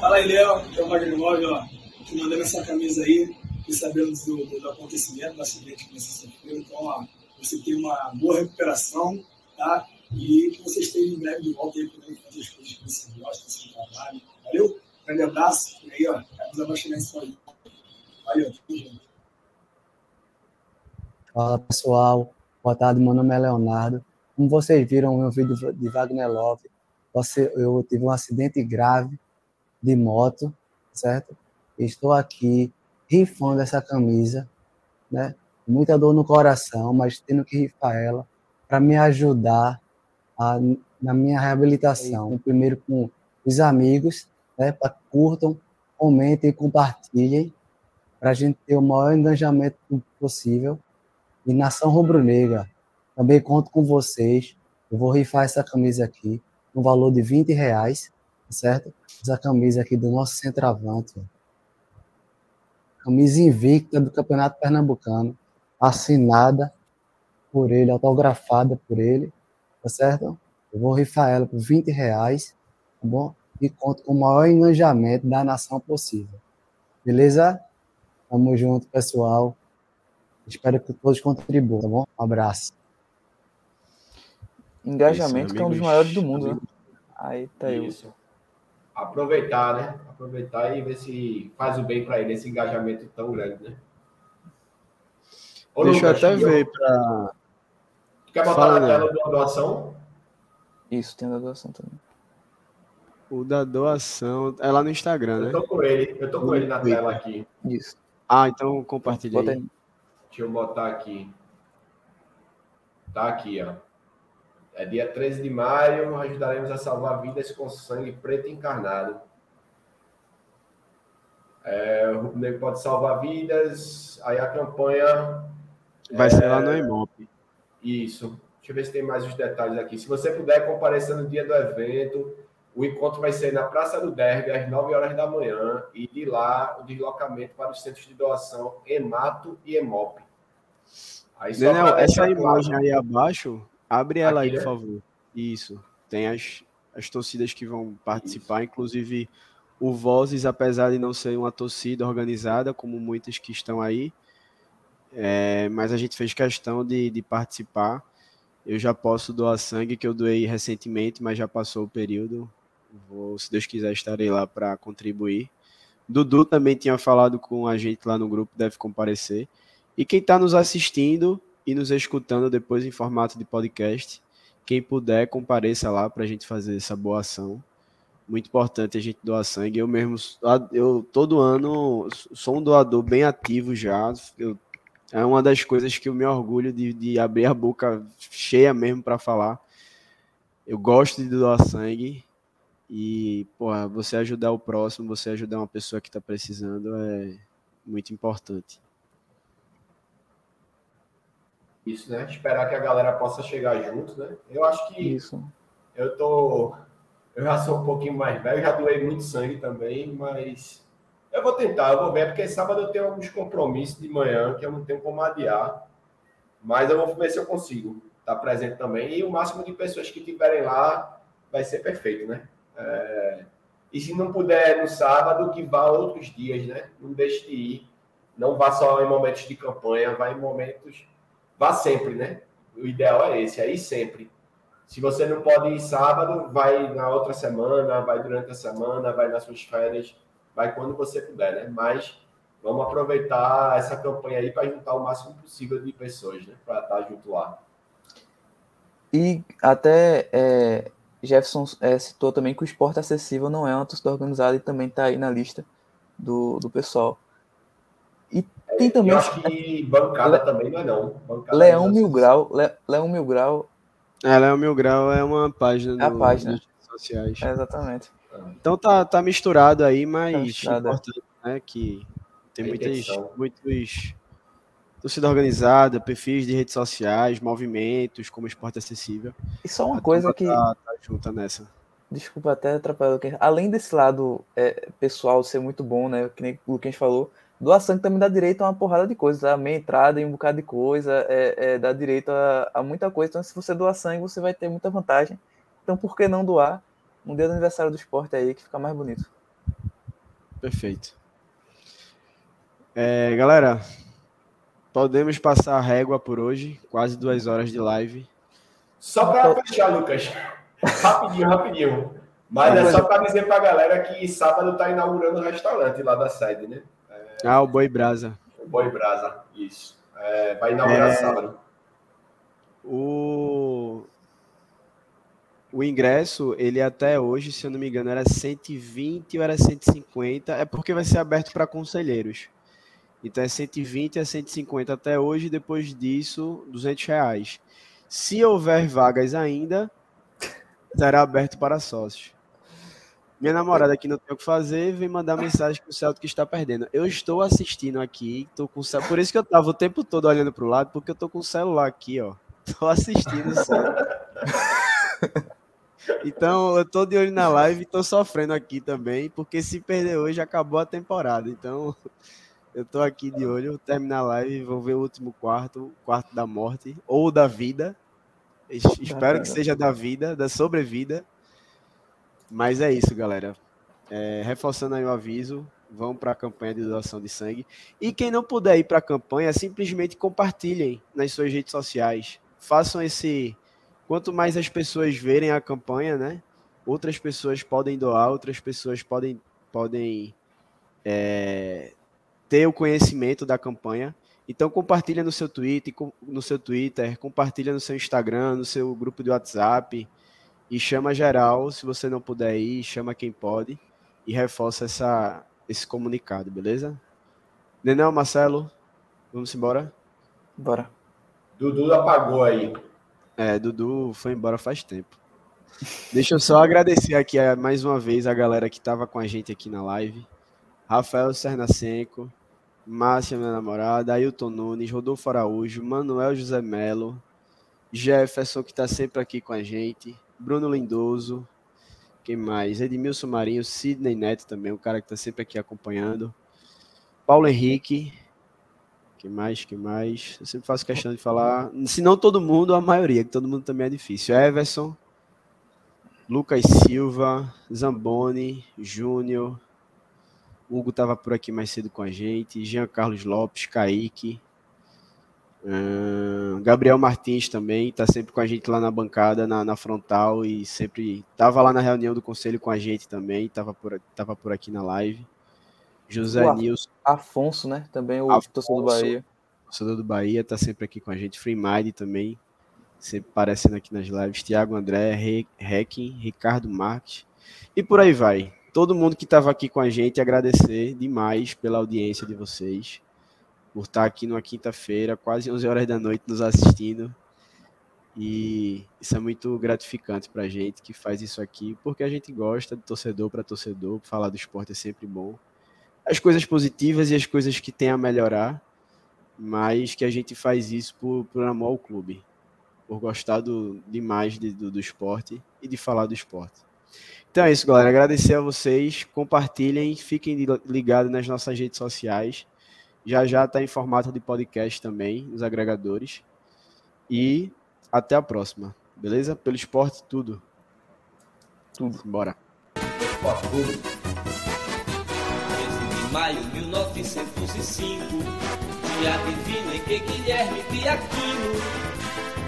Fala aí, Léo. É o Magno Love, ó. Te mandando essa camisa aí. E sabemos do, do, do acontecimento, do acidente que você sofreu. Então, ó, você tem uma boa recuperação, tá? E que você esteja em breve de volta aí podendo fazer as coisas que você gosta, do seu trabalho. Valeu? Grande abraço. E aí, ó, camisa vai chegar vida. Valeu. Fala pessoal, boa tarde, meu nome é Leonardo. Como vocês viram no vídeo de Wagner Love, eu tive um acidente grave de moto, certo? Estou aqui rifando essa camisa, né? Muita dor no coração, mas tendo que rifar ela para me ajudar a- na minha reabilitação. Primeiro com os amigos, né? Curtam, comentem compartilhem, para a gente ter o maior engajamento possível. E Nação Rubro-Negra, também conto com vocês. Eu vou rifar essa camisa aqui, no valor de 20 reais, tá certo? Essa camisa aqui do nosso centroavante. Camisa invicta do Campeonato Pernambucano, assinada por ele, autografada por ele, tá certo? Eu vou rifar ela por 20 reais, tá bom? E conto com o maior engajamento da nação possível. Beleza? Tamo junto, pessoal. Espero que todos contribuam, tá bom? Um abraço. Engajamento Isso, que é um dos maiores do mundo, né? Aí tá aí. Isso. Aproveitar, né? Aproveitar e ver se faz o bem para ele esse engajamento tão grande, né? Ô, Deixa eu até ver pra. Tu quer botar Fala, na né? tela da doação? Isso, tem a doação também. O da doação. É lá no Instagram, Eu né? tô com ele, eu tô com ele na tela aqui. Isso. Ah, então compartilha Bota aí. aí. Deixa eu botar aqui. Tá aqui, ó. É dia 13 de maio, ajudaremos a salvar vidas com sangue preto encarnado. É, o Rubro Negro pode salvar vidas. Aí a campanha. Vai ser lá no Imop. Isso. Deixa eu ver se tem mais os detalhes aqui. Se você puder comparecer no dia do evento, o encontro vai ser na Praça do Derby, às 9 horas da manhã. E de lá, o deslocamento para os centros de doação Emato e Emop. Aí pra essa imagem aí abaixo, abre ela aí, Aqui, por né? favor. Isso. Tem as, as torcidas que vão participar, inclusive o Vozes, apesar de não ser uma torcida organizada, como muitas que estão aí, é, mas a gente fez questão de, de participar. Eu já posso doar sangue, que eu doei recentemente, mas já passou o período. Vou, se Deus quiser, estarei lá para contribuir. Dudu também tinha falado com a gente lá no grupo, deve comparecer. E quem está nos assistindo e nos escutando depois em formato de podcast, quem puder, compareça lá para a gente fazer essa boa ação. Muito importante a gente doar sangue. Eu mesmo, eu todo ano sou um doador bem ativo já. Eu, é uma das coisas que eu me orgulho de, de abrir a boca cheia mesmo para falar. Eu gosto de doar sangue e, porra, você ajudar o próximo, você ajudar uma pessoa que está precisando é muito importante. Isso, né? Esperar que a galera possa chegar junto, né? Eu acho que Isso. eu tô. Eu já sou um pouquinho mais velho, já doei muito sangue também, mas eu vou tentar, eu vou ver, porque sábado eu tenho alguns compromissos de manhã que eu não tenho como adiar. Mas eu vou ver se eu consigo estar presente também. E o máximo de pessoas que tiverem lá vai ser perfeito, né? É, E se não puder no sábado, que vá outros dias, né? Não deixe de ir. Não vá só em momentos de campanha, vá em momentos. Vá sempre, né? O ideal é esse, aí sempre. Se você não pode ir sábado, vai na outra semana, vai durante a semana, vai nas suas férias, vai quando você puder, né? Mas vamos aproveitar essa campanha aí para juntar o máximo possível de pessoas, né? Para estar junto lá. E até é, Jefferson é, citou também que o esporte acessível não é uma torcida organizada e também está aí na lista do, do pessoal. E tem também. Eu acho que bancada Le... também não é, não. Bancada Leão Mil Grau. Le... Leão Mil Grau. É, Leão Mil Grau é uma página é a página. redes sociais. É, exatamente. Então tá, tá misturado aí, mas Tá misturado, é. importante, né? Que tem muitas, intenção. muitos torcida organizada, perfis de redes sociais, movimentos como esporte acessível. E só uma A coisa turma que. tá, tá junta nessa. Desculpa até atrapalhar o Luquinhas. Além desse lado é, pessoal ser muito bom, né? Que nem o Luquinhas falou, doar sangue também dá direito a uma porrada de coisas. A meia entrada em um bocado de coisa, é, é, dá direito a, a muita coisa. Então, se você doar sangue, você vai ter muita vantagem. Então, por que não doar um dia do aniversário do esporte aí, que fica mais bonito? Perfeito. É, galera, podemos passar a régua por hoje. Quase duas horas de live. Só para fechar, Lucas. Rapidinho, rapidinho. Mas é só para dizer para a galera que sábado está inaugurando o restaurante lá da sede, né? Ah, o Boi Brasa. O Boi Brasa, isso. É, vai inaugurar É. sábado. O... o ingresso, ele até hoje, se eu não me engano, era 120 ou era 150. É porque vai ser aberto para conselheiros. Então é 120 a 150 até hoje, depois disso, 200 reais. Se houver vagas ainda, será aberto para sócios. Minha namorada que não tem o que fazer, vem mandar mensagem que o Celtic está perdendo. Eu estou assistindo aqui, tô com o cel- por isso que eu tava o tempo todo olhando pro lado, porque eu tô com o celular aqui, ó. Tô assistindo só. Então, eu tô de olho na live e tô sofrendo aqui também, porque se perder hoje acabou a temporada. Então, eu tô aqui de olho, terminar a live, vou ver o último quarto, o quarto da morte ou da vida. Es- Espero que seja da vida, da sobrevida. Mas é isso, galera. É, reforçando aí o aviso, vão para a campanha de doação de sangue. E quem não puder ir para a campanha, simplesmente compartilhem nas suas redes sociais. Façam esse. Quanto mais as pessoas verem a campanha, né? Outras pessoas podem doar, outras pessoas podem, podem é, ter o conhecimento da campanha. Então compartilha no seu Twitter, no seu Twitter, compartilha no seu Instagram, no seu grupo de WhatsApp e chama geral, se você não puder ir, chama quem pode e reforça essa, esse comunicado, beleza? Nenão, Marcelo, vamos embora? Bora. Dudu apagou aí. É, Dudu foi embora faz tempo. Deixa eu só agradecer aqui mais uma vez a galera que estava com a gente aqui na live. Rafael Sernacenco, Márcia, minha namorada, Ailton Nunes, Rodolfo Araújo, Manuel José Melo, Jefferson, que está sempre aqui com a gente, Bruno Lindoso, quem mais? Edmilson Marinho, Sidney Neto também, o cara que está sempre aqui acompanhando. Paulo Henrique, que mais, que mais? Eu sempre faço questão de falar, se não todo mundo, a maioria, que todo mundo também é difícil. Everson, Lucas Silva, Zamboni, Júnior, Hugo estava por aqui mais cedo com a gente, Jean Carlos Lopes, Kaique, ahn, Gabriel Martins também, está sempre com a gente lá na bancada, na, na frontal, e sempre estava lá na reunião do conselho com a gente também, estava por, tava por aqui na live. José. Nilson, Afonso, né? Também o Afonso. torcedor do Bahia. torcedor do Bahia, tá sempre aqui com a gente. Free Mind também, sempre aparecendo aqui nas lives. Tiago André, Re- Hecking, Ricardo Marques e por aí vai. Todo mundo que estava aqui com a gente, agradecer demais pela audiência de vocês, por estar aqui numa quinta-feira, quase 11 horas da noite, nos assistindo. E isso é muito gratificante pra gente que faz isso aqui, porque a gente gosta de torcedor para torcedor, falar do esporte é sempre bom. As coisas positivas e as coisas que tem a melhorar, mas que a gente faz isso por, por amor ao clube, por gostar do, demais de- do, do esporte e de falar do esporte. Então é isso, galera. Agradecer a vocês, compartilhem, fiquem li- ligados nas nossas redes sociais. Já já está em formato de podcast também, nos agregadores. E até a próxima, beleza? Pelo esporte, tudo. Tudo. Bora. 13 de maio 1905 Dia divino em que Guilherme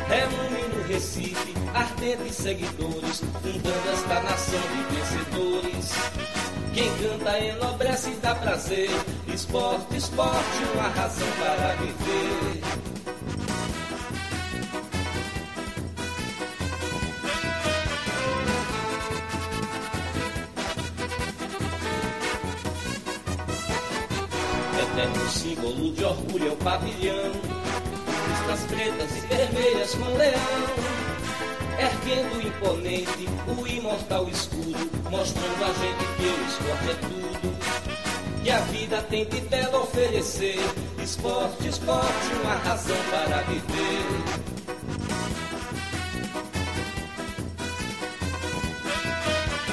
Reúne Recife, ardentes seguidores, fundando esta nação de vencedores. Quem canta enobrece e dá prazer, esporte, esporte, uma razão para viver. Eterno símbolo de orgulho é o pavilhão, listras pretas e vermelhas com leão erguendo imponente o imortal escudo, mostrando a gente que o esporte é tudo. Que a vida tem de belo oferecer, esporte, esporte, uma razão para viver.